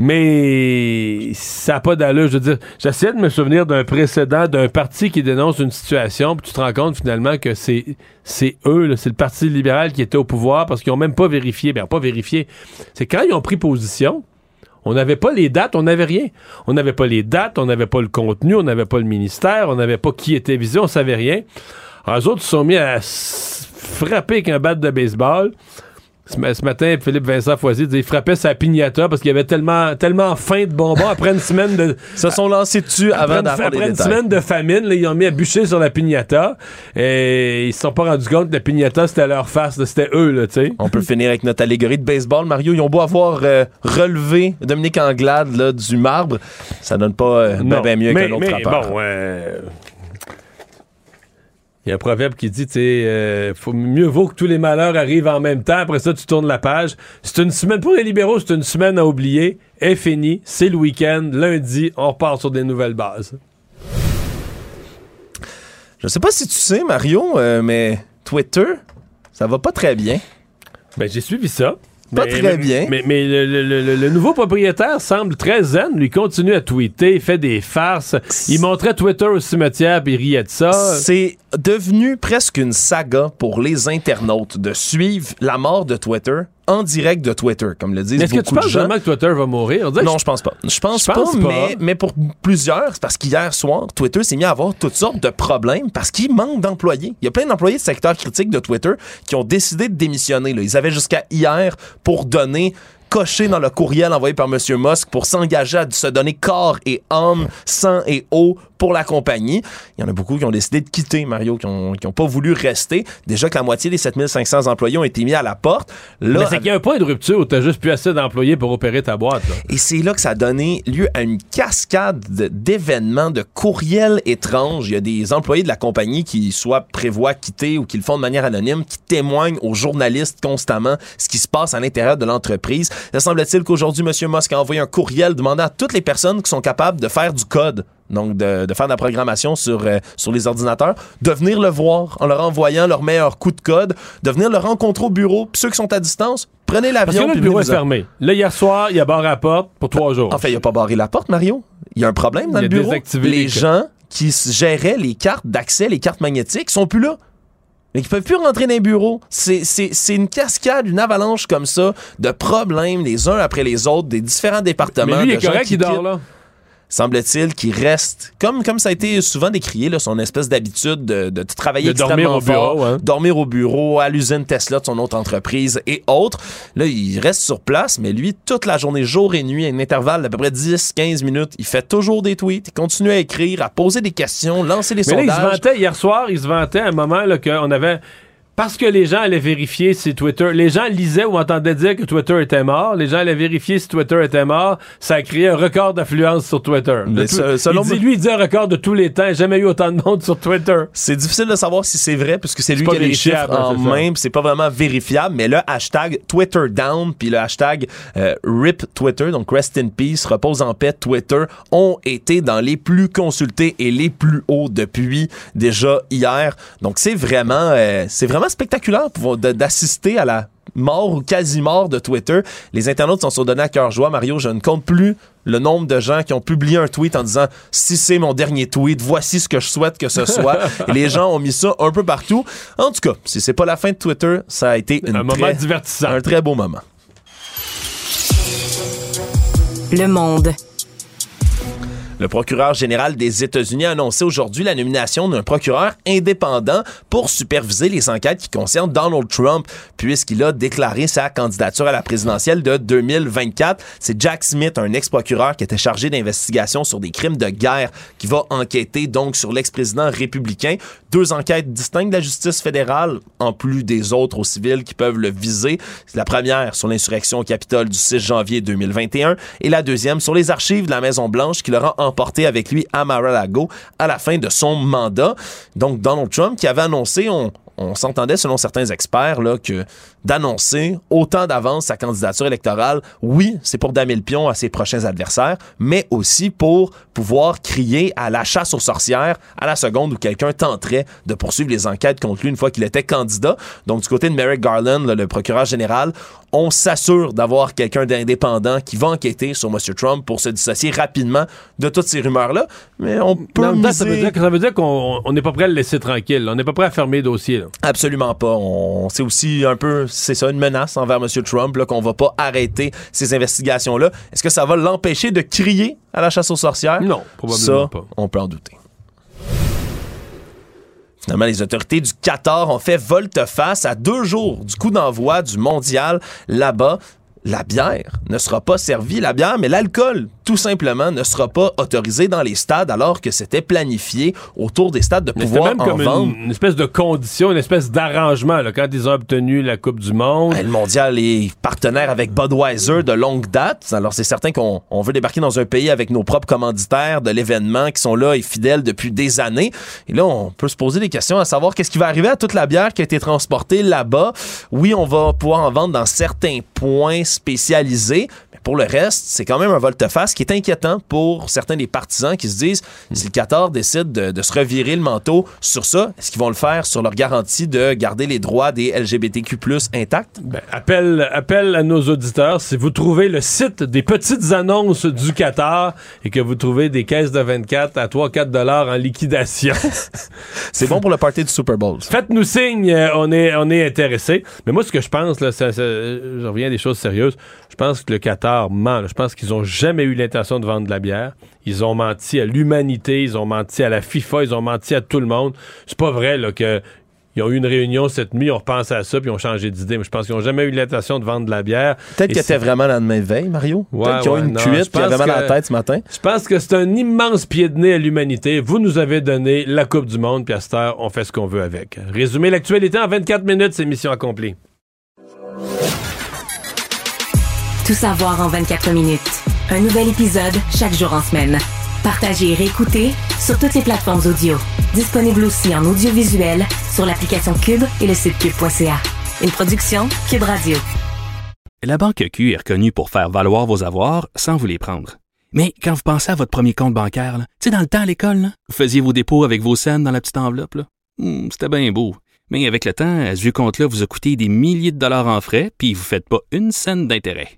Mais ça n'a pas d'allure. Je veux dire, j'essaie de me souvenir d'un précédent d'un parti qui dénonce une situation, puis tu te rends compte finalement que c'est c'est eux, c'est le Parti libéral qui était au pouvoir parce qu'ils ont même pas vérifié. Bien, pas vérifié. C'est quand ils ont pris position, on n'avait pas les dates, on n'avait rien. On n'avait pas les dates, on n'avait pas le contenu, on n'avait pas le ministère, on n'avait pas qui était visé, on savait rien. Alors, eux autres se sont mis à frapper avec un bat de baseball Ce, ma- ce matin, Philippe Vincent Foisy disait il frappait sa pignata parce qu'il y avait tellement, tellement faim de bonbons après une semaine de. (laughs) Se sont lancés dessus Après, avant une, d'avoir après une semaine de famine, là, ils ont mis à bûcher sur la pignata et ils se sont pas rendus compte que la pignata c'était leur face, c'était eux, là, tu sais. On peut finir avec notre allégorie de baseball. Mario, ils ont beau avoir euh, relevé Dominique Anglade là, du marbre, ça donne pas euh, ben, Non. ben mieux qu'un autre mais frappeur. bon, euh, il y a un proverbe qui dit, tu euh, faut mieux vaut que tous les malheurs arrivent en même temps. Après ça, tu tournes la page. C'est une semaine pour les libéraux, c'est une semaine à oublier. Est fini, c'est le week-end. Lundi, on repart sur des nouvelles bases. Je sais pas si tu sais, Mario, euh, mais Twitter, ça va pas très bien. Ben, j'ai suivi ça. Pas Mais- très bien. Mais, mais le, le- le- le nouveau propriétaire semble très zen. Lui continue à tweeter, il fait des farces. Il montrait Twitter au cimetière puis il riait de ça. C'est devenu presque une saga pour les internautes de suivre la mort de Twitter en direct de Twitter, comme le disent Est-ce que beaucoup tu penses de gens. vraiment que Twitter va mourir? Non, je pense pas. Je pense, Je pense pas, pas. Mais, mais pour plusieurs, c'est parce qu'hier soir, Twitter s'est mis à avoir toutes sortes de problèmes parce qu'il manque d'employés. Il y a plein d'employés de secteur critique de Twitter qui ont décidé de démissionner. là. Ils avaient jusqu'à hier pour donner cocher dans le courriel envoyé par M. Musk pour s'engager à se donner corps et âme, sang et eau pour la compagnie. Il y en a beaucoup qui ont décidé de quitter, Mario, qui ont, qui ont pas voulu rester. Déjà que la moitié des 7500 employés ont été mis à la porte. Là, Mais c'est qu'il y a un point de rupture où t'as juste plus assez d'employés pour opérer ta boîte. là. et c'est là que ça a donné lieu à une cascade de- d'événements, de courriels étranges. Il y a des employés de la compagnie qui soit prévoient quitter ou qui le font de manière anonyme, qui témoignent aux journalistes constamment ce qui se passe à l'intérieur de l'entreprise. Il semble-t-il qu'aujourd'hui, M. Musk a envoyé un courriel demandant à toutes les personnes qui sont capables de faire du code, donc de, de faire de la programmation sur, euh, sur les ordinateurs, de venir le voir en leur envoyant leur meilleur coup de code, de venir le rencontrer au bureau. Puis ceux qui sont à distance, prenez Parce l'avion. que là, le bureau est fermé. Là, hier soir, il a barré la porte pour trois jours. En fait, il a pas barré la porte, Mario. Il y a un problème dans Il le bureau. désactivé Les les gens qui géraient les cartes d'accès, les cartes magnétiques, sont plus là. Mais qui peuvent plus rentrer dans les bureaux. C'est- une cascade, une avalanche comme ça de problèmes les uns après les autres, des différents départements. Mais lui, il est correct, qui il dort là. Semble-t-il qu'il reste, comme, comme ça a été souvent décrié, là, son espèce d'habitude de, de travailler De dormir au bureau, fort, hein. dormir au bureau, à l'usine Tesla de son autre entreprise et autres. Là, il reste sur place, mais lui, toute la journée, jour et nuit, à un intervalle d'à peu près 10-15 minutes, il fait toujours des tweets, il continue à écrire, à poser des questions, lancer des Mais là, il se vantait, hier soir, il se vantait à un moment là, qu'on avait. Parce que les gens allaient vérifier si Twitter. Les gens lisaient ou entendaient dire que Twitter était mort. Les gens allaient vérifier si Twitter était mort. Ça a créé un record d'affluence sur Twitter. Mais tout- se- selon il dit, lui, il dit un record de tous les temps. Jamais eu autant de monde sur Twitter. C'est difficile de savoir si c'est vrai puisque c'est lui qui a les chiffres en hein, main, c'est pas vraiment vérifiable, mais le hashtag Twitter down puis le hashtag euh, RIP Twitter, donc Rest in Peace, repose en paix Twitter, ont été dans les plus consultés et les plus hauts depuis déjà hier. Donc c'est vraiment euh, c'est vraiment spectaculaire d'assister à la mort ou quasi-mort de Twitter. Les internautes s'en sont donnés à cœur joie. Mario, je ne compte plus le nombre de gens qui ont publié un tweet en disant si c'est mon dernier tweet, voici ce que je souhaite que ce soit. (laughs) Et les gens ont mis ça un peu partout. En tout cas, si c'est pas la fin de Twitter, ça a été une Un moment divertissant. un très beau moment. Le monde. Le procureur général des États-Unis a annoncé aujourd'hui la nomination d'un procureur indépendant pour superviser les enquêtes qui concernent Donald Trump, puisqu'il a déclaré sa candidature à la présidentielle de 2024. C'est Jack Smith, un ex-procureur qui était chargé d'investigation sur des crimes de guerre, qui va enquêter donc sur l'ex-président républicain. Deux enquêtes distinctes de la justice fédérale, en plus des autres aux civils qui peuvent le viser. La première sur l'insurrection au Capitole du 6 janvier 2021 et la deuxième sur les archives de la Maison-Blanche qui l'aura emporté avec lui à Mar-a-Lago à la fin de son mandat. Donc Donald Trump qui avait annoncé, on, s'entendait selon certains experts là, que d'annoncer autant d'avance sa candidature électorale, oui, c'est pour damer le pion à ses prochains adversaires, mais aussi pour pouvoir crier à la chasse aux sorcières à la seconde où quelqu'un tenterait de poursuivre les enquêtes contre lui une fois qu'il était candidat. Donc du côté de Merrick Garland, le procureur général, on s'assure d'avoir quelqu'un d'indépendant qui va enquêter sur M. Trump pour se dissocier rapidement de toutes ces rumeurs-là. Mais on peut ça veut dire que- ça veut dire qu'on on n'est pas prêt à le laisser tranquille. On n'est pas prêt à fermer le dossier. là. Absolument pas. On, c'est aussi un peu, c'est ça, une menace envers M. Trump, là, qu'on va pas arrêter ces investigations-là. Est-ce que ça va l'empêcher de crier à la chasse aux sorcières? Non, probablement ça, pas. on peut en douter. Les autorités du Qatar ont fait volte-face à deux jours du coup d'envoi du mondial là-bas. La bière ne sera pas servie, la bière, mais l'alcool, tout simplement, ne sera pas autorisé dans les stades alors que c'était planifié autour des stades de Mais pouvoir même en comme vendre. une, une espèce de condition, une espèce d'arrangement là, quand ils ont obtenu la Coupe du Monde. Le mondial est partenaire avec Budweiser de longue date. Alors, c'est certain qu'on on veut débarquer dans un pays avec nos propres commanditaires de l'événement qui sont là et fidèles depuis des années. Et là, on peut se poser des questions à savoir qu'est-ce qui va arriver à toute la bière qui a été transportée là-bas. Oui, on va pouvoir en vendre dans certains points spécialisés, pour le reste, c'est quand même un volte-face qui est inquiétant pour certains des partisans qui se disent si le Qatar décide de, de se revirer le manteau sur ça, est-ce qu'ils vont le faire sur leur garantie de garder les droits des LGBTQ+ intacts? Ben, appel, appel à nos auditeurs, si vous trouvez le site des petites annonces du Qatar et que vous trouvez des caisses de 24 à 3-4 dollars en liquidation, (laughs) c'est bon pour le party du Super Bowl. Faites-nous signe, euh, on est, on est intéressé. Mais moi, ce que je pense, là, ça- ça- je reviens à des choses sérieuses. Je pense que le Qatar ment. Je pense qu'ils ont jamais eu l'intention de vendre de la bière. Ils ont menti à l'humanité, ils ont menti à la FIFA, ils ont menti à tout le monde. C'est pas vrai là, que ils ont eu une réunion cette nuit, on repense à ça, puis ils ont changé d'idée. Mais je pense qu'ils n'ont jamais eu l'intention de vendre de la bière. Peut-être qu'ils étaient vraiment la lendemain de veille, Mario. Ouais, Peut-être qu'ils ont ouais, eu une non, cuite puis mal à la que- tête ce matin. Je pense que c'est un immense pied de nez à l'humanité. Vous nous avez donné la Coupe du Monde, puis à cette heure, on fait ce qu'on veut avec. Résumer l'actualité en 24 minutes, c'est mission accomplie. Tout savoir en 24 minutes. Un nouvel épisode chaque jour en semaine. Partagez et réécoutez sur toutes les plateformes audio. Disponible aussi en audiovisuel sur l'application Cube et le site cube.ca. Une production Cube Radio. La Banque Q est reconnue pour faire valoir vos avoirs sans vous les prendre. Mais quand vous pensez à votre premier compte bancaire, tu sais, dans le temps à l'école, vous faisiez vos dépôts avec vos scènes dans la petite enveloppe. Hmm, C'était bien beau. Mais avec le temps, à ce compte-là vous a coûté des milliers de dollars en frais, puis vous ne faites pas une scène d'intérêt.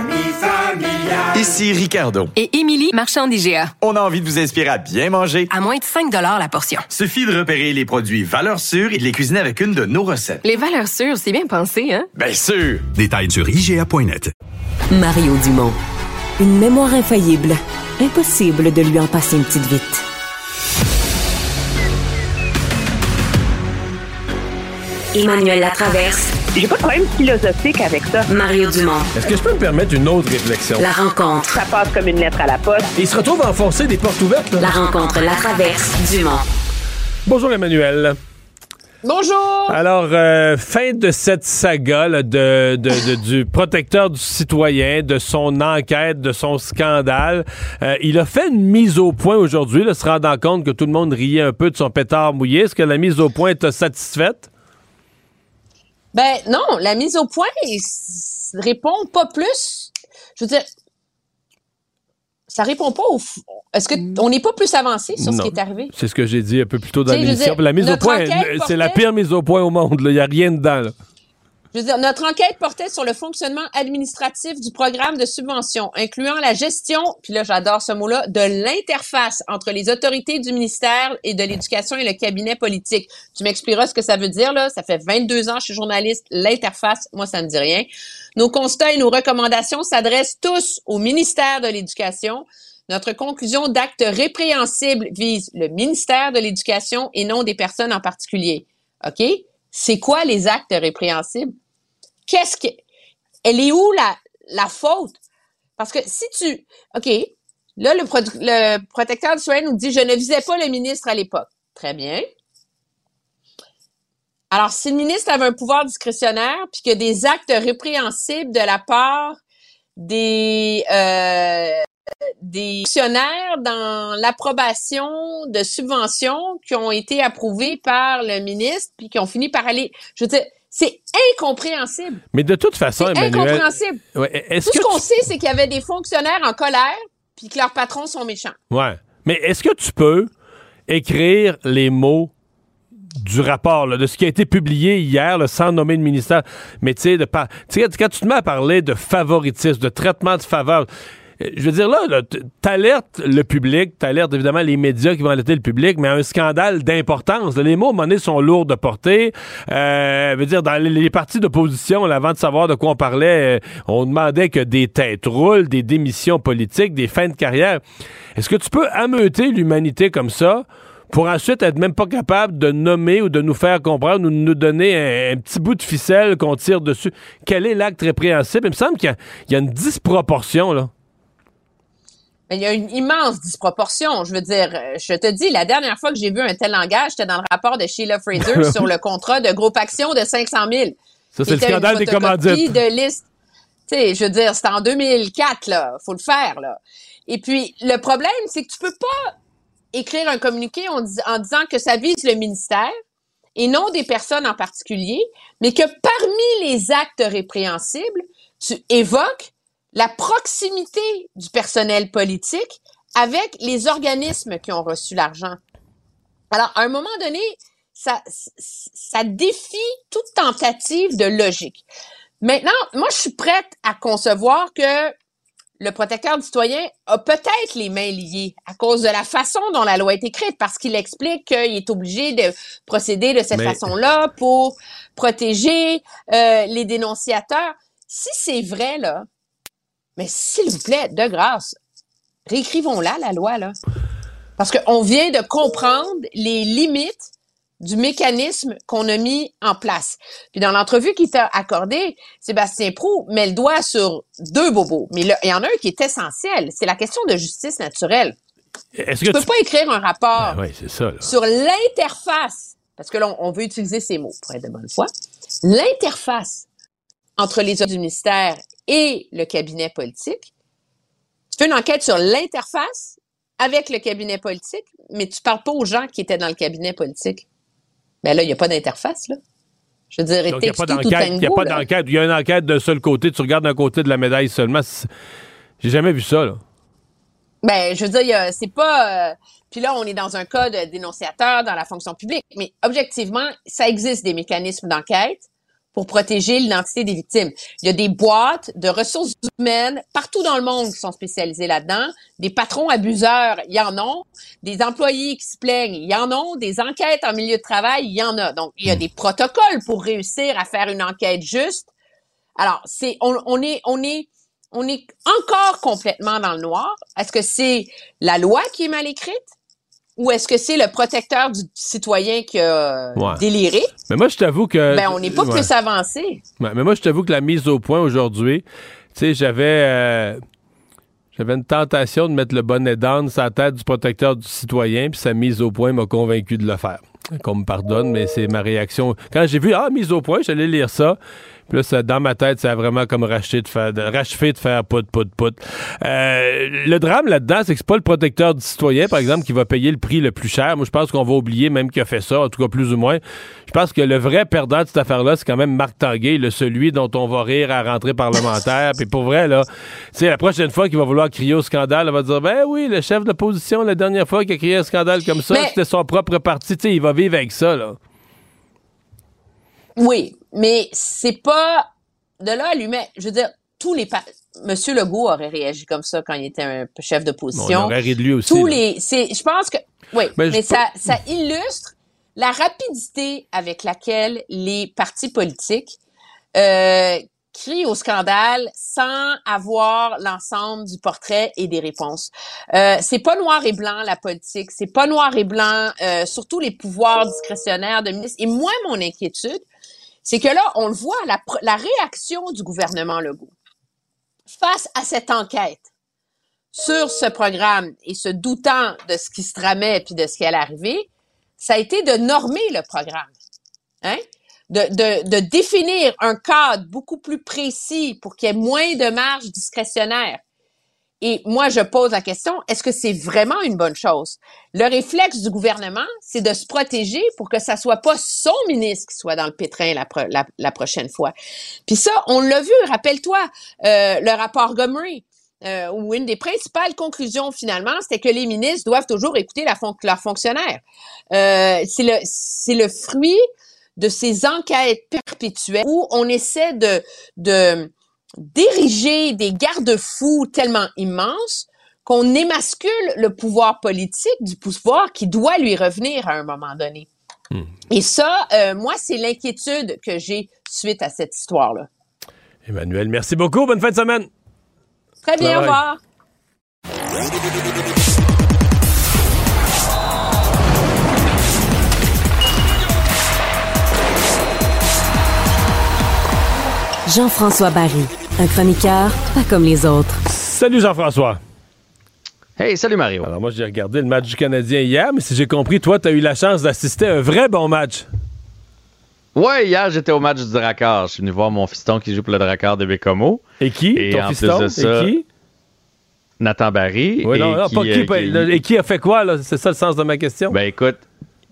Ici Ricardo. Et Émilie, marchand d'IGA. On a envie de vous inspirer à bien manger. À moins de 5 la portion. Suffit de repérer les produits valeurs sûres et de les cuisiner avec une de nos recettes. Les valeurs sûres, c'est bien pensé, hein? Bien sûr! Détails sur IGA.net. Mario Dumont. Une mémoire infaillible. Impossible de lui en passer une petite vite. Emmanuel Latraverse. J'ai pas de problème philosophique avec ça. Mario Dumont. Est-ce que je peux me permettre une autre réflexion? La rencontre. Ça passe comme une lettre à la poste. Et il se retrouve à enfoncer des portes ouvertes. Là. La rencontre Latraverse Dumont. Bonjour Emmanuel. Bonjour! Alors, euh, fin de cette saga là, de, de- de- du protecteur du citoyen, de son enquête, de son scandale. Euh, il a fait une mise au point aujourd'hui, se rendant compte que tout le monde riait un peu de son pétard mouillé. Est-ce que la mise au point t'a satisfaite? Ben non, la mise au point répond pas plus. Je veux dire, ça répond pas au. f- Est-ce que on n'est pas plus avancé sur ce qui est arrivé? C'est ce que j'ai dit un peu plus tôt dans l'émission. La mise au point, c'est la pire mise au point au monde. Il n'y a rien dedans. là. Je veux dire, notre enquête portait sur le fonctionnement administratif du programme de subvention, incluant la gestion, puis là j'adore ce mot-là, de l'interface entre les autorités du ministère et de l'éducation et le cabinet politique. Tu m'expliqueras ce que ça veut dire, là. Ça fait 22 ans que je suis journaliste. L'interface, moi, ça me dit rien. Nos constats et nos recommandations s'adressent tous au ministère de l'Éducation. Notre conclusion d'actes répréhensibles vise le ministère de l'Éducation et non des personnes en particulier. OK? C'est quoi les actes répréhensibles? Qu'est-ce que. Elle est où la, la faute? Parce que si tu. OK. Là, le, le protecteur du soin nous dit Je ne visais pas le ministre à l'époque. Très bien. Alors, si le ministre avait un pouvoir discrétionnaire, puis que des actes répréhensibles de la part des, euh, des fonctionnaires dans l'approbation de subventions qui ont été approuvées par le ministre, puis qui ont fini par aller. Je veux dire, c'est incompréhensible. Mais de toute façon, C'est Emmanuel. incompréhensible. Ouais, est-ce Tout ce qu'on tu- sait, c'est qu'il y avait des fonctionnaires en colère, puis que leurs patrons sont méchants. Ouais. Mais est-ce que tu peux écrire les mots du rapport, là, de ce qui a été publié hier, là, sans nommer de ministère. Mais tu sais, quand tu te mets à parler de favoritisme, de traitement de faveur, je veux dire, là, là t'alertes le public, t'alertes évidemment les médias qui vont alerter le public, mais un scandale d'importance. Les mots, donné, sont lourds de portée. Euh, je veux dire, dans les, partis d'opposition, avant de savoir de quoi on parlait, euh, on demandait que des têtes roulent, des démissions politiques, des fins de carrière. Est-ce que tu peux ameuter l'humanité comme ça pour ensuite être même pas capable de nommer ou de nous faire comprendre ou de nous donner un, petit bout de ficelle qu'on tire dessus? Quel est l'acte répréhensible? Il me semble qu'il y a une disproportion, là. Mais il y a une immense disproportion. Je veux dire, euh, je te dis, la dernière fois que j'ai vu un tel langage, c'était dans le rapport de Sheila Fraser sur le contrat de groupe action de 500 000. Ça, c'est le scandale des commandites. de liste. Tu sais, je veux dire, c'était en 2004, là. Faut le faire, là. Et puis, le problème, c'est que tu peux pas écrire un communiqué en, dis- en disant que ça vise le ministère et non des personnes en particulier, mais que parmi les actes répréhensibles, tu évoques la proximité du personnel politique avec les organismes qui ont reçu l'argent. Alors, à un moment donné, ça, ça défie toute tentative de logique. Maintenant, moi, je suis prête à concevoir que le protecteur du citoyen a peut-être les mains liées à cause de la façon dont la loi est écrite, parce qu'il explique qu'il est obligé de procéder de cette Mais- façon-là pour protéger euh, les dénonciateurs. Si c'est vrai, là, mais s'il vous plaît, de grâce, réécrivons-la, la loi, là. Parce qu'on vient de comprendre les limites du mécanisme qu'on a mis en place. Puis dans l'entrevue qu'il t'a accordée, Sébastien Prou met le doigt sur deux bobos. Mais là, il y en a un qui est essentiel. C'est la question de justice naturelle. Est-ce Tu que peux tu... pas écrire un rapport oui, c'est ça, sur l'interface, parce que là, on, on veut utiliser ces mots pour être de bonne foi, l'interface entre les hommes du ministère et le cabinet politique. Tu fais une enquête sur l'interface avec le cabinet politique, mais tu parles pas aux gens qui étaient dans le cabinet politique. Ben là, il n'y a pas d'interface, là. Je veux dire, il n'y a pas d'enquête. Il n'y a pas d'enquête. Il y a une enquête d'un seul côté. Tu regardes d'un côté de la médaille seulement. J'ai jamais vu ça, là. Ben, je veux dire, c'est pas. euh, Puis là, on est dans un cas de dénonciateur dans la fonction publique, mais objectivement, ça existe des mécanismes d'enquête pour protéger l'identité des victimes. Il y a des boîtes de ressources humaines partout dans le monde qui sont spécialisées là-dedans. Des patrons abuseurs, il y en a. Des employés qui se plaignent, il y en a. Des enquêtes en milieu de travail, il y en a. Donc, il y a des protocoles pour réussir à faire une enquête juste. Alors, c'est, on, on est, on est, on est encore complètement dans le noir. Est-ce que c'est la loi qui est mal écrite? Ou est-ce que c'est le protecteur du citoyen qui a Ouais. déliré? Mais moi, je t'avoue que. Ben, on n'est pas Ouais. plus avancé. Ouais, mais moi, je t'avoue que la mise au point aujourd'hui, tu sais, j'avais. euh, J'avais une tentation de mettre le bonnet d'âne sur la tête du protecteur du citoyen, puis sa mise au point m'a convaincu de le faire. Qu'on me pardonne, mais c'est ma réaction. Quand j'ai vu, ah, mise au point, j'allais lire ça. Puis là, ça, dans ma tête, ça a vraiment comme racheté de faire, de, de faire pout, pout, pout. Euh, le drame là-dedans, c'est que c'est pas le protecteur du citoyen, par exemple, qui va payer le prix le plus cher. Moi, je pense qu'on va oublier même qu'il a fait ça, en tout cas plus ou moins. Je pense que le vrai perdant de cette affaire-là, c'est quand même Marc Tanguay, le celui dont on va rire à la rentrée parlementaire. Puis pour vrai, là, tu la prochaine fois qu'il va vouloir crier au scandale, on va dire, ben oui, le chef de l'opposition, la dernière fois qu'il a crié un scandale comme ça, Mais- c'était son propre parti. Tu sais, il va vivre avec ça, là. Oui, mais c'est pas de là à lui mettre. Je veux dire, tous les pa- Monsieur Legault aurait réagi comme ça quand il était un chef d'opposition. On aurait ri de lui aussi. Tous là. les, c'est, je pense que, oui, Ben, mais ça, ça illustre la rapidité avec laquelle les partis politiques euh, crient au scandale sans avoir l'ensemble du portrait et des réponses. Euh, c'est pas noir et blanc la politique, c'est pas noir et blanc, euh, surtout les pouvoirs discrétionnaires de ministres. Et moi, mon inquiétude, c'est que là, on le voit, la, réaction du gouvernement Legault face à cette enquête sur ce programme et se doutant de ce qui se tramait puis de ce qui allait arriver, ça a été de normer le programme. Hein? De, de, de définir un cadre beaucoup plus précis pour qu'il y ait moins de marge discrétionnaire. Et moi, je pose la question, est-ce que c'est vraiment une bonne chose? Le réflexe du gouvernement, c'est de se protéger pour que ça soit pas son ministre qui soit dans le pétrin la, la, la prochaine fois. Puis ça, on l'a vu, rappelle-toi, euh, le rapport Gomery. euh, ou une des principales conclusions finalement, c'était que les ministres doivent toujours écouter leurs fonctionnaires. Euh, c'est le le fruit de ces enquêtes perpétuelles où on essaie de de d'ériger des garde-fous tellement immenses qu'on émascule le pouvoir politique du pouvoir qui doit lui revenir à un moment donné. Et ça, euh, moi, c'est l'inquiétude que j'ai suite à cette histoire-là. Emmanuel, merci beaucoup. Bonne fin de semaine. Très bien, au revoir. Jean-François Barry, un chroniqueur pas comme les autres. Salut Jean-François. Hey, salut Mario. Alors moi, j'ai regardé le match du Canadien hier, mais si j'ai compris, toi, tu as eu la chance d'assister à un vrai bon match. Ouais, hier, j'étais au match du Drakkar. Je suis venu voir mon fiston qui joue pour le Drakkar de Bécomo. Et qui? Et Ton en fiston? plus de ça, Et qui? Nathan Barry. Oui, et non, non, qui, pas qui, euh, qui- et qui a fait quoi, là? C'est ça le sens de ma question? Ben écoute,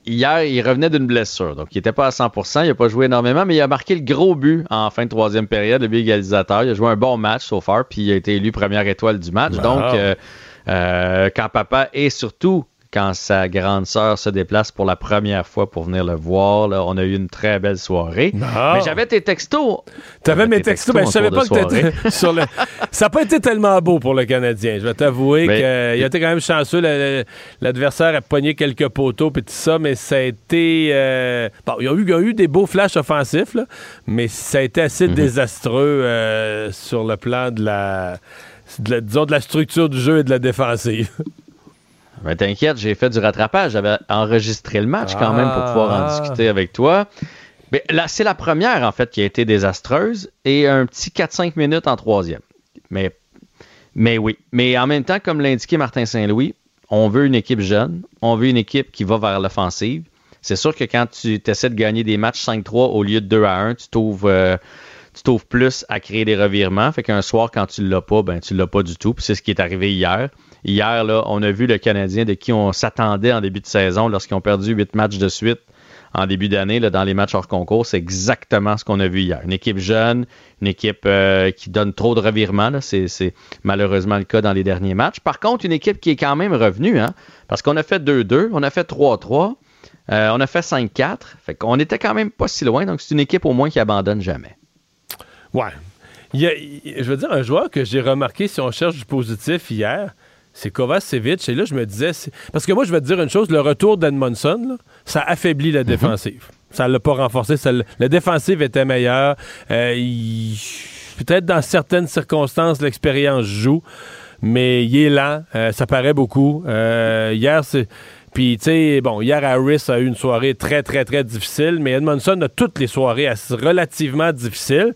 hier, il revenait d'une blessure. Donc, il n'était pas à 100% Il n'a pas joué énormément, mais il a marqué le gros but en fin de troisième période, le but égalisateur. Il a joué un bon match so far, puis il a été élu première étoile du match. Wow. Donc, euh, euh, quand papa et surtout quand sa grande sœur se déplace pour la première fois pour venir le voir, là, on a eu une très belle soirée. Mais j'avais tes textos. T'avais mes textos, ben, je savais pas que t'étais (laughs) sur le. (laughs) Ça n'a pas été tellement beau pour le Canadien. Je vais t'avouer Mais- qu'il a été quand même chanceux. L'adversaire a pogné quelques poteaux et tout ça, mais ça a été. euh, Bon, il y, a eu, il y a eu des beaux flashs offensifs, là, mais ça a été assez Mhm. désastreux euh, sur le plan de la, de la- disons, de la structure du jeu et de la défensive. (laughs) Ben, T'inquiète, j'ai fait du rattrapage. J'avais enregistré le match quand même pour pouvoir en Ah. discuter avec toi. Mais là, c'est la première, en fait, qui a été désastreuse et un petit 4-5 minutes en troisième. Mais, mais oui. Mais en même temps, comme l'indiquait Martin Saint-Louis, on veut une équipe jeune, on veut une équipe qui va vers l'offensive. C'est sûr que quand tu essaies de gagner des matchs 5-3 au lieu de 2 à 1, tu t'ouvres euh, tu t'ouvres plus à créer des revirements. Fait qu'un soir, quand tu l'as pas, ben tu l'as pas du tout. Puis c'est ce qui est arrivé hier. Hier, là, on a vu le Canadien de qui on s'attendait en début de saison lorsqu'ils ont perdu huit matchs de suite en début d'année dans les matchs hors concours. C'est exactement ce qu'on a vu hier. Une équipe jeune, une équipe euh, qui donne trop de revirements. C'est, malheureusement le cas dans les derniers matchs. Par contre, une équipe qui est quand même revenue, hein, parce qu'on a fait 2-2, on a fait 3-3, euh, on a fait 5-4. Fait qu'on était quand même pas si loin. Donc, c'est une équipe au moins qui abandonne jamais. Ouais. Je veux dire, un joueur que j'ai remarqué, si on cherche du positif hier, c'est Kovacevic. Et là, je me disais. Parce que moi, je vais te dire une chose le retour d'Edmondson, ça affaiblit la défensive. Ça ne l'a pas renforcé. Ça l'a- défensive était meilleure. Euh, il- Peut-être dans certaines circonstances, l'expérience joue, mais il est lent. Euh, ça paraît beaucoup. Euh, hier, c'est. Puis, tu sais, bon, hier, Harris a eu une soirée très, très, très difficile, mais Edmondson a toutes les soirées relativement difficiles.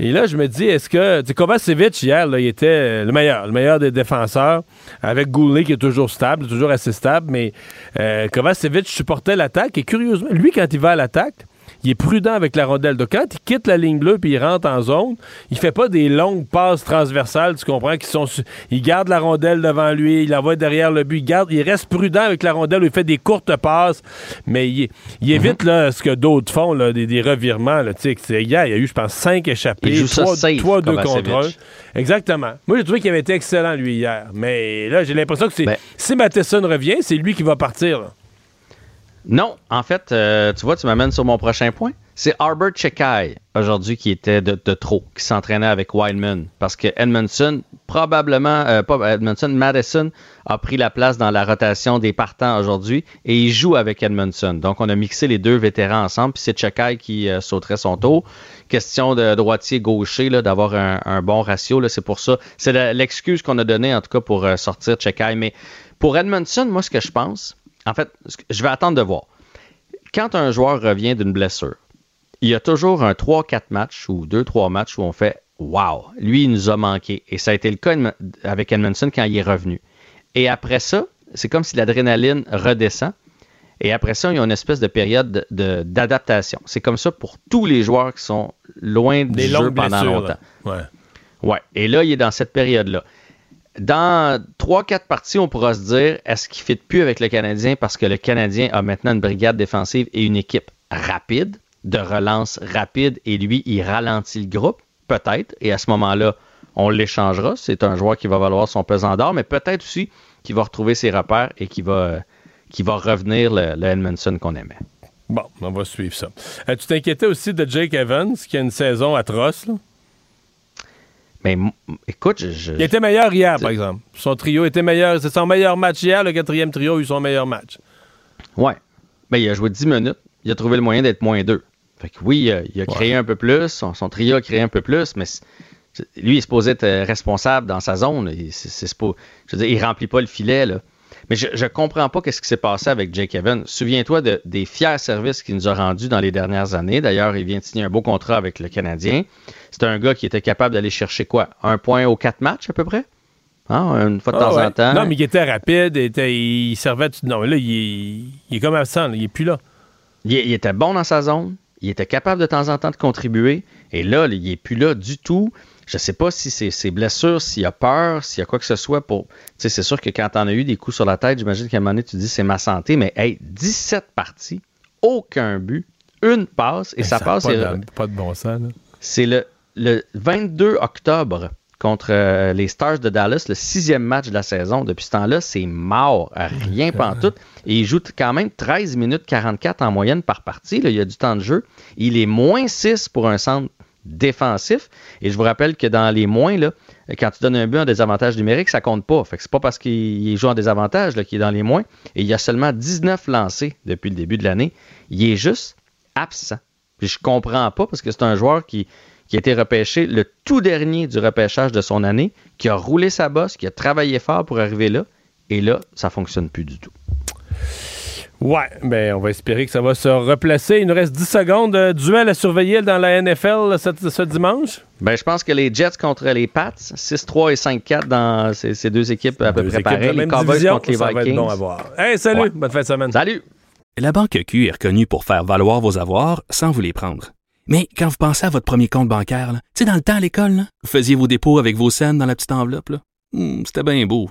Et là, je me dis, est-ce que. Kovacevic, hier, il était le meilleur, le meilleur des défenseurs, avec Goulet qui est toujours stable, toujours assez stable, mais euh, Kovacevic supportait l'attaque, et curieusement, lui, quand il va à l'attaque, il est prudent avec la rondelle. Donc, quand il quitte la ligne bleue puis il rentre en zone, il fait pas des longues passes transversales, tu comprends, qui sont. Il garde la rondelle devant lui, il la voit derrière le but, il garde, il reste prudent avec la rondelle, il fait des courtes passes, mais il, il évite là, ce que d'autres font, là, des, des revirements. Là, tu sais, que c'est- hier, il y a eu, je pense, cinq échappés, Il joue ça trois, safe, trois deux contre un. Exactement. Moi, j'ai trouvé qu'il avait été excellent, lui, hier. Mais là, j'ai l'impression que c'est, Ben si Matheson revient, c'est lui qui va partir. là. Non, en fait, euh, tu vois, tu m'amènes sur mon prochain point. C'est Arbor Chekai, aujourd'hui, qui était de, trop, qui s'entraînait avec Wildman. Parce que Edmondson, probablement, euh, pas Edmondson, Madison a pris la place dans la rotation des partants aujourd'hui et il joue avec Edmondson. Donc, on a mixé les deux vétérans ensemble, puis c'est Chekai qui euh, sauterait son tour. Question de droitier-gaucher, d'avoir un, bon ratio, c'est pour ça. C'est l'excuse qu'on a donnée, en tout cas, pour sortir Chekai. Mais pour Edmondson, moi, ce que je pense, en fait, je vais attendre de voir. Quand un joueur revient d'une blessure, il y a toujours un 3-4 matchs ou 2-3 matchs où on fait Wow, lui, il nous a manqué. Et ça a été le cas avec Edmondson quand il est revenu. Et après ça, c'est comme si l'adrénaline redescend. Et après ça, il y a une espèce de période de- d'adaptation. C'est comme ça pour tous les joueurs qui sont loin du Des jeu pendant longtemps. là. Ouais. Ouais. Et là, il est dans cette période-là. Dans 3-4 parties, on pourra se dire est-ce qu'il ne fit plus avec le Canadien parce que le Canadien a maintenant une brigade défensive et une équipe rapide, de relance rapide, et lui, il ralentit le groupe, peut-être. Et à ce moment-là, on l'échangera. C'est un joueur qui va valoir son pesant d'or, mais peut-être aussi qu'il va retrouver ses repères et qui va, va revenir le, le Edmondson qu'on aimait. Bon, on va suivre ça. Euh, tu t'inquiétais aussi de Jake Evans, qui a une saison atroce. Là? Mais écoute, je, je- Il était meilleur hier, par exemple. Son trio était meilleur. C'est son meilleur match hier. Le quatrième trio a eu son meilleur match. Ouais. Ben, il a joué 10 minutes. Il a trouvé le moyen d'être moins 2. Fait que oui, il a créé un peu plus. Son, son trio a créé un peu plus, mais lui, il est supposé être euh, responsable dans sa zone. Il, je veux dire, il remplit pas le filet. Là. Mais je, je comprends pas qu'est-ce qui s'est passé avec Jake Evans. Souviens-toi de- des fiers services qu'il nous a rendus dans les dernières années. D'ailleurs, il vient de signer un beau contrat avec le Canadien. C'est un gars qui était capable d'aller chercher quoi? Un point aux quatre matchs à peu près? Hein, Une fois de Ah temps ouais. en temps. Non, mais il était rapide. Il, était- il servait. Non, là, il est, il est comme absent. là. Il est plus là. Il, il était bon dans sa zone. Il était capable de temps en temps de contribuer. Et là, il n'est plus là du tout. Je ne sais pas si c'est ses blessures, s'il a peur, s'il y a quoi que ce soit pour. Tu sais, c'est sûr que quand on a eu des coups sur la tête, j'imagine qu'à un moment donné, tu dis c'est ma santé. Mais hey, 17 parties, aucun but, une passe, et Ben, ça passe. pas de- pas de bon sens. là. c'est le, le 22 octobre contre euh, les Stars de Dallas, le sixième match de la saison. Depuis ce temps-là, c'est mort, rien pantoute. Et il joue quand même 13 minutes 44 en moyenne par partie. là. il y a du temps de jeu. Il est moins 6 pour un centre défensif. Et je vous rappelle que dans les moins, là, quand tu donnes un but en désavantage numérique, ça compte pas. Fait que c'est pas parce qu'il joue en désavantage qu'il est dans les moins. Et il y a seulement 19 lancés depuis le début de l'année. Il est juste absent. Puis je comprends pas parce que c'est un joueur qui, qui a été repêché le tout dernier du repêchage de son année, qui a roulé sa bosse, qui a travaillé fort pour arriver là. Et là, ça fonctionne plus du tout. Ouais, ben on va espérer que ça va se replacer. Il nous reste 10 secondes. Duel à surveiller dans la NFL ce, ce dimanche. Ben, je pense que les Jets contre les Pats, 6-3 et 5-4 dans ces, ces deux équipes à peu près pareilles. Les Cowboys division, contre les ça va être Vikings. bon à voir. Hey, salut, Ouais. bonne fin de semaine. Salut. La Banque Q est reconnue pour faire valoir vos avoirs sans vous les prendre. Mais quand vous pensez à votre premier compte bancaire, tu sais, dans le temps à l'école, là, vous faisiez vos dépôts avec vos scènes dans la petite enveloppe. Hmm, C'était bien beau.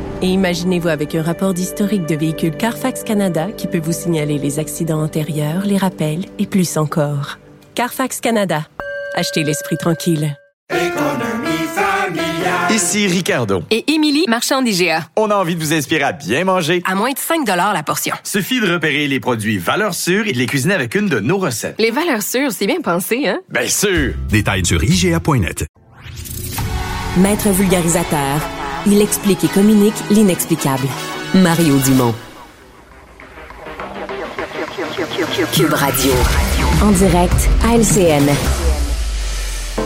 Et imaginez-vous avec un rapport d'historique de véhicule Carfax Canada qui peut vous signaler les accidents antérieurs, les rappels et plus encore. Carfax Canada. Achetez l'esprit tranquille. Ici Ricardo. Et Émilie, marchand d'IGA. On a envie de vous inspirer à bien manger. À moins de 5 la portion. Suffit de repérer les produits valeurs sûres et de les cuisiner avec une de nos recettes. Les valeurs sûres, c'est bien pensé, hein? Bien sûr! Détails sur IGA.net. Maître vulgarisateur, il explique et communique l'inexplicable. Mario Dumont. Cube Radio. En direct à LCN.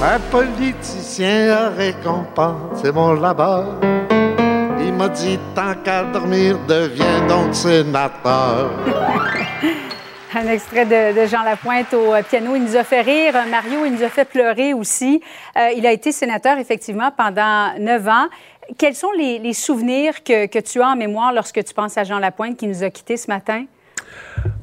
Un politicien a récompensé mon labeur. Il m'a dit tant qu'à dormir, deviens donc sénateur. (laughs) Un extrait de, de Jean Lapointe au euh, piano. Il nous a fait rire. Mario, il nous a fait pleurer aussi. Euh, il a été sénateur, effectivement, pendant neuf ans. Quels sont les, souvenirs que tu as en mémoire lorsque tu penses à Jean Lapointe qui nous a quittés ce matin?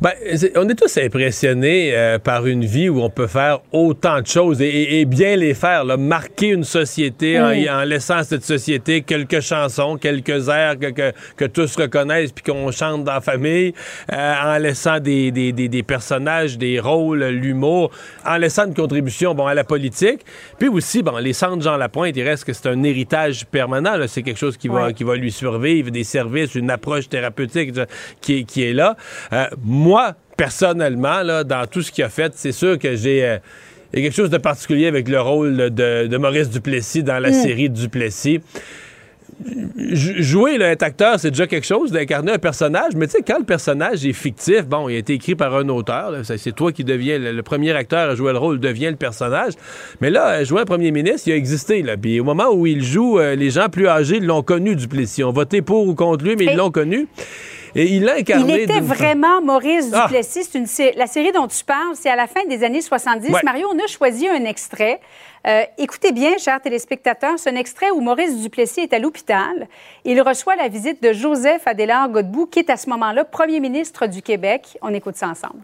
Ben, on est tous impressionnés euh, par une vie où on peut faire autant de choses et, et- et bien les faire, là. marquer une société en, en laissant à cette société quelques chansons, quelques airs que, que, que tous reconnaissent puis qu'on chante dans la famille, euh, en laissant des, des, des, des personnages, des rôles, l'humour, en laissant une contribution bon, à la politique. Puis aussi, bon, les centres Jean Lapointe, il reste que c'est un héritage permanent. C'est quelque chose qui va, qui va lui survivre, des services, une approche thérapeutique qui, est- qui est là. Euh, moi, personnellement, là, dans tout ce qu'il a fait, c'est sûr que j'ai... euh, il y a quelque chose de particulier avec le rôle de, de Maurice Duplessis dans la Mm. série Duplessis. Jouer, là, être acteur, c'est déjà quelque chose d'incarner un personnage, mais tu sais, quand le personnage est fictif, bon, il a été écrit par un auteur, c'est toi qui deviens, le, le premier acteur à jouer le rôle devient le personnage, mais là, euh, jouer un premier ministre, il a existé, là, puis au moment où il joue, euh, les gens plus âgés l'ont connu, Duplessis, ont voté pour ou contre lui, mais ils l'ont connu. Et il a incarné. Il était vraiment Maurice Ah! Duplessis. C'est une sé- la série dont tu parles, c'est à la fin des années 70. Ouais. Mario, on a choisi un extrait. Euh, écoutez bien, chers téléspectateurs, c'est un extrait où Maurice Duplessis est à l'hôpital. Il reçoit la visite de Joseph Adélard Godbout, qui est à ce moment-là premier ministre du Québec. On écoute ça ensemble.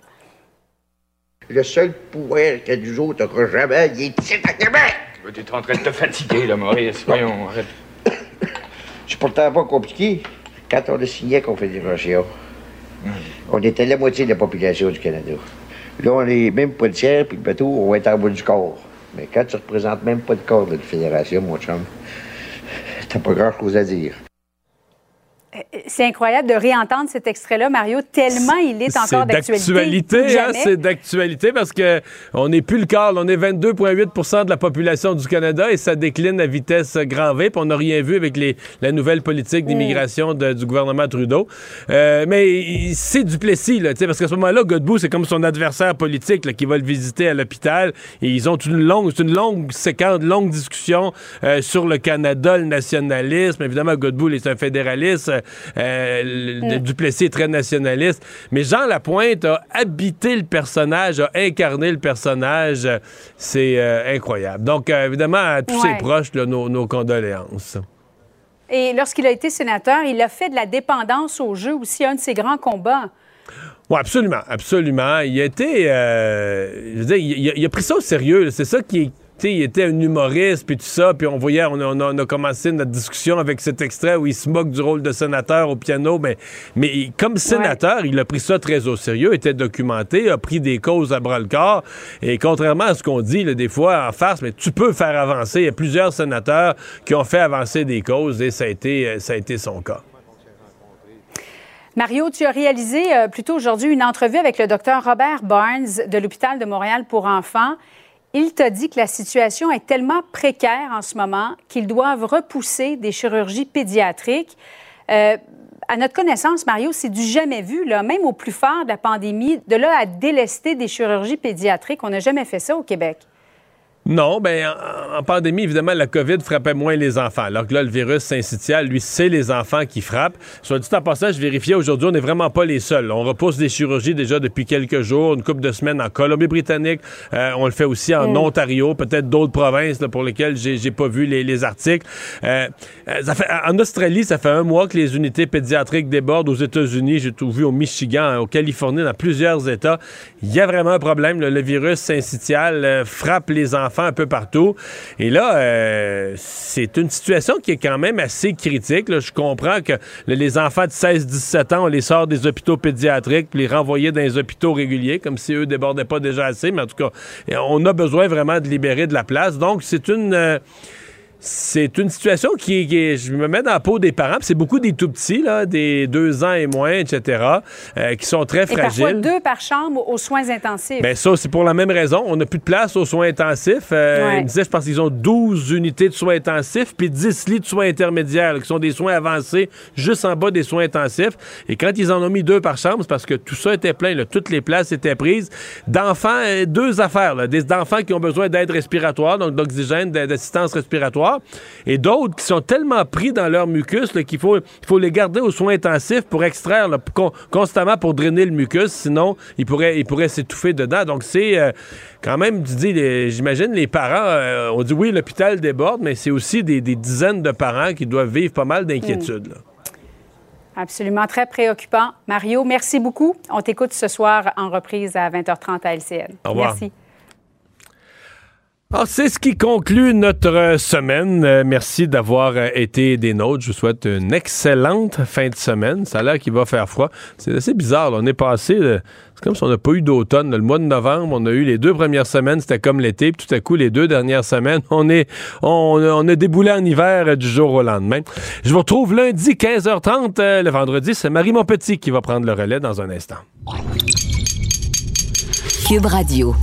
Le seul pouvoir que nous autres n'aura jamais, il est ici à Québec. Tu es en train de te fatiguer, là, Maurice. Voyons, arrête. (coughs) C'est pourtant pas compliqué. Quand on a signé la Confédération, on était la moitié de la population du Canada. Là, on est même pas le tiers, puis le bateau, on va être en bas du corps. Mais quand tu représentes même pas le corps de la fédération, mon chum, t'as pas grand-chose à dire. C'est incroyable de réentendre cet extrait-là, Mario, tellement il est encore d'actualité. Hein, c'est d'actualité parce que on n'est plus le quart, on est 22,8% de la population du Canada et ça décline à vitesse grand V. Puis on n'a rien vu avec les, la nouvelle politique d'immigration de- du gouvernement Trudeau. Euh, mais c'est Duplessis, là, tu sais, parce qu'à ce moment-là, Godbout, c'est comme son adversaire politique là, qui va le visiter à l'hôpital et ils ont une longue, une longue séquence, longue discussion euh, sur le Canada, le nationalisme. Évidemment, Godbout, il est un fédéraliste. Euh, Mm. Duplessis est très nationaliste. Mais Jean Lapointe a habité le personnage, a incarné le personnage. C'est euh, incroyable. Donc, euh, évidemment, à tous Ouais. ses proches, là, nos, nos condoléances. Et lorsqu'il a été sénateur, il a fait de la dépendance au jeu aussi, un de ses grands combats. Oui, absolument, absolument. Il a été, euh, je veux dire, il, il a- il a pris ça au sérieux. C'est ça qui est. sais, il était un humoriste, puis tout ça, puis on voyait, on a, on a- on a commencé notre discussion avec cet extrait où il se moque du rôle de sénateur au piano, mais, mais comme sénateur, il a pris ça très au sérieux, était documenté, a pris des causes à bras-le-corps, et contrairement à ce qu'on dit là, des fois en farce, mais tu peux faire avancer. Il y a plusieurs sénateurs qui ont fait avancer des causes, et ça a été, euh, ça a été son cas. Mario, tu as réalisé euh, plutôt aujourd'hui une entrevue avec le docteur Robert Barnes de l'hôpital de Montréal pour enfants. Il t'a dit que la situation est tellement précaire en ce moment qu'ils doivent repousser des chirurgies pédiatriques. Euh, à notre connaissance, Mario, c'est du jamais vu, là, même au plus fort de la pandémie, de là à délester des chirurgies pédiatriques. On n'a jamais fait ça au Québec. Non, ben en, en pandémie, évidemment, la COVID frappait moins les enfants. Alors que là, le virus syncytial, lui, c'est les enfants qui frappent. Soit dit en passant, je vérifiais aujourd'hui, on n'est vraiment pas les seuls. On repousse des chirurgies déjà depuis quelques jours, une couple de semaines en Colombie-Britannique. Euh, on le fait aussi en Mm. Ontario, peut-être d'autres provinces là, pour lesquelles j'ai pas vu les, les articles. Euh, euh, ça fait, en Australie, ça fait un mois que les unités pédiatriques débordent. Aux États-Unis, j'ai tout vu au Michigan, en Californie, dans plusieurs États. Il y a vraiment un problème. là. Le virus syncytial euh, frappe les enfants un peu partout. Et là, euh, c'est une situation qui est quand même assez critique. Je comprends que le- les enfants de 16-17 ans, on les sort des hôpitaux pédiatriques puis les renvoyer dans les hôpitaux réguliers, comme si eux débordaient pas déjà assez. Mais en tout cas, on a besoin vraiment de libérer de la place. Donc, c'est une... euh, c'est une situation qui est, qui Je me mets dans la peau des parents. C'est beaucoup des tout petits, là, des deux ans et moins, etc., euh, qui sont très Et parfois fragiles. deux par chambre aux soins intensifs. Ben ça, c'est pour la même raison. On n'a plus de place aux soins intensifs. Euh, Ouais. Il me disait, je pense qu'ils ont 12 unités de soins intensifs puis 10 lits de soins intermédiaires, là, qui sont des soins avancés juste en bas des soins intensifs. Et quand ils en ont mis deux par chambre, c'est parce que tout ça était plein. là. Toutes les places étaient prises. D'enfants, euh, deux affaires. Là. Des d'enfants qui ont besoin d'aide respiratoire, donc d'oxygène, d'a- d'assistance respiratoire. Et d'autres qui sont tellement pris dans leur mucus qu'il faut, il faut les garder aux soins intensifs pour extraire là, con- constamment pour drainer le mucus. Sinon, ils pourraient, ils pourraient s'étouffer dedans. Donc, c'est euh, quand même, tu dis, j'imagine, les parents, euh, on dit oui, l'hôpital déborde, mais c'est aussi des, des dizaines de parents qui doivent vivre pas mal d'inquiétudes. là. Absolument, très préoccupant. Mario, merci beaucoup. On t'écoute ce soir en reprise à 20h30 à LCN. Au revoir. Merci. Alors, c'est ce qui conclut notre euh, semaine. Euh, merci d'avoir euh, été des nôtres. Je vous souhaite une excellente fin de semaine. Ça a l'air qu'il va faire froid. C'est assez bizarre. On est passé. c'est comme si on n'a pas eu d'automne. Le mois de novembre, on a eu les deux premières semaines, c'était comme l'été. Puis tout à coup, les deux dernières semaines, (laughs) on est, on, a déboulé en hiver du jour au lendemain. Je vous retrouve lundi 15h30. euh, le vendredi, c'est Marie Montpetit qui va prendre le relais dans un instant. Cube Radio.